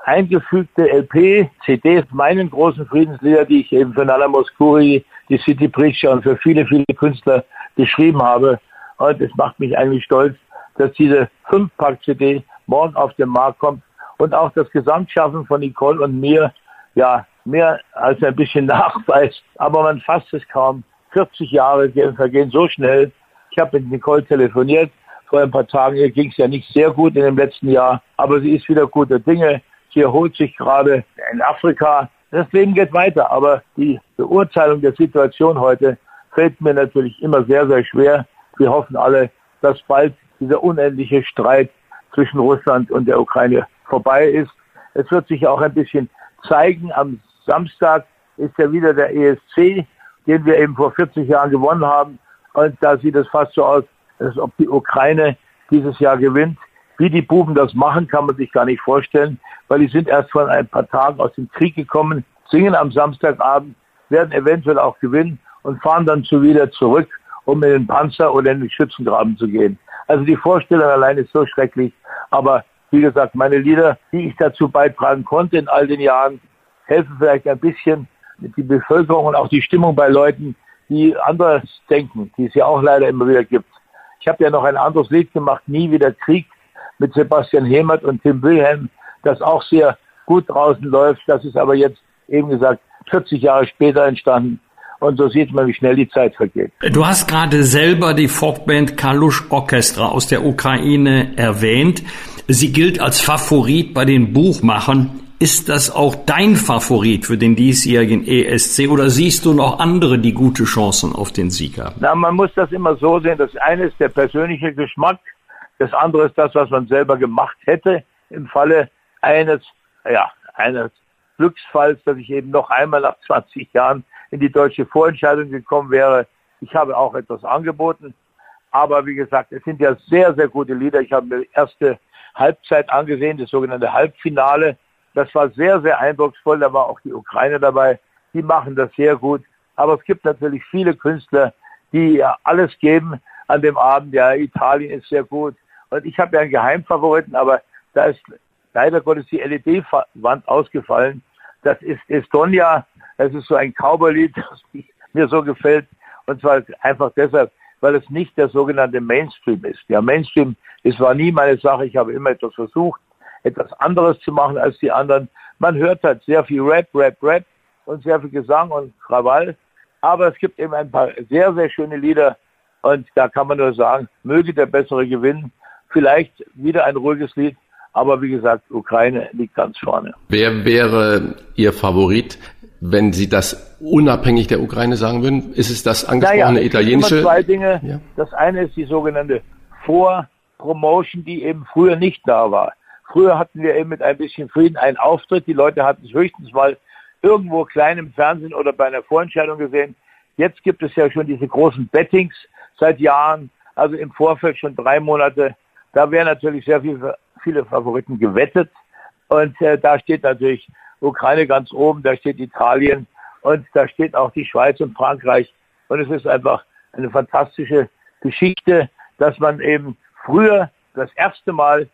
Speaker 11: eingefügte LP, CDs, meinen großen Friedenslieder, die ich eben für Nana Moskuri, die City Preacher und für viele, viele Künstler geschrieben habe. Und es macht mich eigentlich stolz, dass diese Fünfpack-CD morgen auf den Markt kommt und auch das Gesamtschaffen von Nicole und mir, ja, mehr als ein bisschen *laughs* nachweist. Aber man fasst es kaum. 40 Jahre vergehen so schnell. Ich habe mit Nicole telefoniert vor ein paar Tagen. Ihr ging es ja nicht sehr gut in dem letzten Jahr, aber sie ist wieder guter Dinge. Sie erholt sich gerade in Afrika. Das Leben geht weiter, aber die Beurteilung der Situation heute fällt mir natürlich immer sehr, sehr schwer. Wir hoffen alle, dass bald dieser unendliche Streit zwischen Russland und der Ukraine vorbei ist. Es wird sich auch ein bisschen zeigen. Am Samstag ist ja wieder der ESC, den wir eben vor 40 Jahren gewonnen haben. Und da sieht es fast so aus, als ob die Ukraine dieses Jahr gewinnt. Wie die Buben das machen, kann man sich gar nicht vorstellen, weil die sind erst vor ein paar Tagen aus dem Krieg gekommen, singen am Samstagabend, werden eventuell auch gewinnen und fahren dann zu wieder zurück, um in den Panzer oder in den Schützengraben zu gehen. Also die Vorstellung allein ist so schrecklich. Aber wie gesagt, meine Lieder, die ich dazu beitragen konnte in all den Jahren, helfen vielleicht ein bisschen die Bevölkerung und auch die Stimmung bei Leuten, die anders denken, die es ja auch leider immer wieder gibt. Ich habe ja noch ein anderes Lied gemacht, Nie wieder Krieg, mit Sebastian Hemert und Tim Wilhelm, das auch sehr gut draußen läuft. Das ist aber jetzt eben gesagt 40 Jahre später entstanden. Und so sieht man, wie schnell die Zeit vergeht.
Speaker 1: Du hast gerade selber die Folkband Kalush Orchestra aus der Ukraine erwähnt. Sie gilt als Favorit bei den Buchmachern. ist das auch dein Favorit für den diesjährigen ESC oder siehst du noch andere, die gute Chancen auf den Sieg haben?
Speaker 11: Na, man muss das immer so sehen. Das eine ist der persönliche Geschmack, das andere ist das, was man selber gemacht hätte im Falle eines, ja, eines Glücksfalls, dass ich eben noch einmal nach 20 Jahren in die deutsche Vorentscheidung gekommen wäre. Ich habe auch etwas angeboten. Aber wie gesagt, es sind ja sehr, sehr gute Lieder. Ich habe mir erste Halbzeit angesehen, das sogenannte Halbfinale. Das war sehr, sehr eindrucksvoll. Da war auch die Ukraine dabei. Die machen das sehr gut. Aber es gibt natürlich viele Künstler, die ja alles geben an dem Abend. Ja, Italien ist sehr gut. Und ich habe ja einen Geheimfavoriten, aber da ist leider Gottes die LED-Wand ausgefallen. Das ist Estonia. Das ist so ein Cowboy-Lied, das mir so gefällt. Und zwar einfach deshalb, weil es nicht der sogenannte Mainstream ist. Ja, Mainstream ist war nie meine Sache. Ich habe immer etwas versucht, etwas anderes zu machen als die anderen. Man hört halt sehr viel Rap, Rap, Rap und sehr viel Gesang und Krawall. Aber es gibt eben ein paar sehr, sehr schöne Lieder. Und da kann man nur sagen, möge der Bessere gewinnen. Vielleicht wieder ein ruhiges Lied. Aber wie gesagt, Ukraine liegt ganz vorne.
Speaker 2: Wer wäre Ihr Favorit, wenn Sie das unabhängig der Ukraine sagen würden? Ist es das angesprochene
Speaker 11: naja,
Speaker 2: italienische?
Speaker 11: Immer zwei Dinge.
Speaker 2: Ja.
Speaker 11: Das eine ist die sogenannte Vorpromotion, die eben früher nicht da war. Früher hatten wir eben mit ein bisschen Frieden einen Auftritt. Die Leute hatten es höchstens mal irgendwo klein im Fernsehen oder bei einer Vorentscheidung gesehen. Jetzt gibt es ja schon diese großen Bettings seit Jahren, also im Vorfeld schon drei Monate. Da wären natürlich sehr viele, viele Favoriten gewettet. Und äh, da steht natürlich Ukraine ganz oben, da steht Italien und da steht auch die Schweiz und Frankreich. Und es ist einfach eine fantastische Geschichte, dass man eben früher das erste Mal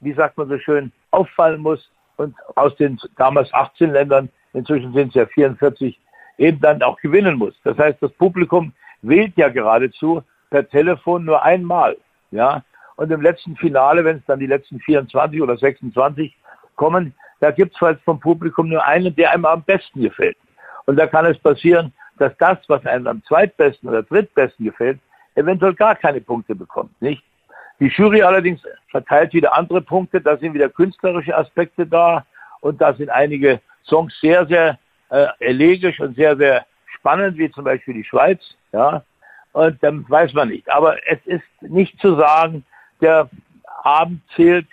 Speaker 11: wie sagt man so schön, auffallen muss und aus den damals 18 Ländern, inzwischen sind es ja 44, eben dann auch gewinnen muss. Das heißt, das Publikum wählt ja geradezu per Telefon nur einmal. Ja? Und im letzten Finale, wenn es dann die letzten 24 oder 26 kommen, da gibt es halt vom Publikum nur einen, der einem am besten gefällt. Und da kann es passieren, dass das, was einem am zweitbesten oder drittbesten gefällt, eventuell gar keine Punkte bekommt, nicht? Die Jury allerdings verteilt wieder andere Punkte, da sind wieder künstlerische Aspekte da und da sind einige Songs sehr, sehr äh, elegisch und sehr, sehr spannend, wie zum Beispiel die Schweiz, ja, und dann weiß man nicht. Aber es ist nicht zu sagen, der Abend zählt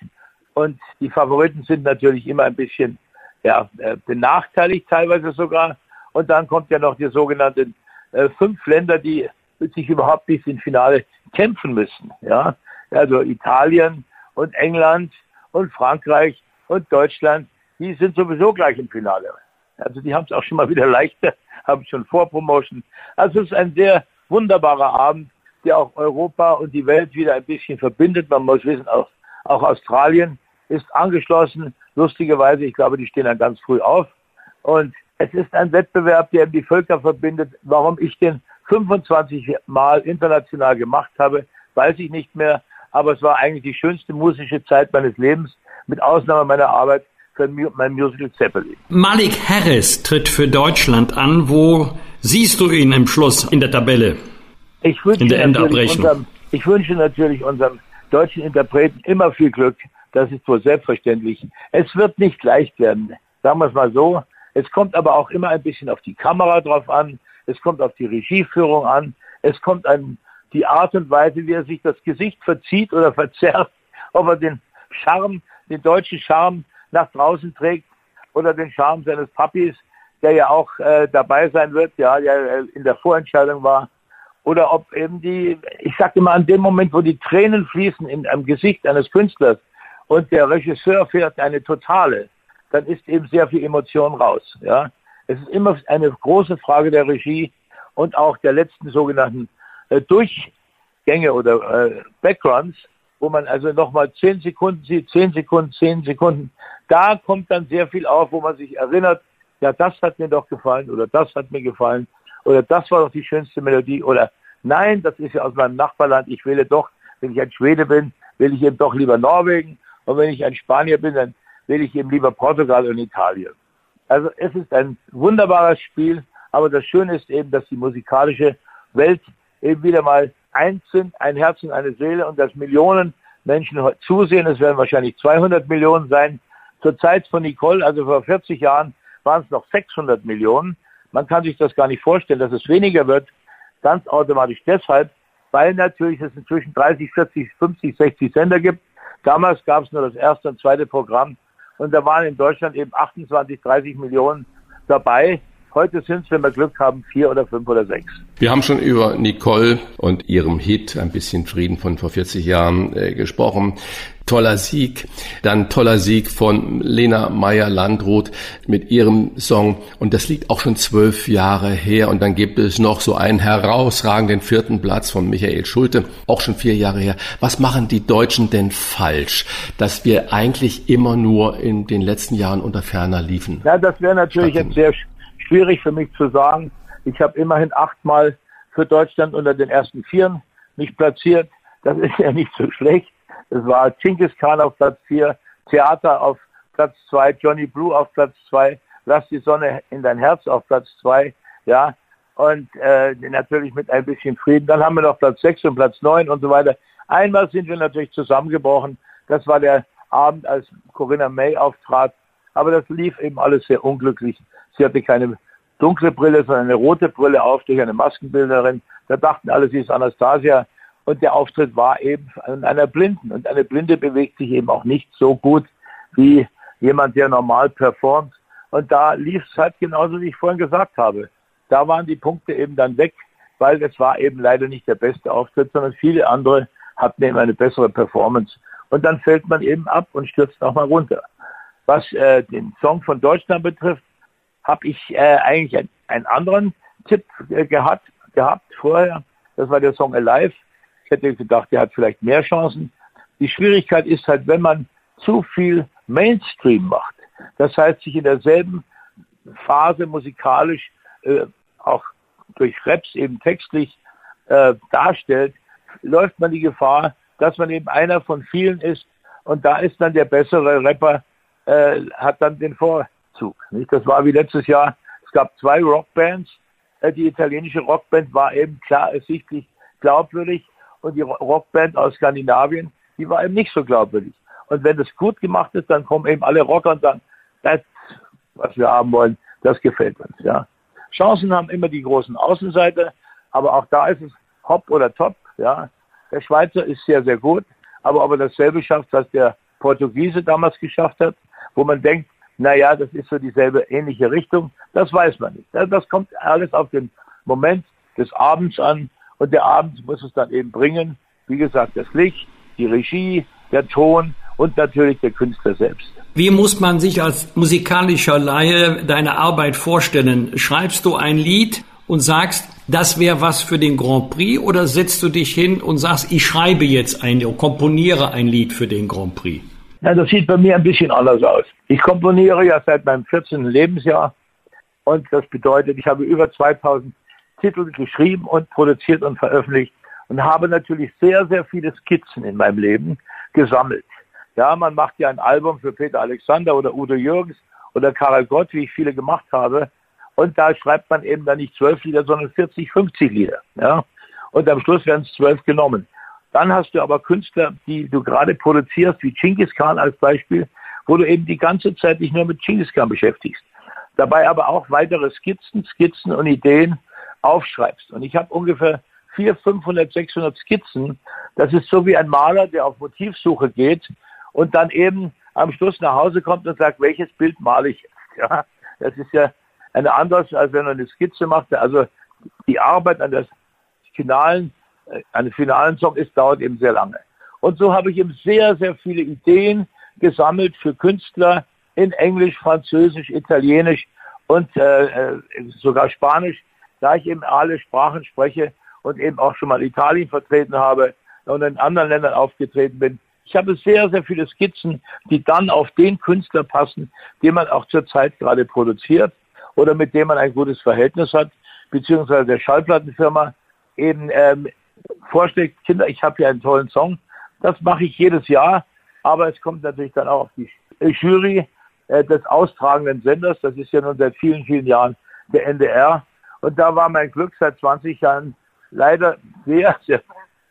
Speaker 11: und die Favoriten sind natürlich immer ein bisschen ja, äh, benachteiligt, teilweise sogar. Und dann kommt ja noch die sogenannten äh, fünf Länder, die sich überhaupt nicht ins Finale kämpfen müssen. Ja, also Italien und England und Frankreich und Deutschland, die sind sowieso gleich im Finale. Also die haben es auch schon mal wieder *laughs* leichter, haben schon Vorpromotion. Also es ist ein sehr wunderbarer Abend, der auch Europa und die Welt wieder ein bisschen verbindet. Man muss wissen, auch, auch Australien ist angeschlossen. Lustigerweise, ich glaube, die stehen dann ganz früh auf. Und es ist ein Wettbewerb, der die Völker verbindet. Warum ich den 25 Mal international gemacht habe, weiß ich nicht mehr aber es war eigentlich die schönste musische Zeit meines Lebens, mit Ausnahme meiner Arbeit für mein Musical Zeppelin.
Speaker 1: Malik Harris tritt für Deutschland an. Wo siehst du ihn im Schluss in der Tabelle?
Speaker 11: Ich wünsche,
Speaker 1: in der
Speaker 11: Endabrechnung. Unserem, ich wünsche natürlich unserem deutschen Interpreten immer viel Glück. Das ist wohl selbstverständlich. Es wird nicht leicht werden, sagen wir es mal so. Es kommt aber auch immer ein bisschen auf die Kamera drauf an. Es kommt auf die Regieführung an. Es kommt ein die Art und Weise, wie er sich das Gesicht verzieht oder verzerrt, *laughs* ob er den Charme, den deutschen Charme nach draußen trägt oder den Charme seines Papis, der ja auch äh, dabei sein wird, ja, der in der Vorentscheidung war, oder ob eben die, ich sage immer, an dem Moment, wo die Tränen fließen in einem Gesicht eines Künstlers und der Regisseur fährt eine totale, dann ist eben sehr viel Emotion raus. Ja, es ist immer eine große Frage der Regie und auch der letzten sogenannten äh, Durchgänge oder äh, Backgrounds, wo man also nochmal zehn Sekunden sieht, zehn Sekunden, zehn Sekunden. Da kommt dann sehr viel auf, wo man sich erinnert, ja, das hat mir doch gefallen oder das hat mir gefallen oder das war doch die schönste Melodie oder nein, das ist ja aus meinem Nachbarland, ich wähle doch, wenn ich ein Schwede bin, will ich eben doch lieber Norwegen und wenn ich ein Spanier bin, dann will ich eben lieber Portugal und Italien. Also es ist ein wunderbares Spiel, aber das Schöne ist eben, dass die musikalische Welt eben wieder mal eins sind, ein Herz und eine Seele und dass Millionen Menschen zusehen, es werden wahrscheinlich 200 Millionen sein, Zur Zeit von Nicole, also vor 40 Jahren, waren es noch 600 Millionen. Man kann sich das gar nicht vorstellen, dass es weniger wird, ganz automatisch deshalb, weil natürlich es inzwischen 30, 40, 50, 60 Sender gibt. Damals gab es nur das erste und zweite Programm und da waren in Deutschland eben 28, 30 Millionen dabei. Heute sind es, wenn wir Glück haben, vier oder fünf oder sechs.
Speaker 2: Wir haben schon über Nicole und ihrem Hit Ein bisschen Frieden von vor 40 Jahren äh, gesprochen. Toller Sieg. Dann toller Sieg von Lena Meyer-Landrut mit ihrem Song. Und das liegt auch schon zwölf Jahre her. Und dann gibt es noch so einen herausragenden vierten Platz von Michael Schulte, auch schon vier Jahre her. Was machen die Deutschen denn falsch, dass wir eigentlich immer nur in den letzten Jahren unter ferner liefen?
Speaker 11: Ja, das wäre natürlich jetzt sehr schwierig für mich zu sagen. Ich habe immerhin achtmal für Deutschland unter den ersten Vieren mich platziert. Das ist ja nicht so schlecht. Es war Genghis Khan auf Platz vier, Theater auf Platz zwei, Johnny Blue auf Platz zwei, Lass die Sonne in dein Herz auf Platz zwei, ja. Und äh, natürlich mit ein bisschen Frieden. Dann haben wir noch Platz sechs und Platz neun und so weiter. Einmal sind wir natürlich zusammengebrochen. Das war der Abend, als Corinna May auftrat. Aber das lief eben alles sehr unglücklich. Sie hatte keine dunkle Brille, sondern eine rote Brille auf durch eine Maskenbildnerin. Da dachten alle, sie ist Anastasia. Und der Auftritt war eben an einer Blinden. Und eine Blinde bewegt sich eben auch nicht so gut wie jemand, der normal performt. Und da lief es halt genauso, wie ich vorhin gesagt habe. Da waren die Punkte eben dann weg, weil es war eben leider nicht der beste Auftritt, sondern viele andere hatten eben eine bessere Performance. Und dann fällt man eben ab und stürzt nochmal runter. Was äh, den Song von Deutschland betrifft, habe ich äh, eigentlich einen, einen anderen Tipp äh, gehabt, gehabt vorher. Das war der Song Alive. Ich hätte gedacht, der hat vielleicht mehr Chancen. Die Schwierigkeit ist halt, wenn man zu viel Mainstream macht. Das heißt, sich in derselben Phase musikalisch, äh, auch durch Raps eben textlich äh, darstellt, läuft man die Gefahr, dass man eben einer von vielen ist und da ist dann der bessere Rapper, äh, hat dann den Vor Zug. Nicht? Das war wie letztes Jahr. Es gab zwei Rockbands. Äh, die italienische Rockband war eben klar ersichtlich glaubwürdig und die Rockband aus Skandinavien, die war eben nicht so glaubwürdig. Und wenn das gut gemacht ist, dann kommen eben alle Rocker und sagen, das, was wir haben wollen, das gefällt uns. Ja. Chancen haben immer die großen Außenseiter, aber auch da ist es hopp oder top. Ja. Der Schweizer ist sehr, sehr gut, aber ob er dasselbe schafft, was der Portugiese damals geschafft hat, wo man denkt, naja, das ist so dieselbe ähnliche Richtung. Das weiß man nicht. Das kommt alles auf den Moment des Abends an und der Abend muss es dann eben bringen. Wie gesagt, das Licht, die Regie, der Ton und natürlich der Künstler selbst.
Speaker 1: Wie muss man sich als musikalischer Laie deine Arbeit vorstellen? Schreibst du ein Lied und sagst, das wäre was für den Grand Prix oder setzt du dich hin und sagst, ich schreibe jetzt ein, komponiere ein Lied für den Grand Prix?
Speaker 11: Ja, das sieht bei mir ein bisschen anders aus. Ich komponiere ja seit meinem 14. Lebensjahr und das bedeutet, ich habe über 2000 Titel geschrieben und produziert und veröffentlicht und habe natürlich sehr, sehr viele Skizzen in meinem Leben gesammelt. Ja, man macht ja ein Album für Peter Alexander oder Udo Jürgens oder Karel Gott, wie ich viele gemacht habe. Und da schreibt man eben dann nicht zwölf Lieder, sondern 40, 50 Lieder. Ja. Und am Schluss werden es zwölf genommen. Dann hast du aber Künstler, die du gerade produzierst, wie Genghis Khan als Beispiel, wo du eben die ganze Zeit dich nur mit Genghis Khan beschäftigst. Dabei aber auch weitere Skizzen, Skizzen und Ideen aufschreibst. Und ich habe ungefähr 400, 500, 600 Skizzen. Das ist so wie ein Maler, der auf Motivsuche geht und dann eben am Schluss nach Hause kommt und sagt, welches Bild male ich jetzt? *laughs* Ja, das ist ja eine anders, als wenn man eine Skizze macht. Also die Arbeit an der finalen einen finalen Song ist, dauert eben sehr lange. Und so habe ich eben sehr, sehr viele Ideen gesammelt für Künstler in Englisch, Französisch, Italienisch und äh, äh, sogar Spanisch, da ich eben alle Sprachen spreche und eben auch schon mal Italien vertreten habe und in anderen Ländern aufgetreten bin. Ich habe sehr, sehr viele Skizzen, die dann auf den Künstler passen, den man auch zurzeit gerade produziert oder mit dem man ein gutes Verhältnis hat, beziehungsweise der Schallplattenfirma eben ähm, vorschlägt, Kinder, ich habe hier einen tollen Song. Das mache ich jedes Jahr, aber es kommt natürlich dann auch auf die Jury äh, des austragenden Senders. Das ist ja nun seit vielen, vielen Jahren der NDR. Und da war mein Glück seit 20 Jahren leider sehr, sehr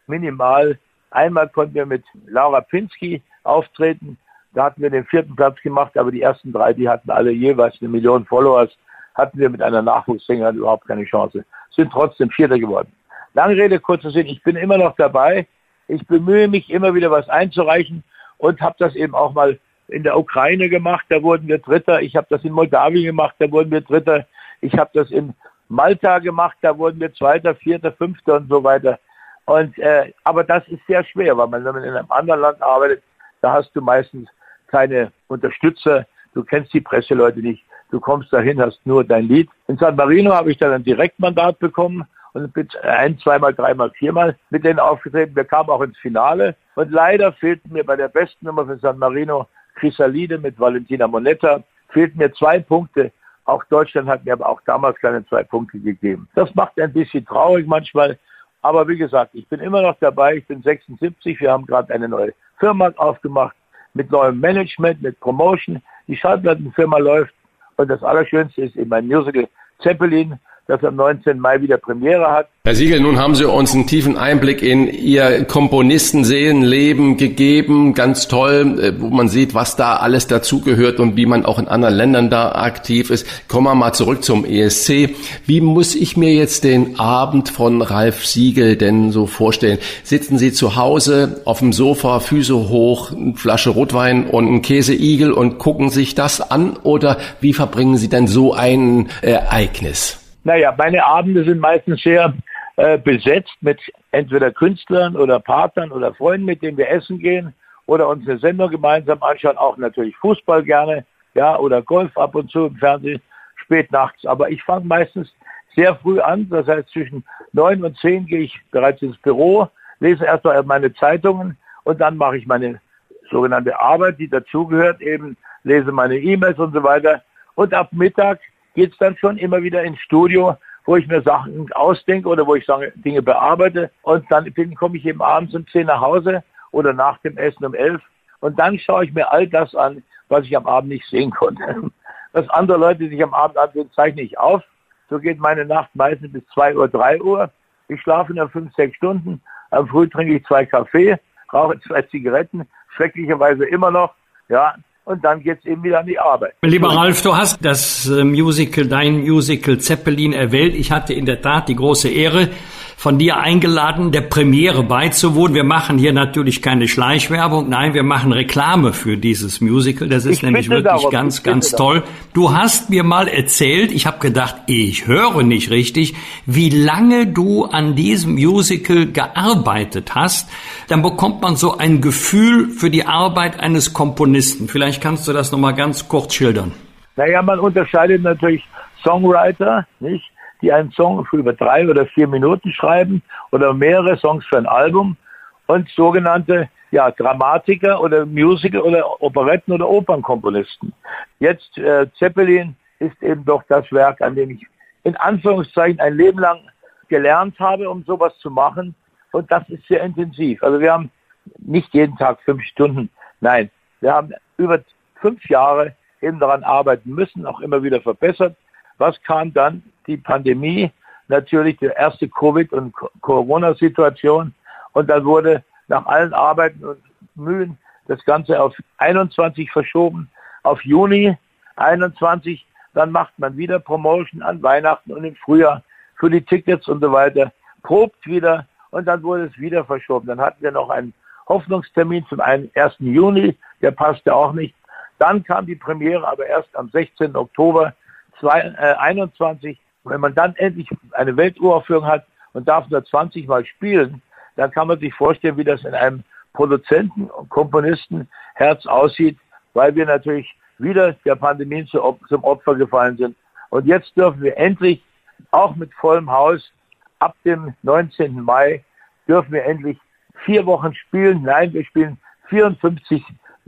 Speaker 11: minimal. Einmal konnten wir mit Laura Pinsky auftreten. Da hatten wir den vierten Platz gemacht, aber die ersten drei, die hatten alle jeweils eine Million Followers, hatten wir mit einer Nachwuchssängerin überhaupt keine Chance. Sind trotzdem Vierter geworden. Lange Rede, kurzer Sinn, ich bin immer noch dabei. Ich bemühe mich immer wieder was einzureichen und habe das eben auch mal in der Ukraine gemacht, da wurden wir Dritter. Ich habe das in Moldawien gemacht, da wurden wir Dritter. Ich habe das in Malta gemacht, da wurden wir Zweiter, Vierter, Fünfter und so weiter. Und äh, aber das ist sehr schwer, weil man, wenn man in einem anderen Land arbeitet, da hast du meistens keine Unterstützer, du kennst die Presseleute nicht, du kommst dahin, hast nur dein Lied. In San Marino habe ich dann ein Direktmandat bekommen und bin ein, zweimal, dreimal, viermal mit denen aufgetreten. Wir kamen auch ins Finale und leider fehlten mir bei der besten Nummer für San Marino Chrysalide mit Valentina Monetta, fehlten mir zwei Punkte. Auch Deutschland hat mir aber auch damals keine zwei Punkte gegeben. Das macht ein bisschen traurig manchmal. Aber wie gesagt, ich bin immer noch dabei. Ich bin 76. Wir haben gerade eine neue Firma aufgemacht mit neuem Management, mit Promotion. Die Schallplattenfirma läuft. Und das Allerschönste ist eben mein Musical Zeppelin das am 19. Mai wieder Premiere hat.
Speaker 2: Herr Siegel, nun haben Sie uns einen tiefen Einblick in Ihr Komponistenseelenleben gegeben. Ganz toll, äh, wo man sieht, was da alles dazugehört und wie man auch in anderen Ländern da aktiv ist. Kommen wir mal zurück zum ESC. Wie muss ich mir jetzt den Abend von Ralf Siegel denn so vorstellen? Sitzen Sie zu Hause auf dem Sofa, Füße hoch, eine Flasche Rotwein und ein Käseigel und gucken sich das an? Oder wie verbringen Sie denn so ein Ereignis?
Speaker 11: Naja, meine Abende sind meistens sehr äh, besetzt mit entweder Künstlern oder Partnern oder Freunden, mit denen wir essen gehen oder uns eine Sendung gemeinsam anschauen, auch natürlich Fußball gerne, ja, oder Golf ab und zu im Fernsehen, spät nachts. Aber ich fange meistens sehr früh an, das heißt zwischen neun und zehn gehe ich bereits ins Büro, lese erstmal meine Zeitungen und dann mache ich meine sogenannte Arbeit, die dazugehört, eben lese meine E-Mails und so weiter. Und ab Mittag geht es dann schon immer wieder ins Studio, wo ich mir Sachen ausdenke oder wo ich Dinge bearbeite. Und dann komme ich eben abends um 10 nach Hause oder nach dem Essen um 11. Und dann schaue ich mir all das an, was ich am Abend nicht sehen konnte. *laughs* Was andere Leute sich am Abend ansehen, zeichne ich auf. So geht meine Nacht meistens bis 2 Uhr, 3 Uhr. Ich schlafe nur 5, 6 Stunden. Am Früh trinke ich zwei Kaffee, rauche zwei Zigaretten, schrecklicherweise immer noch. Ja, und dann geht's eben wieder an die Arbeit.
Speaker 1: Lieber Ralf, du hast das äh, Musical, dein Musical Zeppelin erwählt. Ich hatte in der Tat die große Ehre, von dir eingeladen, der Premiere beizuwohnen. Wir machen hier natürlich keine Schleichwerbung, nein, wir machen Reklame für dieses Musical. Das ist ich nämlich wirklich darum, ganz, ganz toll. Du hast mir mal erzählt, ich habe gedacht, ich höre nicht richtig, wie lange du an diesem Musical gearbeitet hast. Dann bekommt man so ein Gefühl für die Arbeit eines Komponisten. Vielleicht kannst du das nochmal ganz kurz schildern.
Speaker 11: Naja, man unterscheidet natürlich Songwriter, nicht? die einen Song für über drei oder vier Minuten schreiben oder mehrere Songs für ein Album und sogenannte ja, Dramatiker oder Musical oder Operetten oder Opernkomponisten. Jetzt äh, Zeppelin ist eben doch das Werk, an dem ich in Anführungszeichen ein Leben lang gelernt habe, um sowas zu machen. Und das ist sehr intensiv. Also wir haben nicht jeden Tag fünf Stunden, nein, wir haben über fünf Jahre eben daran arbeiten müssen, auch immer wieder verbessert. Was kam dann? Die Pandemie, natürlich die erste Covid- und Corona-Situation. Und dann wurde nach allen Arbeiten und Mühen das Ganze auf 21 verschoben, auf Juni 21. Dann macht man wieder Promotion an Weihnachten und im Frühjahr für die Tickets und so weiter, probt wieder und dann wurde es wieder verschoben. Dann hatten wir noch einen Hoffnungstermin zum 1. Juni, der passte auch nicht. Dann kam die Premiere aber erst am 16. Oktober 21. Wenn man dann endlich eine Welturaufführung hat und darf nur 20 Mal spielen, dann kann man sich vorstellen, wie das in einem Produzenten und Komponisten Herz aussieht, weil wir natürlich wieder der Pandemie zum Opfer gefallen sind. Und jetzt dürfen wir endlich auch mit vollem Haus ab dem 19. Mai dürfen wir endlich vier Wochen spielen. Nein, wir spielen 54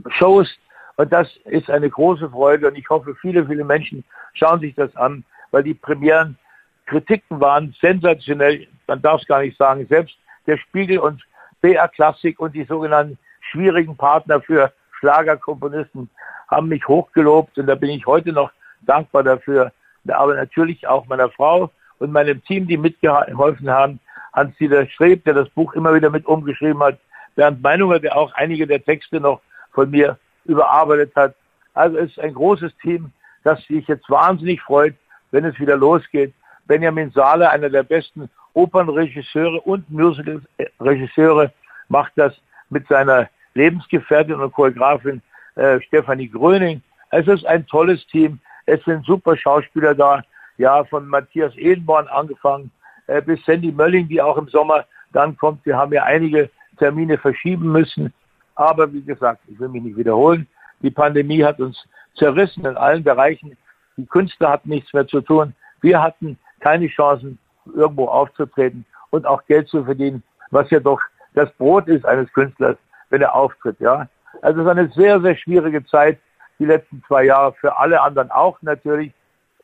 Speaker 11: Shows und das ist eine große Freude und ich hoffe, viele, viele Menschen schauen sich das an, weil die Premieren Kritiken waren sensationell, man darf es gar nicht sagen, selbst der Spiegel und BR Klassik und die sogenannten schwierigen Partner für Schlagerkomponisten haben mich hochgelobt und da bin ich heute noch dankbar dafür. Aber natürlich auch meiner Frau und meinem Team, die mitgeholfen haben. Hans-Dieter Streb, der das Buch immer wieder mit umgeschrieben hat. Bernd Meinunger, der auch einige der Texte noch von mir überarbeitet hat. Also es ist ein großes Team, das sich jetzt wahnsinnig freut, wenn es wieder losgeht. Benjamin Sahle, einer der besten Opernregisseure und Musical-Regisseure, macht das mit seiner Lebensgefährtin und Choreografin äh, Stefanie Gröning. Es ist ein tolles Team. Es sind super Schauspieler da. Ja, von Matthias Edenborn angefangen äh, bis Sandy Mölling, die auch im Sommer dann kommt. Wir haben ja einige Termine verschieben müssen. Aber wie gesagt, ich will mich nicht wiederholen. Die Pandemie hat uns zerrissen in allen Bereichen. Die Künstler hatten nichts mehr zu tun. Wir hatten keine Chancen, irgendwo aufzutreten und auch Geld zu verdienen, was ja doch das Brot ist eines Künstlers, wenn er auftritt, ja. Also es ist eine sehr, sehr schwierige Zeit, die letzten zwei Jahre, für alle anderen auch natürlich.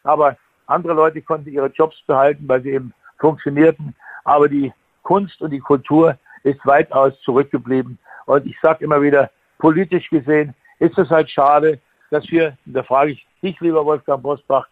Speaker 11: Aber andere Leute konnten ihre Jobs behalten, weil sie eben funktionierten. Aber die Kunst und die Kultur ist weitaus zurückgeblieben. Und ich sage immer wieder, politisch gesehen ist es halt schade, dass wir, da frage ich dich, lieber Wolfgang Bosbach,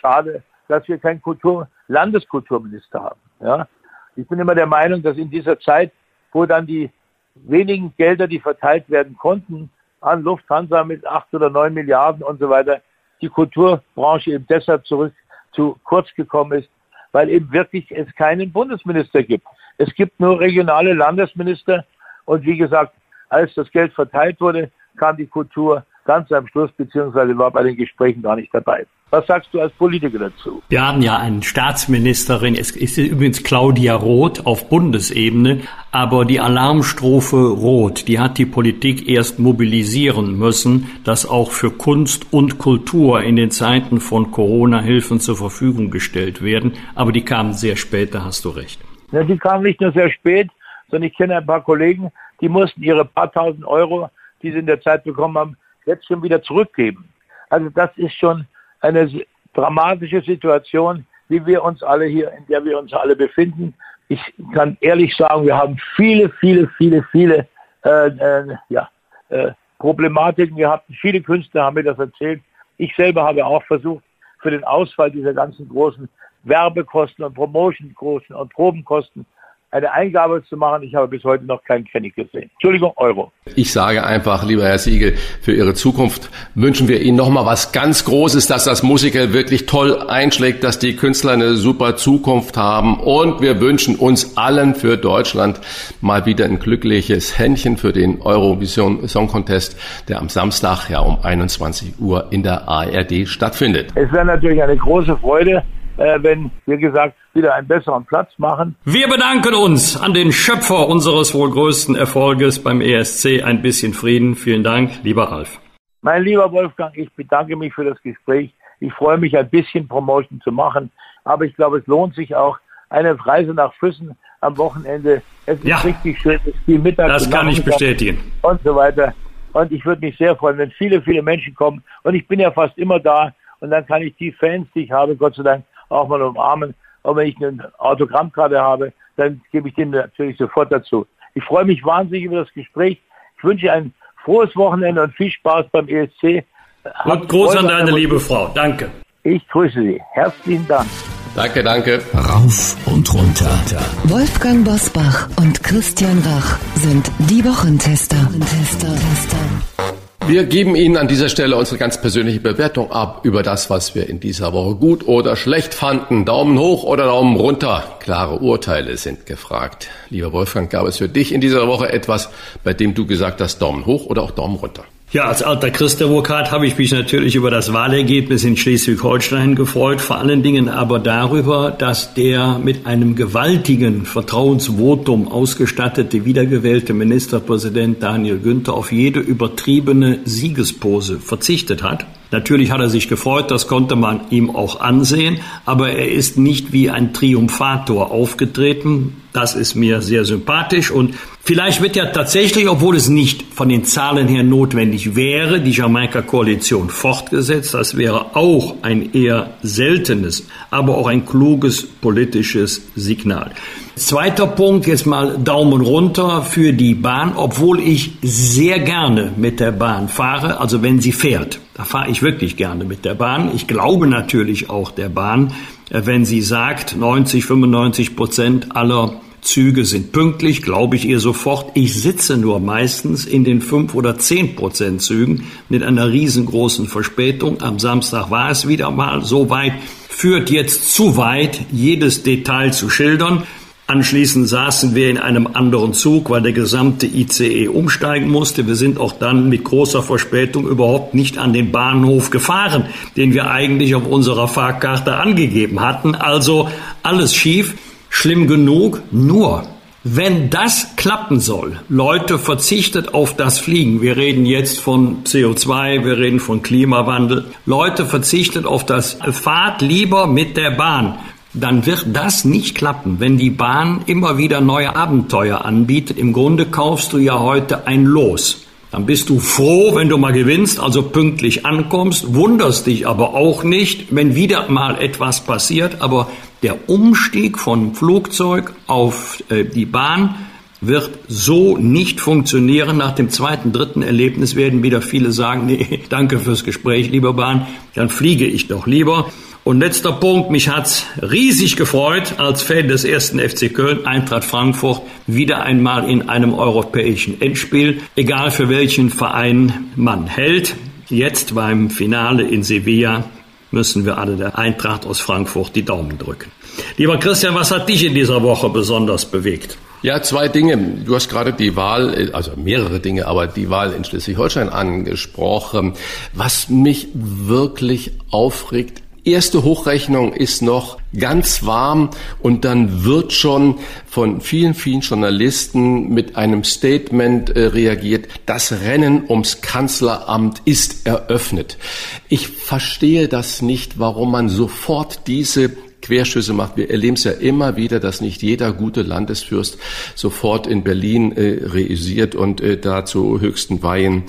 Speaker 11: schade, dass wir keinen Kultur, Landeskulturminister haben. Ja? Ich bin immer der Meinung, dass in dieser Zeit, wo dann die wenigen Gelder, die verteilt werden konnten, an Lufthansa mit acht oder neun Milliarden und so weiter, die Kulturbranche eben deshalb zurück zu kurz gekommen ist, weil eben wirklich es keinen Bundesminister gibt. Es gibt nur regionale Landesminister und wie gesagt, als das Geld verteilt wurde, kam die Kultur ganz am Schluss, beziehungsweise war bei den Gesprächen gar nicht dabei. Was sagst du als Politiker dazu?
Speaker 1: Wir haben ja eine Staatsministerin, es ist übrigens Claudia Roth auf Bundesebene, aber die Alarmstrophe Roth, die hat die Politik erst mobilisieren müssen, dass auch für Kunst und Kultur in den Zeiten von Corona Hilfen zur Verfügung gestellt werden. Aber die kamen sehr spät, da hast du recht.
Speaker 11: Ja, die kamen nicht nur sehr spät, sondern ich kenne ein paar Kollegen, die mussten ihre paar tausend Euro, die sie in der Zeit bekommen haben, jetzt schon wieder zurückgeben. Also das ist schon eine dramatische Situation, wie wir uns alle hier, in der wir uns alle befinden. Ich kann ehrlich sagen, wir haben viele, viele, viele, viele äh, äh, ja, äh, Problematiken gehabt. Viele Künstler haben mir das erzählt. Ich selber habe auch versucht, für den Ausfall dieser ganzen großen Werbekosten und Promotionkosten und Probenkosten eine Eingabe zu machen. Ich habe bis heute noch keinen Pfennig gesehen. Entschuldigung, Euro.
Speaker 2: Ich sage einfach, lieber Herr Siegel, für Ihre Zukunft wünschen wir Ihnen nochmal was ganz Großes, dass das Musical wirklich toll einschlägt, dass die Künstler eine super Zukunft haben und wir wünschen uns allen für Deutschland mal wieder ein glückliches Händchen für den Eurovision Song Contest, der am Samstag ja um 21 Uhr in der ARD stattfindet.
Speaker 11: Es wäre natürlich eine große Freude, äh, wenn, wie gesagt, wieder einen besseren Platz machen.
Speaker 1: Wir bedanken uns an den Schöpfer unseres wohl größten Erfolges beim ESC. Ein bisschen Frieden. Vielen Dank, lieber Ralf.
Speaker 11: Mein lieber Wolfgang, ich bedanke mich für das Gespräch. Ich freue mich, ein bisschen Promotion zu machen. Aber ich glaube, es lohnt sich auch. Eine Reise nach Füssen am Wochenende. Es ist
Speaker 1: Ja.
Speaker 11: richtig schön. Es ist viel Mittag.
Speaker 1: Das kann ich bestätigen.
Speaker 11: Und so weiter. Und ich würde mich sehr freuen, wenn viele, viele Menschen kommen. Und ich bin ja fast immer da. Und dann kann ich die Fans, die ich habe, Gott sei Dank auch mal umarmen. Und wenn ich eine Autogrammkarte habe, dann gebe ich den natürlich sofort dazu. Ich freue mich wahnsinnig über das Gespräch. Ich wünsche ein frohes Wochenende und viel Spaß beim ESC.
Speaker 1: Und Gruß an deine liebe Frau. Danke.
Speaker 11: Ich grüße Sie. Herzlichen Dank.
Speaker 2: Danke, danke.
Speaker 3: Rauf und runter.
Speaker 5: Wolfgang Bosbach und Christian Rach sind die Wochentester. Tester.
Speaker 2: Wir geben Ihnen an dieser Stelle unsere ganz persönliche Bewertung ab über das, was wir in dieser Woche gut oder schlecht fanden. Daumen hoch oder Daumen runter. Klare Urteile sind gefragt. Lieber Wolfgang, gab es für dich in dieser Woche etwas, bei dem du gesagt hast, Daumen hoch oder auch Daumen runter?
Speaker 1: Ja, als alter Christdemokrat habe ich mich natürlich über das Wahlergebnis in Schleswig-Holstein gefreut, vor allen Dingen aber darüber, dass der mit einem gewaltigen Vertrauensvotum ausgestattete wiedergewählte Ministerpräsident Daniel Günther auf jede übertriebene Siegespose verzichtet hat. Natürlich hat er sich gefreut, das konnte man ihm auch ansehen, aber er ist nicht wie ein Triumphator aufgetreten. Das ist mir sehr sympathisch und vielleicht wird ja tatsächlich, obwohl es nicht von den Zahlen her notwendig wäre, die Jamaika-Koalition fortgesetzt. Das wäre auch ein eher seltenes, aber auch ein kluges politisches Signal. Zweiter Punkt, jetzt mal Daumen runter für die Bahn, obwohl ich sehr gerne mit der Bahn fahre, also wenn sie fährt. Da fahre ich wirklich gerne mit der Bahn. Ich glaube natürlich auch der Bahn, äh, wenn sie sagt, 90, 95 Prozent aller Züge sind pünktlich, glaube ich ihr sofort. Ich sitze nur meistens in den fünf oder zehn Prozent Zügen mit einer riesengroßen Verspätung. Am Samstag war es wieder mal so weit, führt jetzt zu weit, jedes Detail zu schildern. Anschließend saßen wir in einem anderen Zug, weil der gesamte ICE umsteigen musste. Wir sind auch dann mit großer Verspätung überhaupt nicht an den Bahnhof gefahren, den wir eigentlich auf unserer Fahrkarte angegeben hatten. Also alles schief, schlimm genug. Nur, wenn das klappen soll, Leute verzichtet auf das Fliegen. Wir reden jetzt von CO2, wir reden von Klimawandel. Leute verzichtet auf das Fahrt lieber mit der Bahn dann wird das nicht klappen, wenn die Bahn immer wieder neue Abenteuer anbietet. Im Grunde kaufst du ja heute ein Los. Dann bist du froh, wenn du mal gewinnst, also pünktlich ankommst, wunderst dich aber auch nicht, wenn wieder mal etwas passiert. Aber der Umstieg von Flugzeug auf äh, die Bahn wird so nicht funktionieren. Nach dem zweiten, dritten Erlebnis werden wieder viele sagen, *laughs* nee, danke fürs Gespräch, lieber Bahn, dann fliege ich doch lieber. Und letzter Punkt, mich hat's riesig gefreut, als Fan des ersten FC Köln, Eintracht Frankfurt, wieder einmal in einem europäischen Endspiel, egal für welchen Verein man hält. Jetzt beim Finale in Sevilla müssen wir alle der Eintracht aus Frankfurt die Daumen drücken. Lieber Christian, was hat dich in dieser Woche besonders bewegt?
Speaker 2: Ja, zwei Dinge. Du hast gerade die Wahl, also mehrere Dinge, aber die Wahl in Schleswig-Holstein angesprochen. Was mich wirklich aufregt, erste Hochrechnung ist noch ganz warm und dann wird schon von vielen, vielen Journalisten mit einem Statement äh, reagiert, das Rennen ums Kanzleramt ist eröffnet. Ich verstehe das nicht, warum man sofort diese Querschüsse macht. Wir erleben es ja immer wieder, dass nicht jeder gute Landesfürst sofort in Berlin äh, reüsiert und äh, da zu höchsten Weihen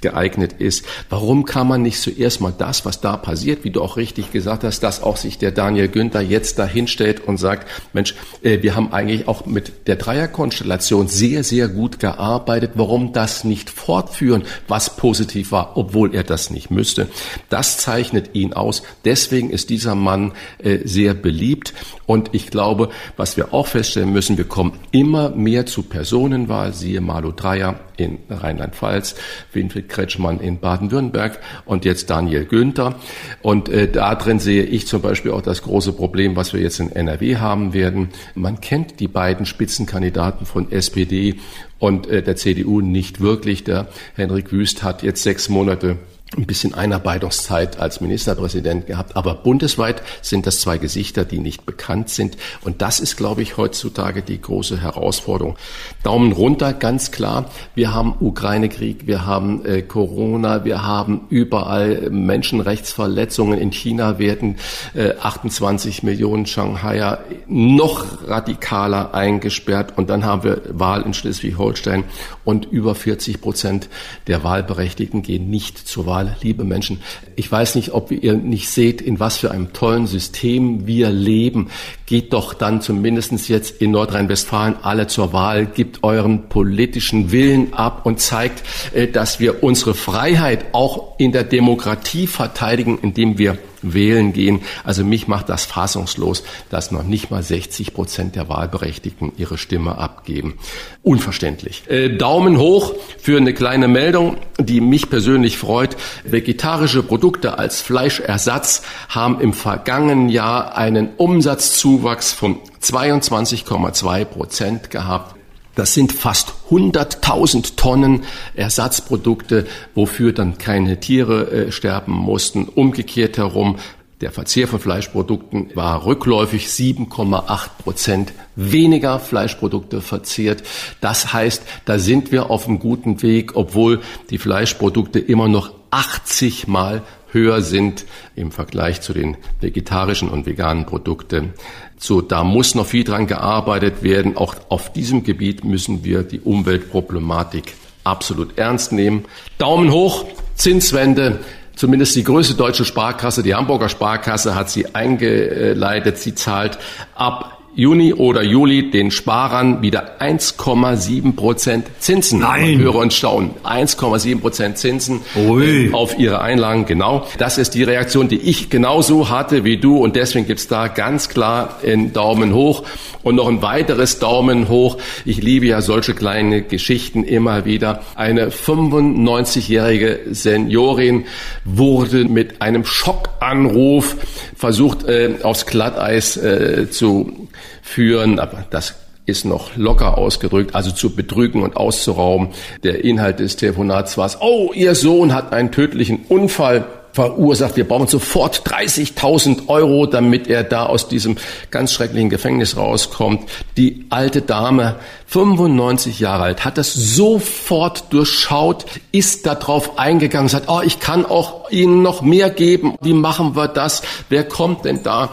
Speaker 2: geeignet ist. Warum kann man nicht zuerst mal das, was da passiert, wie du auch richtig gesagt hast, dass auch sich der Daniel Günther jetzt dahinstellt und sagt, Mensch, äh, wir haben eigentlich auch mit der Dreierkonstellation sehr, sehr gut gearbeitet. Warum das nicht fortführen, was positiv war, obwohl er das nicht müsste? Das zeichnet ihn aus. Deswegen ist dieser Mann äh, sehr beliebt. Und ich glaube, was wir auch feststellen müssen, wir kommen immer mehr zu Personenwahl, siehe Malu Dreier in Rheinland-Pfalz, Winfried Kretschmann in Baden-Württemberg und jetzt Daniel Günther. Und äh, da drin sehe ich zum Beispiel auch das große Problem, was wir jetzt in NRW haben werden. Man kennt die beiden Spitzenkandidaten von SPD und äh, der CDU nicht wirklich. Der Henrik Wüst hat jetzt sechs Monate ein bisschen Einarbeitungszeit als Ministerpräsident gehabt. Aber bundesweit sind das zwei Gesichter, die nicht bekannt sind. Und das ist, glaube ich, heutzutage die große Herausforderung. Daumen runter, ganz klar. Wir haben Ukraine-Krieg, wir haben äh, Corona, wir haben überall Menschenrechtsverletzungen. In China werden äh, 28 Millionen Shanghaier noch radikaler eingesperrt. Und dann haben wir Wahl in Schleswig-Holstein und über 40 Prozent der Wahlberechtigten gehen nicht zur Wahl Wahl, liebe Menschen. Ich weiß nicht, ob ihr nicht seht, in was für einem tollen System wir leben. Geht doch dann zumindestens jetzt in Nordrhein-Westfalen alle zur Wahl, gibt euren politischen Willen ab und zeigt, äh, dass wir unsere Freiheit auch in der Demokratie verteidigen, indem wir wählen gehen. Also mich macht das fassungslos, dass noch nicht mal 60 Prozent der Wahlberechtigten ihre Stimme abgeben. Unverständlich. Äh, Daumen hoch für eine kleine Meldung, die mich persönlich freut. Vegetarische Produkte als Fleischersatz haben im vergangenen Jahr einen Umsatzzuwachs von 22,2 Prozent gehabt. Das sind fast 100.000 Tonnen Ersatzprodukte, wofür dann keine Tiere äh, sterben mussten. Umgekehrt herum, der Verzehr von Fleischprodukten war rückläufig 7,8 Prozent weniger Fleischprodukte verzehrt. Das heißt, da sind wir auf einem guten Weg, obwohl die Fleischprodukte immer noch 80 Mal höher sind im Vergleich zu den vegetarischen und veganen Produkten. So, da muss noch viel dran gearbeitet werden. Auch auf diesem Gebiet müssen wir die Umweltproblematik absolut ernst nehmen. Daumen hoch, Zinswende. Zumindest die größte deutsche Sparkasse, die Hamburger Sparkasse, hat sie eingeleitet. Sie zahlt ab Juni oder Juli den Sparern wieder 1,7 Prozent Zinsen.
Speaker 1: Nein.
Speaker 2: Höre und staunen. 1,7 Prozent Zinsen
Speaker 1: Ui.
Speaker 2: äh, auf ihre Einlagen. Genau. Das ist die Reaktion, die ich genauso hatte wie du. Und deswegen gibt's da ganz klar einen Daumen hoch und noch ein weiteres Daumen hoch. Ich liebe ja solche kleine Geschichten immer wieder. Eine 95-jährige Seniorin wurde mit einem Schockanruf versucht, äh, aufs Glatteis äh, zu führen, aber das ist noch locker ausgedrückt, also zu betrügen und auszurauben. Der Inhalt des Telefonats war, oh, Ihr Sohn hat einen tödlichen Unfall verursacht. Wir brauchen sofort 30.000 Euro, damit er da aus diesem ganz schrecklichen Gefängnis rauskommt. Die alte Dame, 95 Jahre alt, hat das sofort durchschaut, ist darauf eingegangen, sagt, oh, ich kann auch Ihnen noch mehr geben. Wie machen wir das? Wer kommt denn da?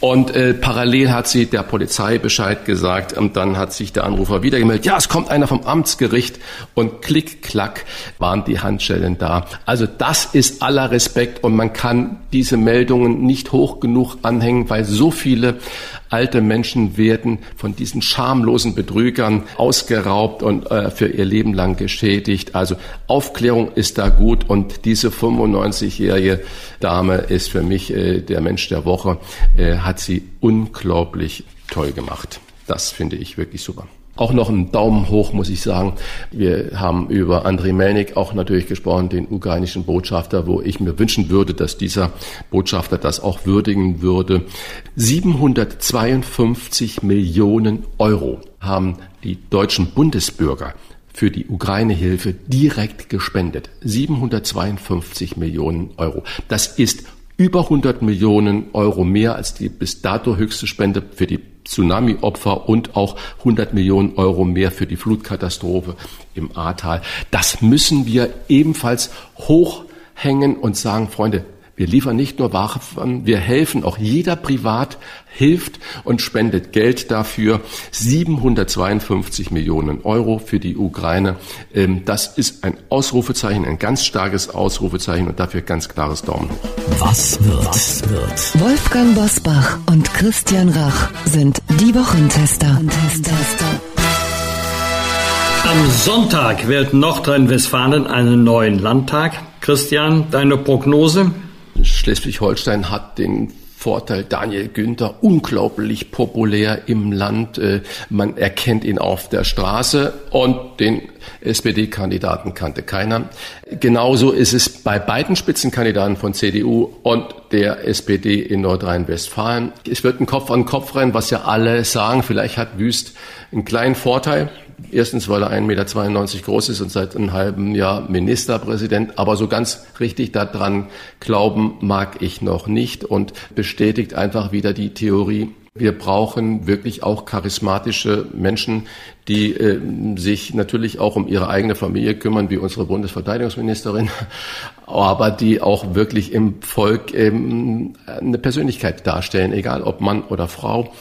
Speaker 2: Und äh, parallel hat sie der Polizei Bescheid gesagt und dann hat sich der Anrufer wieder gemeldet, ja, es kommt einer vom Amtsgericht und klick, klack waren die Handschellen da. Also das ist aller Respekt und man kann diese Meldungen nicht hoch genug anhängen, weil so viele alte Menschen werden von diesen schamlosen Betrügern ausgeraubt und äh, für ihr Leben lang geschädigt. Also Aufklärung ist da gut und diese 95-jährige Dame ist für mich äh, der Mensch der Woche, äh, hat sie unglaublich toll gemacht. Das finde ich wirklich super. Auch noch einen Daumen hoch, muss ich sagen. Wir haben über Andrei Melnik auch natürlich gesprochen, den ukrainischen Botschafter, wo ich mir wünschen würde, dass dieser Botschafter das auch würdigen würde. 752 Millionen Euro haben die deutschen Bundesbürger für die Ukraine-Hilfe direkt gespendet. 752 Millionen Euro. Das ist über 100 Millionen Euro mehr als die bis dato höchste Spende für die Tsunami-Opfer und auch 100 Millionen Euro mehr für die Flutkatastrophe im Ahrtal. Das müssen wir ebenfalls hochhängen und sagen, Freunde, wir liefern nicht nur Waffen, wir helfen. Auch jeder privat hilft und spendet Geld dafür. 752 Millionen Euro für die Ukraine. Ähm, das ist ein Ausrufezeichen, ein ganz starkes Ausrufezeichen und dafür ganz klares Daumen hoch.
Speaker 3: Was wird? Was wird?
Speaker 5: Wolfgang Bosbach und Christian Rach sind die Wochentester.
Speaker 1: Am Sonntag wählt Nordrhein-Westfalen einen neuen Landtag. Christian, deine Prognose?
Speaker 2: Schleswig-Holstein hat den Vorteil, Daniel Günther, unglaublich populär im Land. Äh, Man erkennt ihn auf der Straße und den SPD-Kandidaten kannte keiner. Genauso ist es bei beiden Spitzenkandidaten von CDU und der SPD in Nordrhein-Westfalen. Es wird ein Kopf-an-Kopf-Rennen, was ja alle sagen. Vielleicht hat Wüst einen kleinen Vorteil. Erstens, weil er 1,92 Meter groß ist und seit einem halben Jahr Ministerpräsident. Aber so ganz richtig daran glauben mag ich noch nicht und bestätigt einfach wieder die Theorie, wir brauchen wirklich auch charismatische Menschen, die äh, sich natürlich auch um ihre eigene Familie kümmern, wie unsere Bundesverteidigungsministerin, *laughs* aber die auch wirklich im Volk ähm, eine Persönlichkeit darstellen, egal ob Mann oder Frau.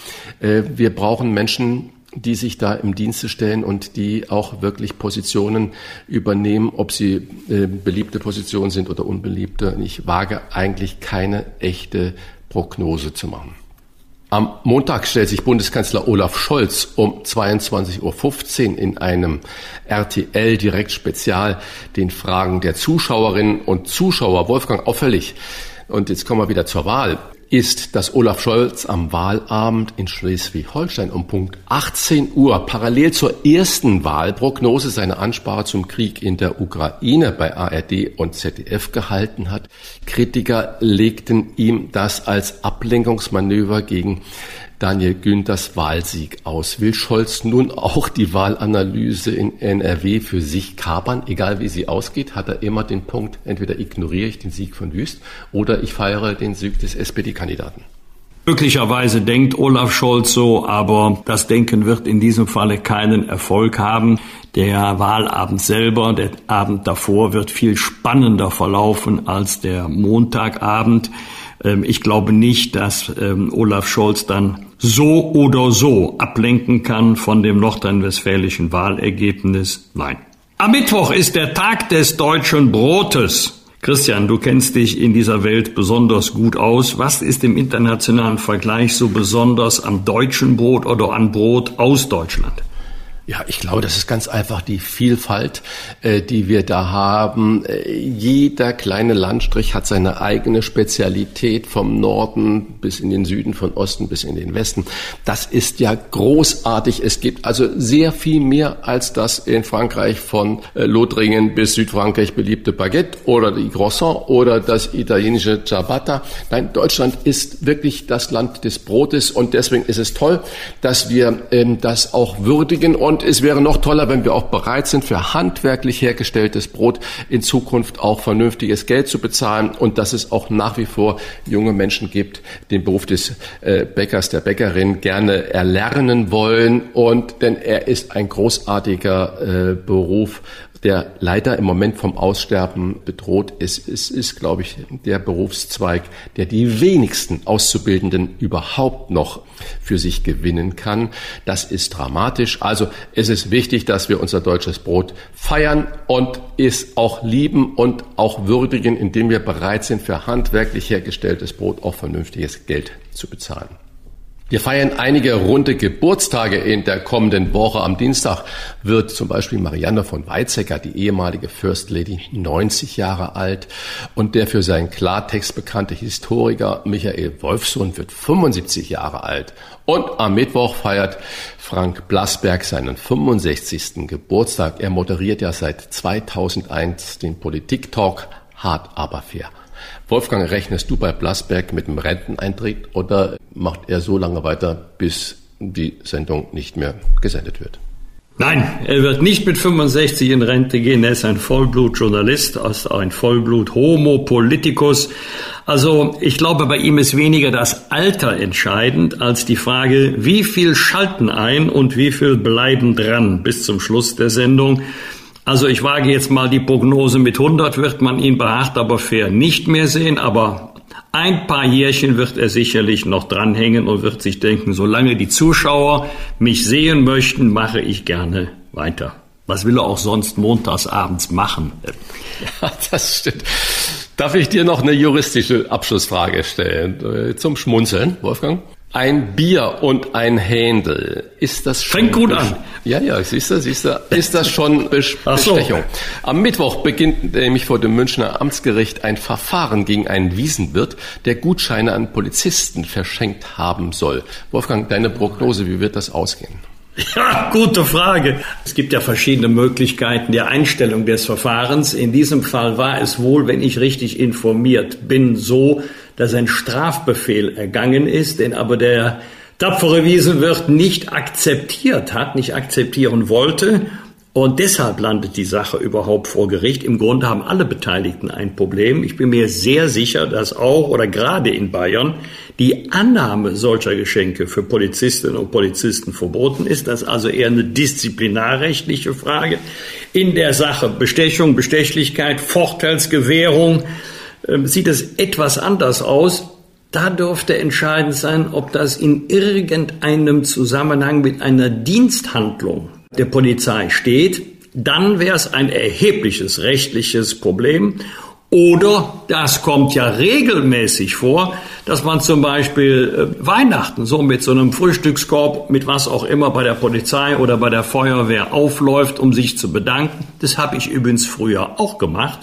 Speaker 2: Äh, wir brauchen Menschen, die sich da im Dienste stellen und die auch wirklich Positionen übernehmen, ob sie äh, beliebte Positionen sind oder unbeliebte. Ich wage eigentlich keine echte Prognose zu machen. Am Montag stellt sich Bundeskanzler Olaf Scholz um 22.15 Uhr in einem RTL Direkt Spezial den Fragen der Zuschauerinnen und Zuschauer, Wolfgang, auffällig. Und jetzt kommen wir wieder zur Wahl ist, dass Olaf Scholz am Wahlabend in Schleswig-Holstein um Punkt 18 Uhr parallel zur ersten Wahlprognose seine Ansprache zum Krieg in der Ukraine bei ARD und ZDF gehalten hat. Kritiker legten ihm das als Ablenkungsmanöver gegen Daniel Günthers Wahlsieg aus. Will Scholz nun auch die Wahlanalyse in NRW für sich kapern? Egal wie sie ausgeht, hat er immer den Punkt, entweder ignoriere ich den Sieg von Wüst oder ich feiere den Sieg des SPD-Kandidaten.
Speaker 1: Möglicherweise denkt Olaf Scholz so, aber das Denken wird in diesem Falle keinen Erfolg haben. Der Wahlabend selber, der Abend davor wird viel spannender verlaufen als der Montagabend. Ähm, ich glaube nicht, dass ähm, Olaf Scholz dann so oder so ablenken kann von dem nordrhein-westfälischen Wahlergebnis. Nein. Am Mittwoch ist der Tag des deutschen Brotes. Christian, du kennst dich in dieser Welt besonders gut aus. Was ist im internationalen Vergleich so besonders am deutschen Brot oder an Brot aus Deutschland?
Speaker 2: Ja, ich glaube, das ist ganz einfach die Vielfalt, äh, die wir da haben. Äh, jeder kleine Landstrich hat seine eigene Spezialität vom Norden bis in den Süden, von Osten bis in den Westen. Das ist ja großartig. Es gibt also sehr viel mehr als das in Frankreich von äh, Lothringen bis Südfrankreich beliebte Baguette oder die Croissant oder das italienische Ciabatta. Nein, Deutschland ist wirklich das Land des Brotes und deswegen ist es toll, dass wir ähm, das auch würdigen und und es wäre noch toller, wenn wir auch bereit sind, für handwerklich hergestelltes Brot in Zukunft auch vernünftiges Geld zu bezahlen und dass es auch nach wie vor junge Menschen gibt, den Beruf des äh, Bäckers, der Bäckerin gerne erlernen wollen. Und denn er ist ein großartiger äh, Beruf, der leider im Moment vom Aussterben bedroht ist. Es ist, glaube ich, der Berufszweig, der die wenigsten Auszubildenden überhaupt noch für sich gewinnen kann. Das ist dramatisch. Also es ist wichtig, dass wir unser deutsches Brot feiern und es auch lieben und auch würdigen, indem wir bereit sind, für handwerklich hergestelltes Brot auch vernünftiges Geld zu bezahlen. Wir feiern einige runde Geburtstage in der kommenden Woche. Am Dienstag wird zum Beispiel Marianne von Weizsäcker, die ehemalige First Lady, 90 Jahre alt. Und der für seinen Klartext bekannte Historiker Michael Wolfsohn wird 75 Jahre alt. Und am Mittwoch feiert Frank Blasberg seinen 65. Geburtstag. Er moderiert ja seit 2001 den Politik-Talk Hart aber fair. Wolfgang, rechnest du bei Blasberg mit dem Renteneintritt oder macht er so lange weiter, bis die Sendung nicht mehr gesendet wird?
Speaker 1: Nein, er wird nicht mit 65 in Rente gehen. Er ist ein Vollblutjournalist, also ein Vollblut-Homo-Politikus. Also ich glaube, bei ihm ist weniger das Alter entscheidend als die Frage, wie viel schalten ein und wie viel bleiben dran bis zum Schluss der Sendung. Also ich wage jetzt mal die Prognose, mit 100 wird man ihn behaart aber fair nicht mehr sehen, aber ein paar Jährchen wird er sicherlich noch dranhängen und wird sich denken, solange die Zuschauer mich sehen möchten, mache ich gerne weiter. Was will er auch sonst montags abends machen?
Speaker 2: Ja, das stimmt. Darf ich dir noch eine juristische Abschlussfrage stellen? Äh, zum Schmunzeln, Wolfgang? Ein Bier und ein Händel. Ist das
Speaker 1: schon? Fängt gut an.
Speaker 2: Ja, ja, siehst du, siehst du. Ist das schon Bes *laughs*
Speaker 1: so.
Speaker 2: Bestechung? Am Mittwoch beginnt nämlich vor dem Münchner Amtsgericht ein Verfahren gegen einen Wiesenwirt, der Gutscheine an Polizisten verschenkt haben soll. Wolfgang, deine Prognose, wie wird das ausgehen?
Speaker 1: Ja, gute Frage. Es gibt ja verschiedene Möglichkeiten der Einstellung des Verfahrens. In diesem Fall war es wohl, wenn ich richtig informiert bin, so, dass ein Strafbefehl ergangen ist, den aber der tapfere Wiesenwirt nicht akzeptiert hat, nicht akzeptieren wollte und deshalb landet die Sache überhaupt vor Gericht. Im Grunde haben alle Beteiligten ein Problem. Ich bin mir sehr sicher, dass auch oder gerade in Bayern die Annahme solcher Geschenke für Polizistinnen und Polizisten verboten ist. Das ist also eher eine disziplinarrechtliche Frage. In der Sache Bestechung, Bestechlichkeit, Vorteilsgewährung äh, sieht es etwas anders aus. Da dürfte entscheidend sein, ob das in irgendeinem Zusammenhang mit einer Diensthandlung der Polizei steht, dann wäre es ein erhebliches rechtliches Problem. Oder das kommt ja regelmäßig vor, dass man zum Beispiel äh, Weihnachten so mit so einem Frühstückskorb, mit was auch immer bei der Polizei oder bei der Feuerwehr aufläuft, um sich zu bedanken. Das habe ich übrigens früher auch gemacht.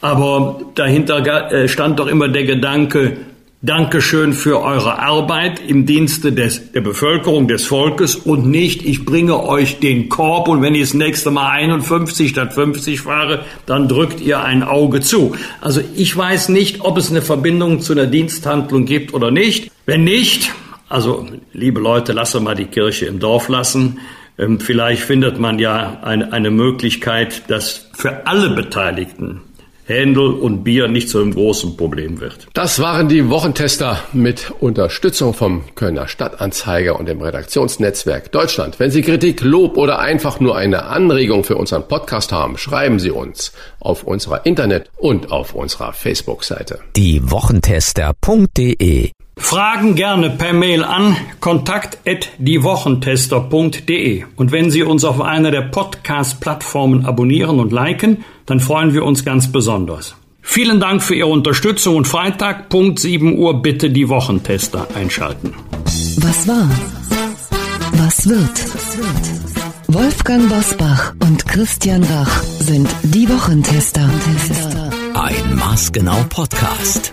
Speaker 1: Aber dahinter äh, stand doch immer der Gedanke, Dankeschön für eure Arbeit im Dienste des, der Bevölkerung, des Volkes und nicht, ich bringe euch den Korb und wenn ich das nächste Mal 51 statt 50 fahre, dann drückt ihr ein Auge zu. Also ich weiß nicht, ob es eine Verbindung zu einer Diensthandlung gibt oder nicht. Wenn nicht, also liebe Leute, lasse mal die Kirche im Dorf lassen. Ähm, vielleicht findet man ja eine, eine Möglichkeit, dass für alle Beteiligten Händel und Bier nicht zu einem großen Problem wird.
Speaker 2: Das waren die Wochentester mit Unterstützung vom Kölner Stadtanzeiger und dem Redaktionsnetzwerk Deutschland. Wenn Sie Kritik, Lob oder einfach nur eine Anregung für unseren Podcast haben, schreiben Sie uns auf unserer Internet- und auf unserer Facebook-Seite.
Speaker 3: Die Wochentester.de
Speaker 1: Fragen gerne per Mail an kontakt@diewochentester.de und wenn Sie uns auf einer der Podcast Plattformen abonnieren und liken, dann freuen wir uns ganz besonders. Vielen Dank für Ihre Unterstützung und Freitag, Punkt 7 Uhr, bitte die Wochentester einschalten.
Speaker 5: Was war? Was wird? Wolfgang Bosbach und Christian Rach sind die Wochentester.
Speaker 3: Ein Maßgenau Podcast.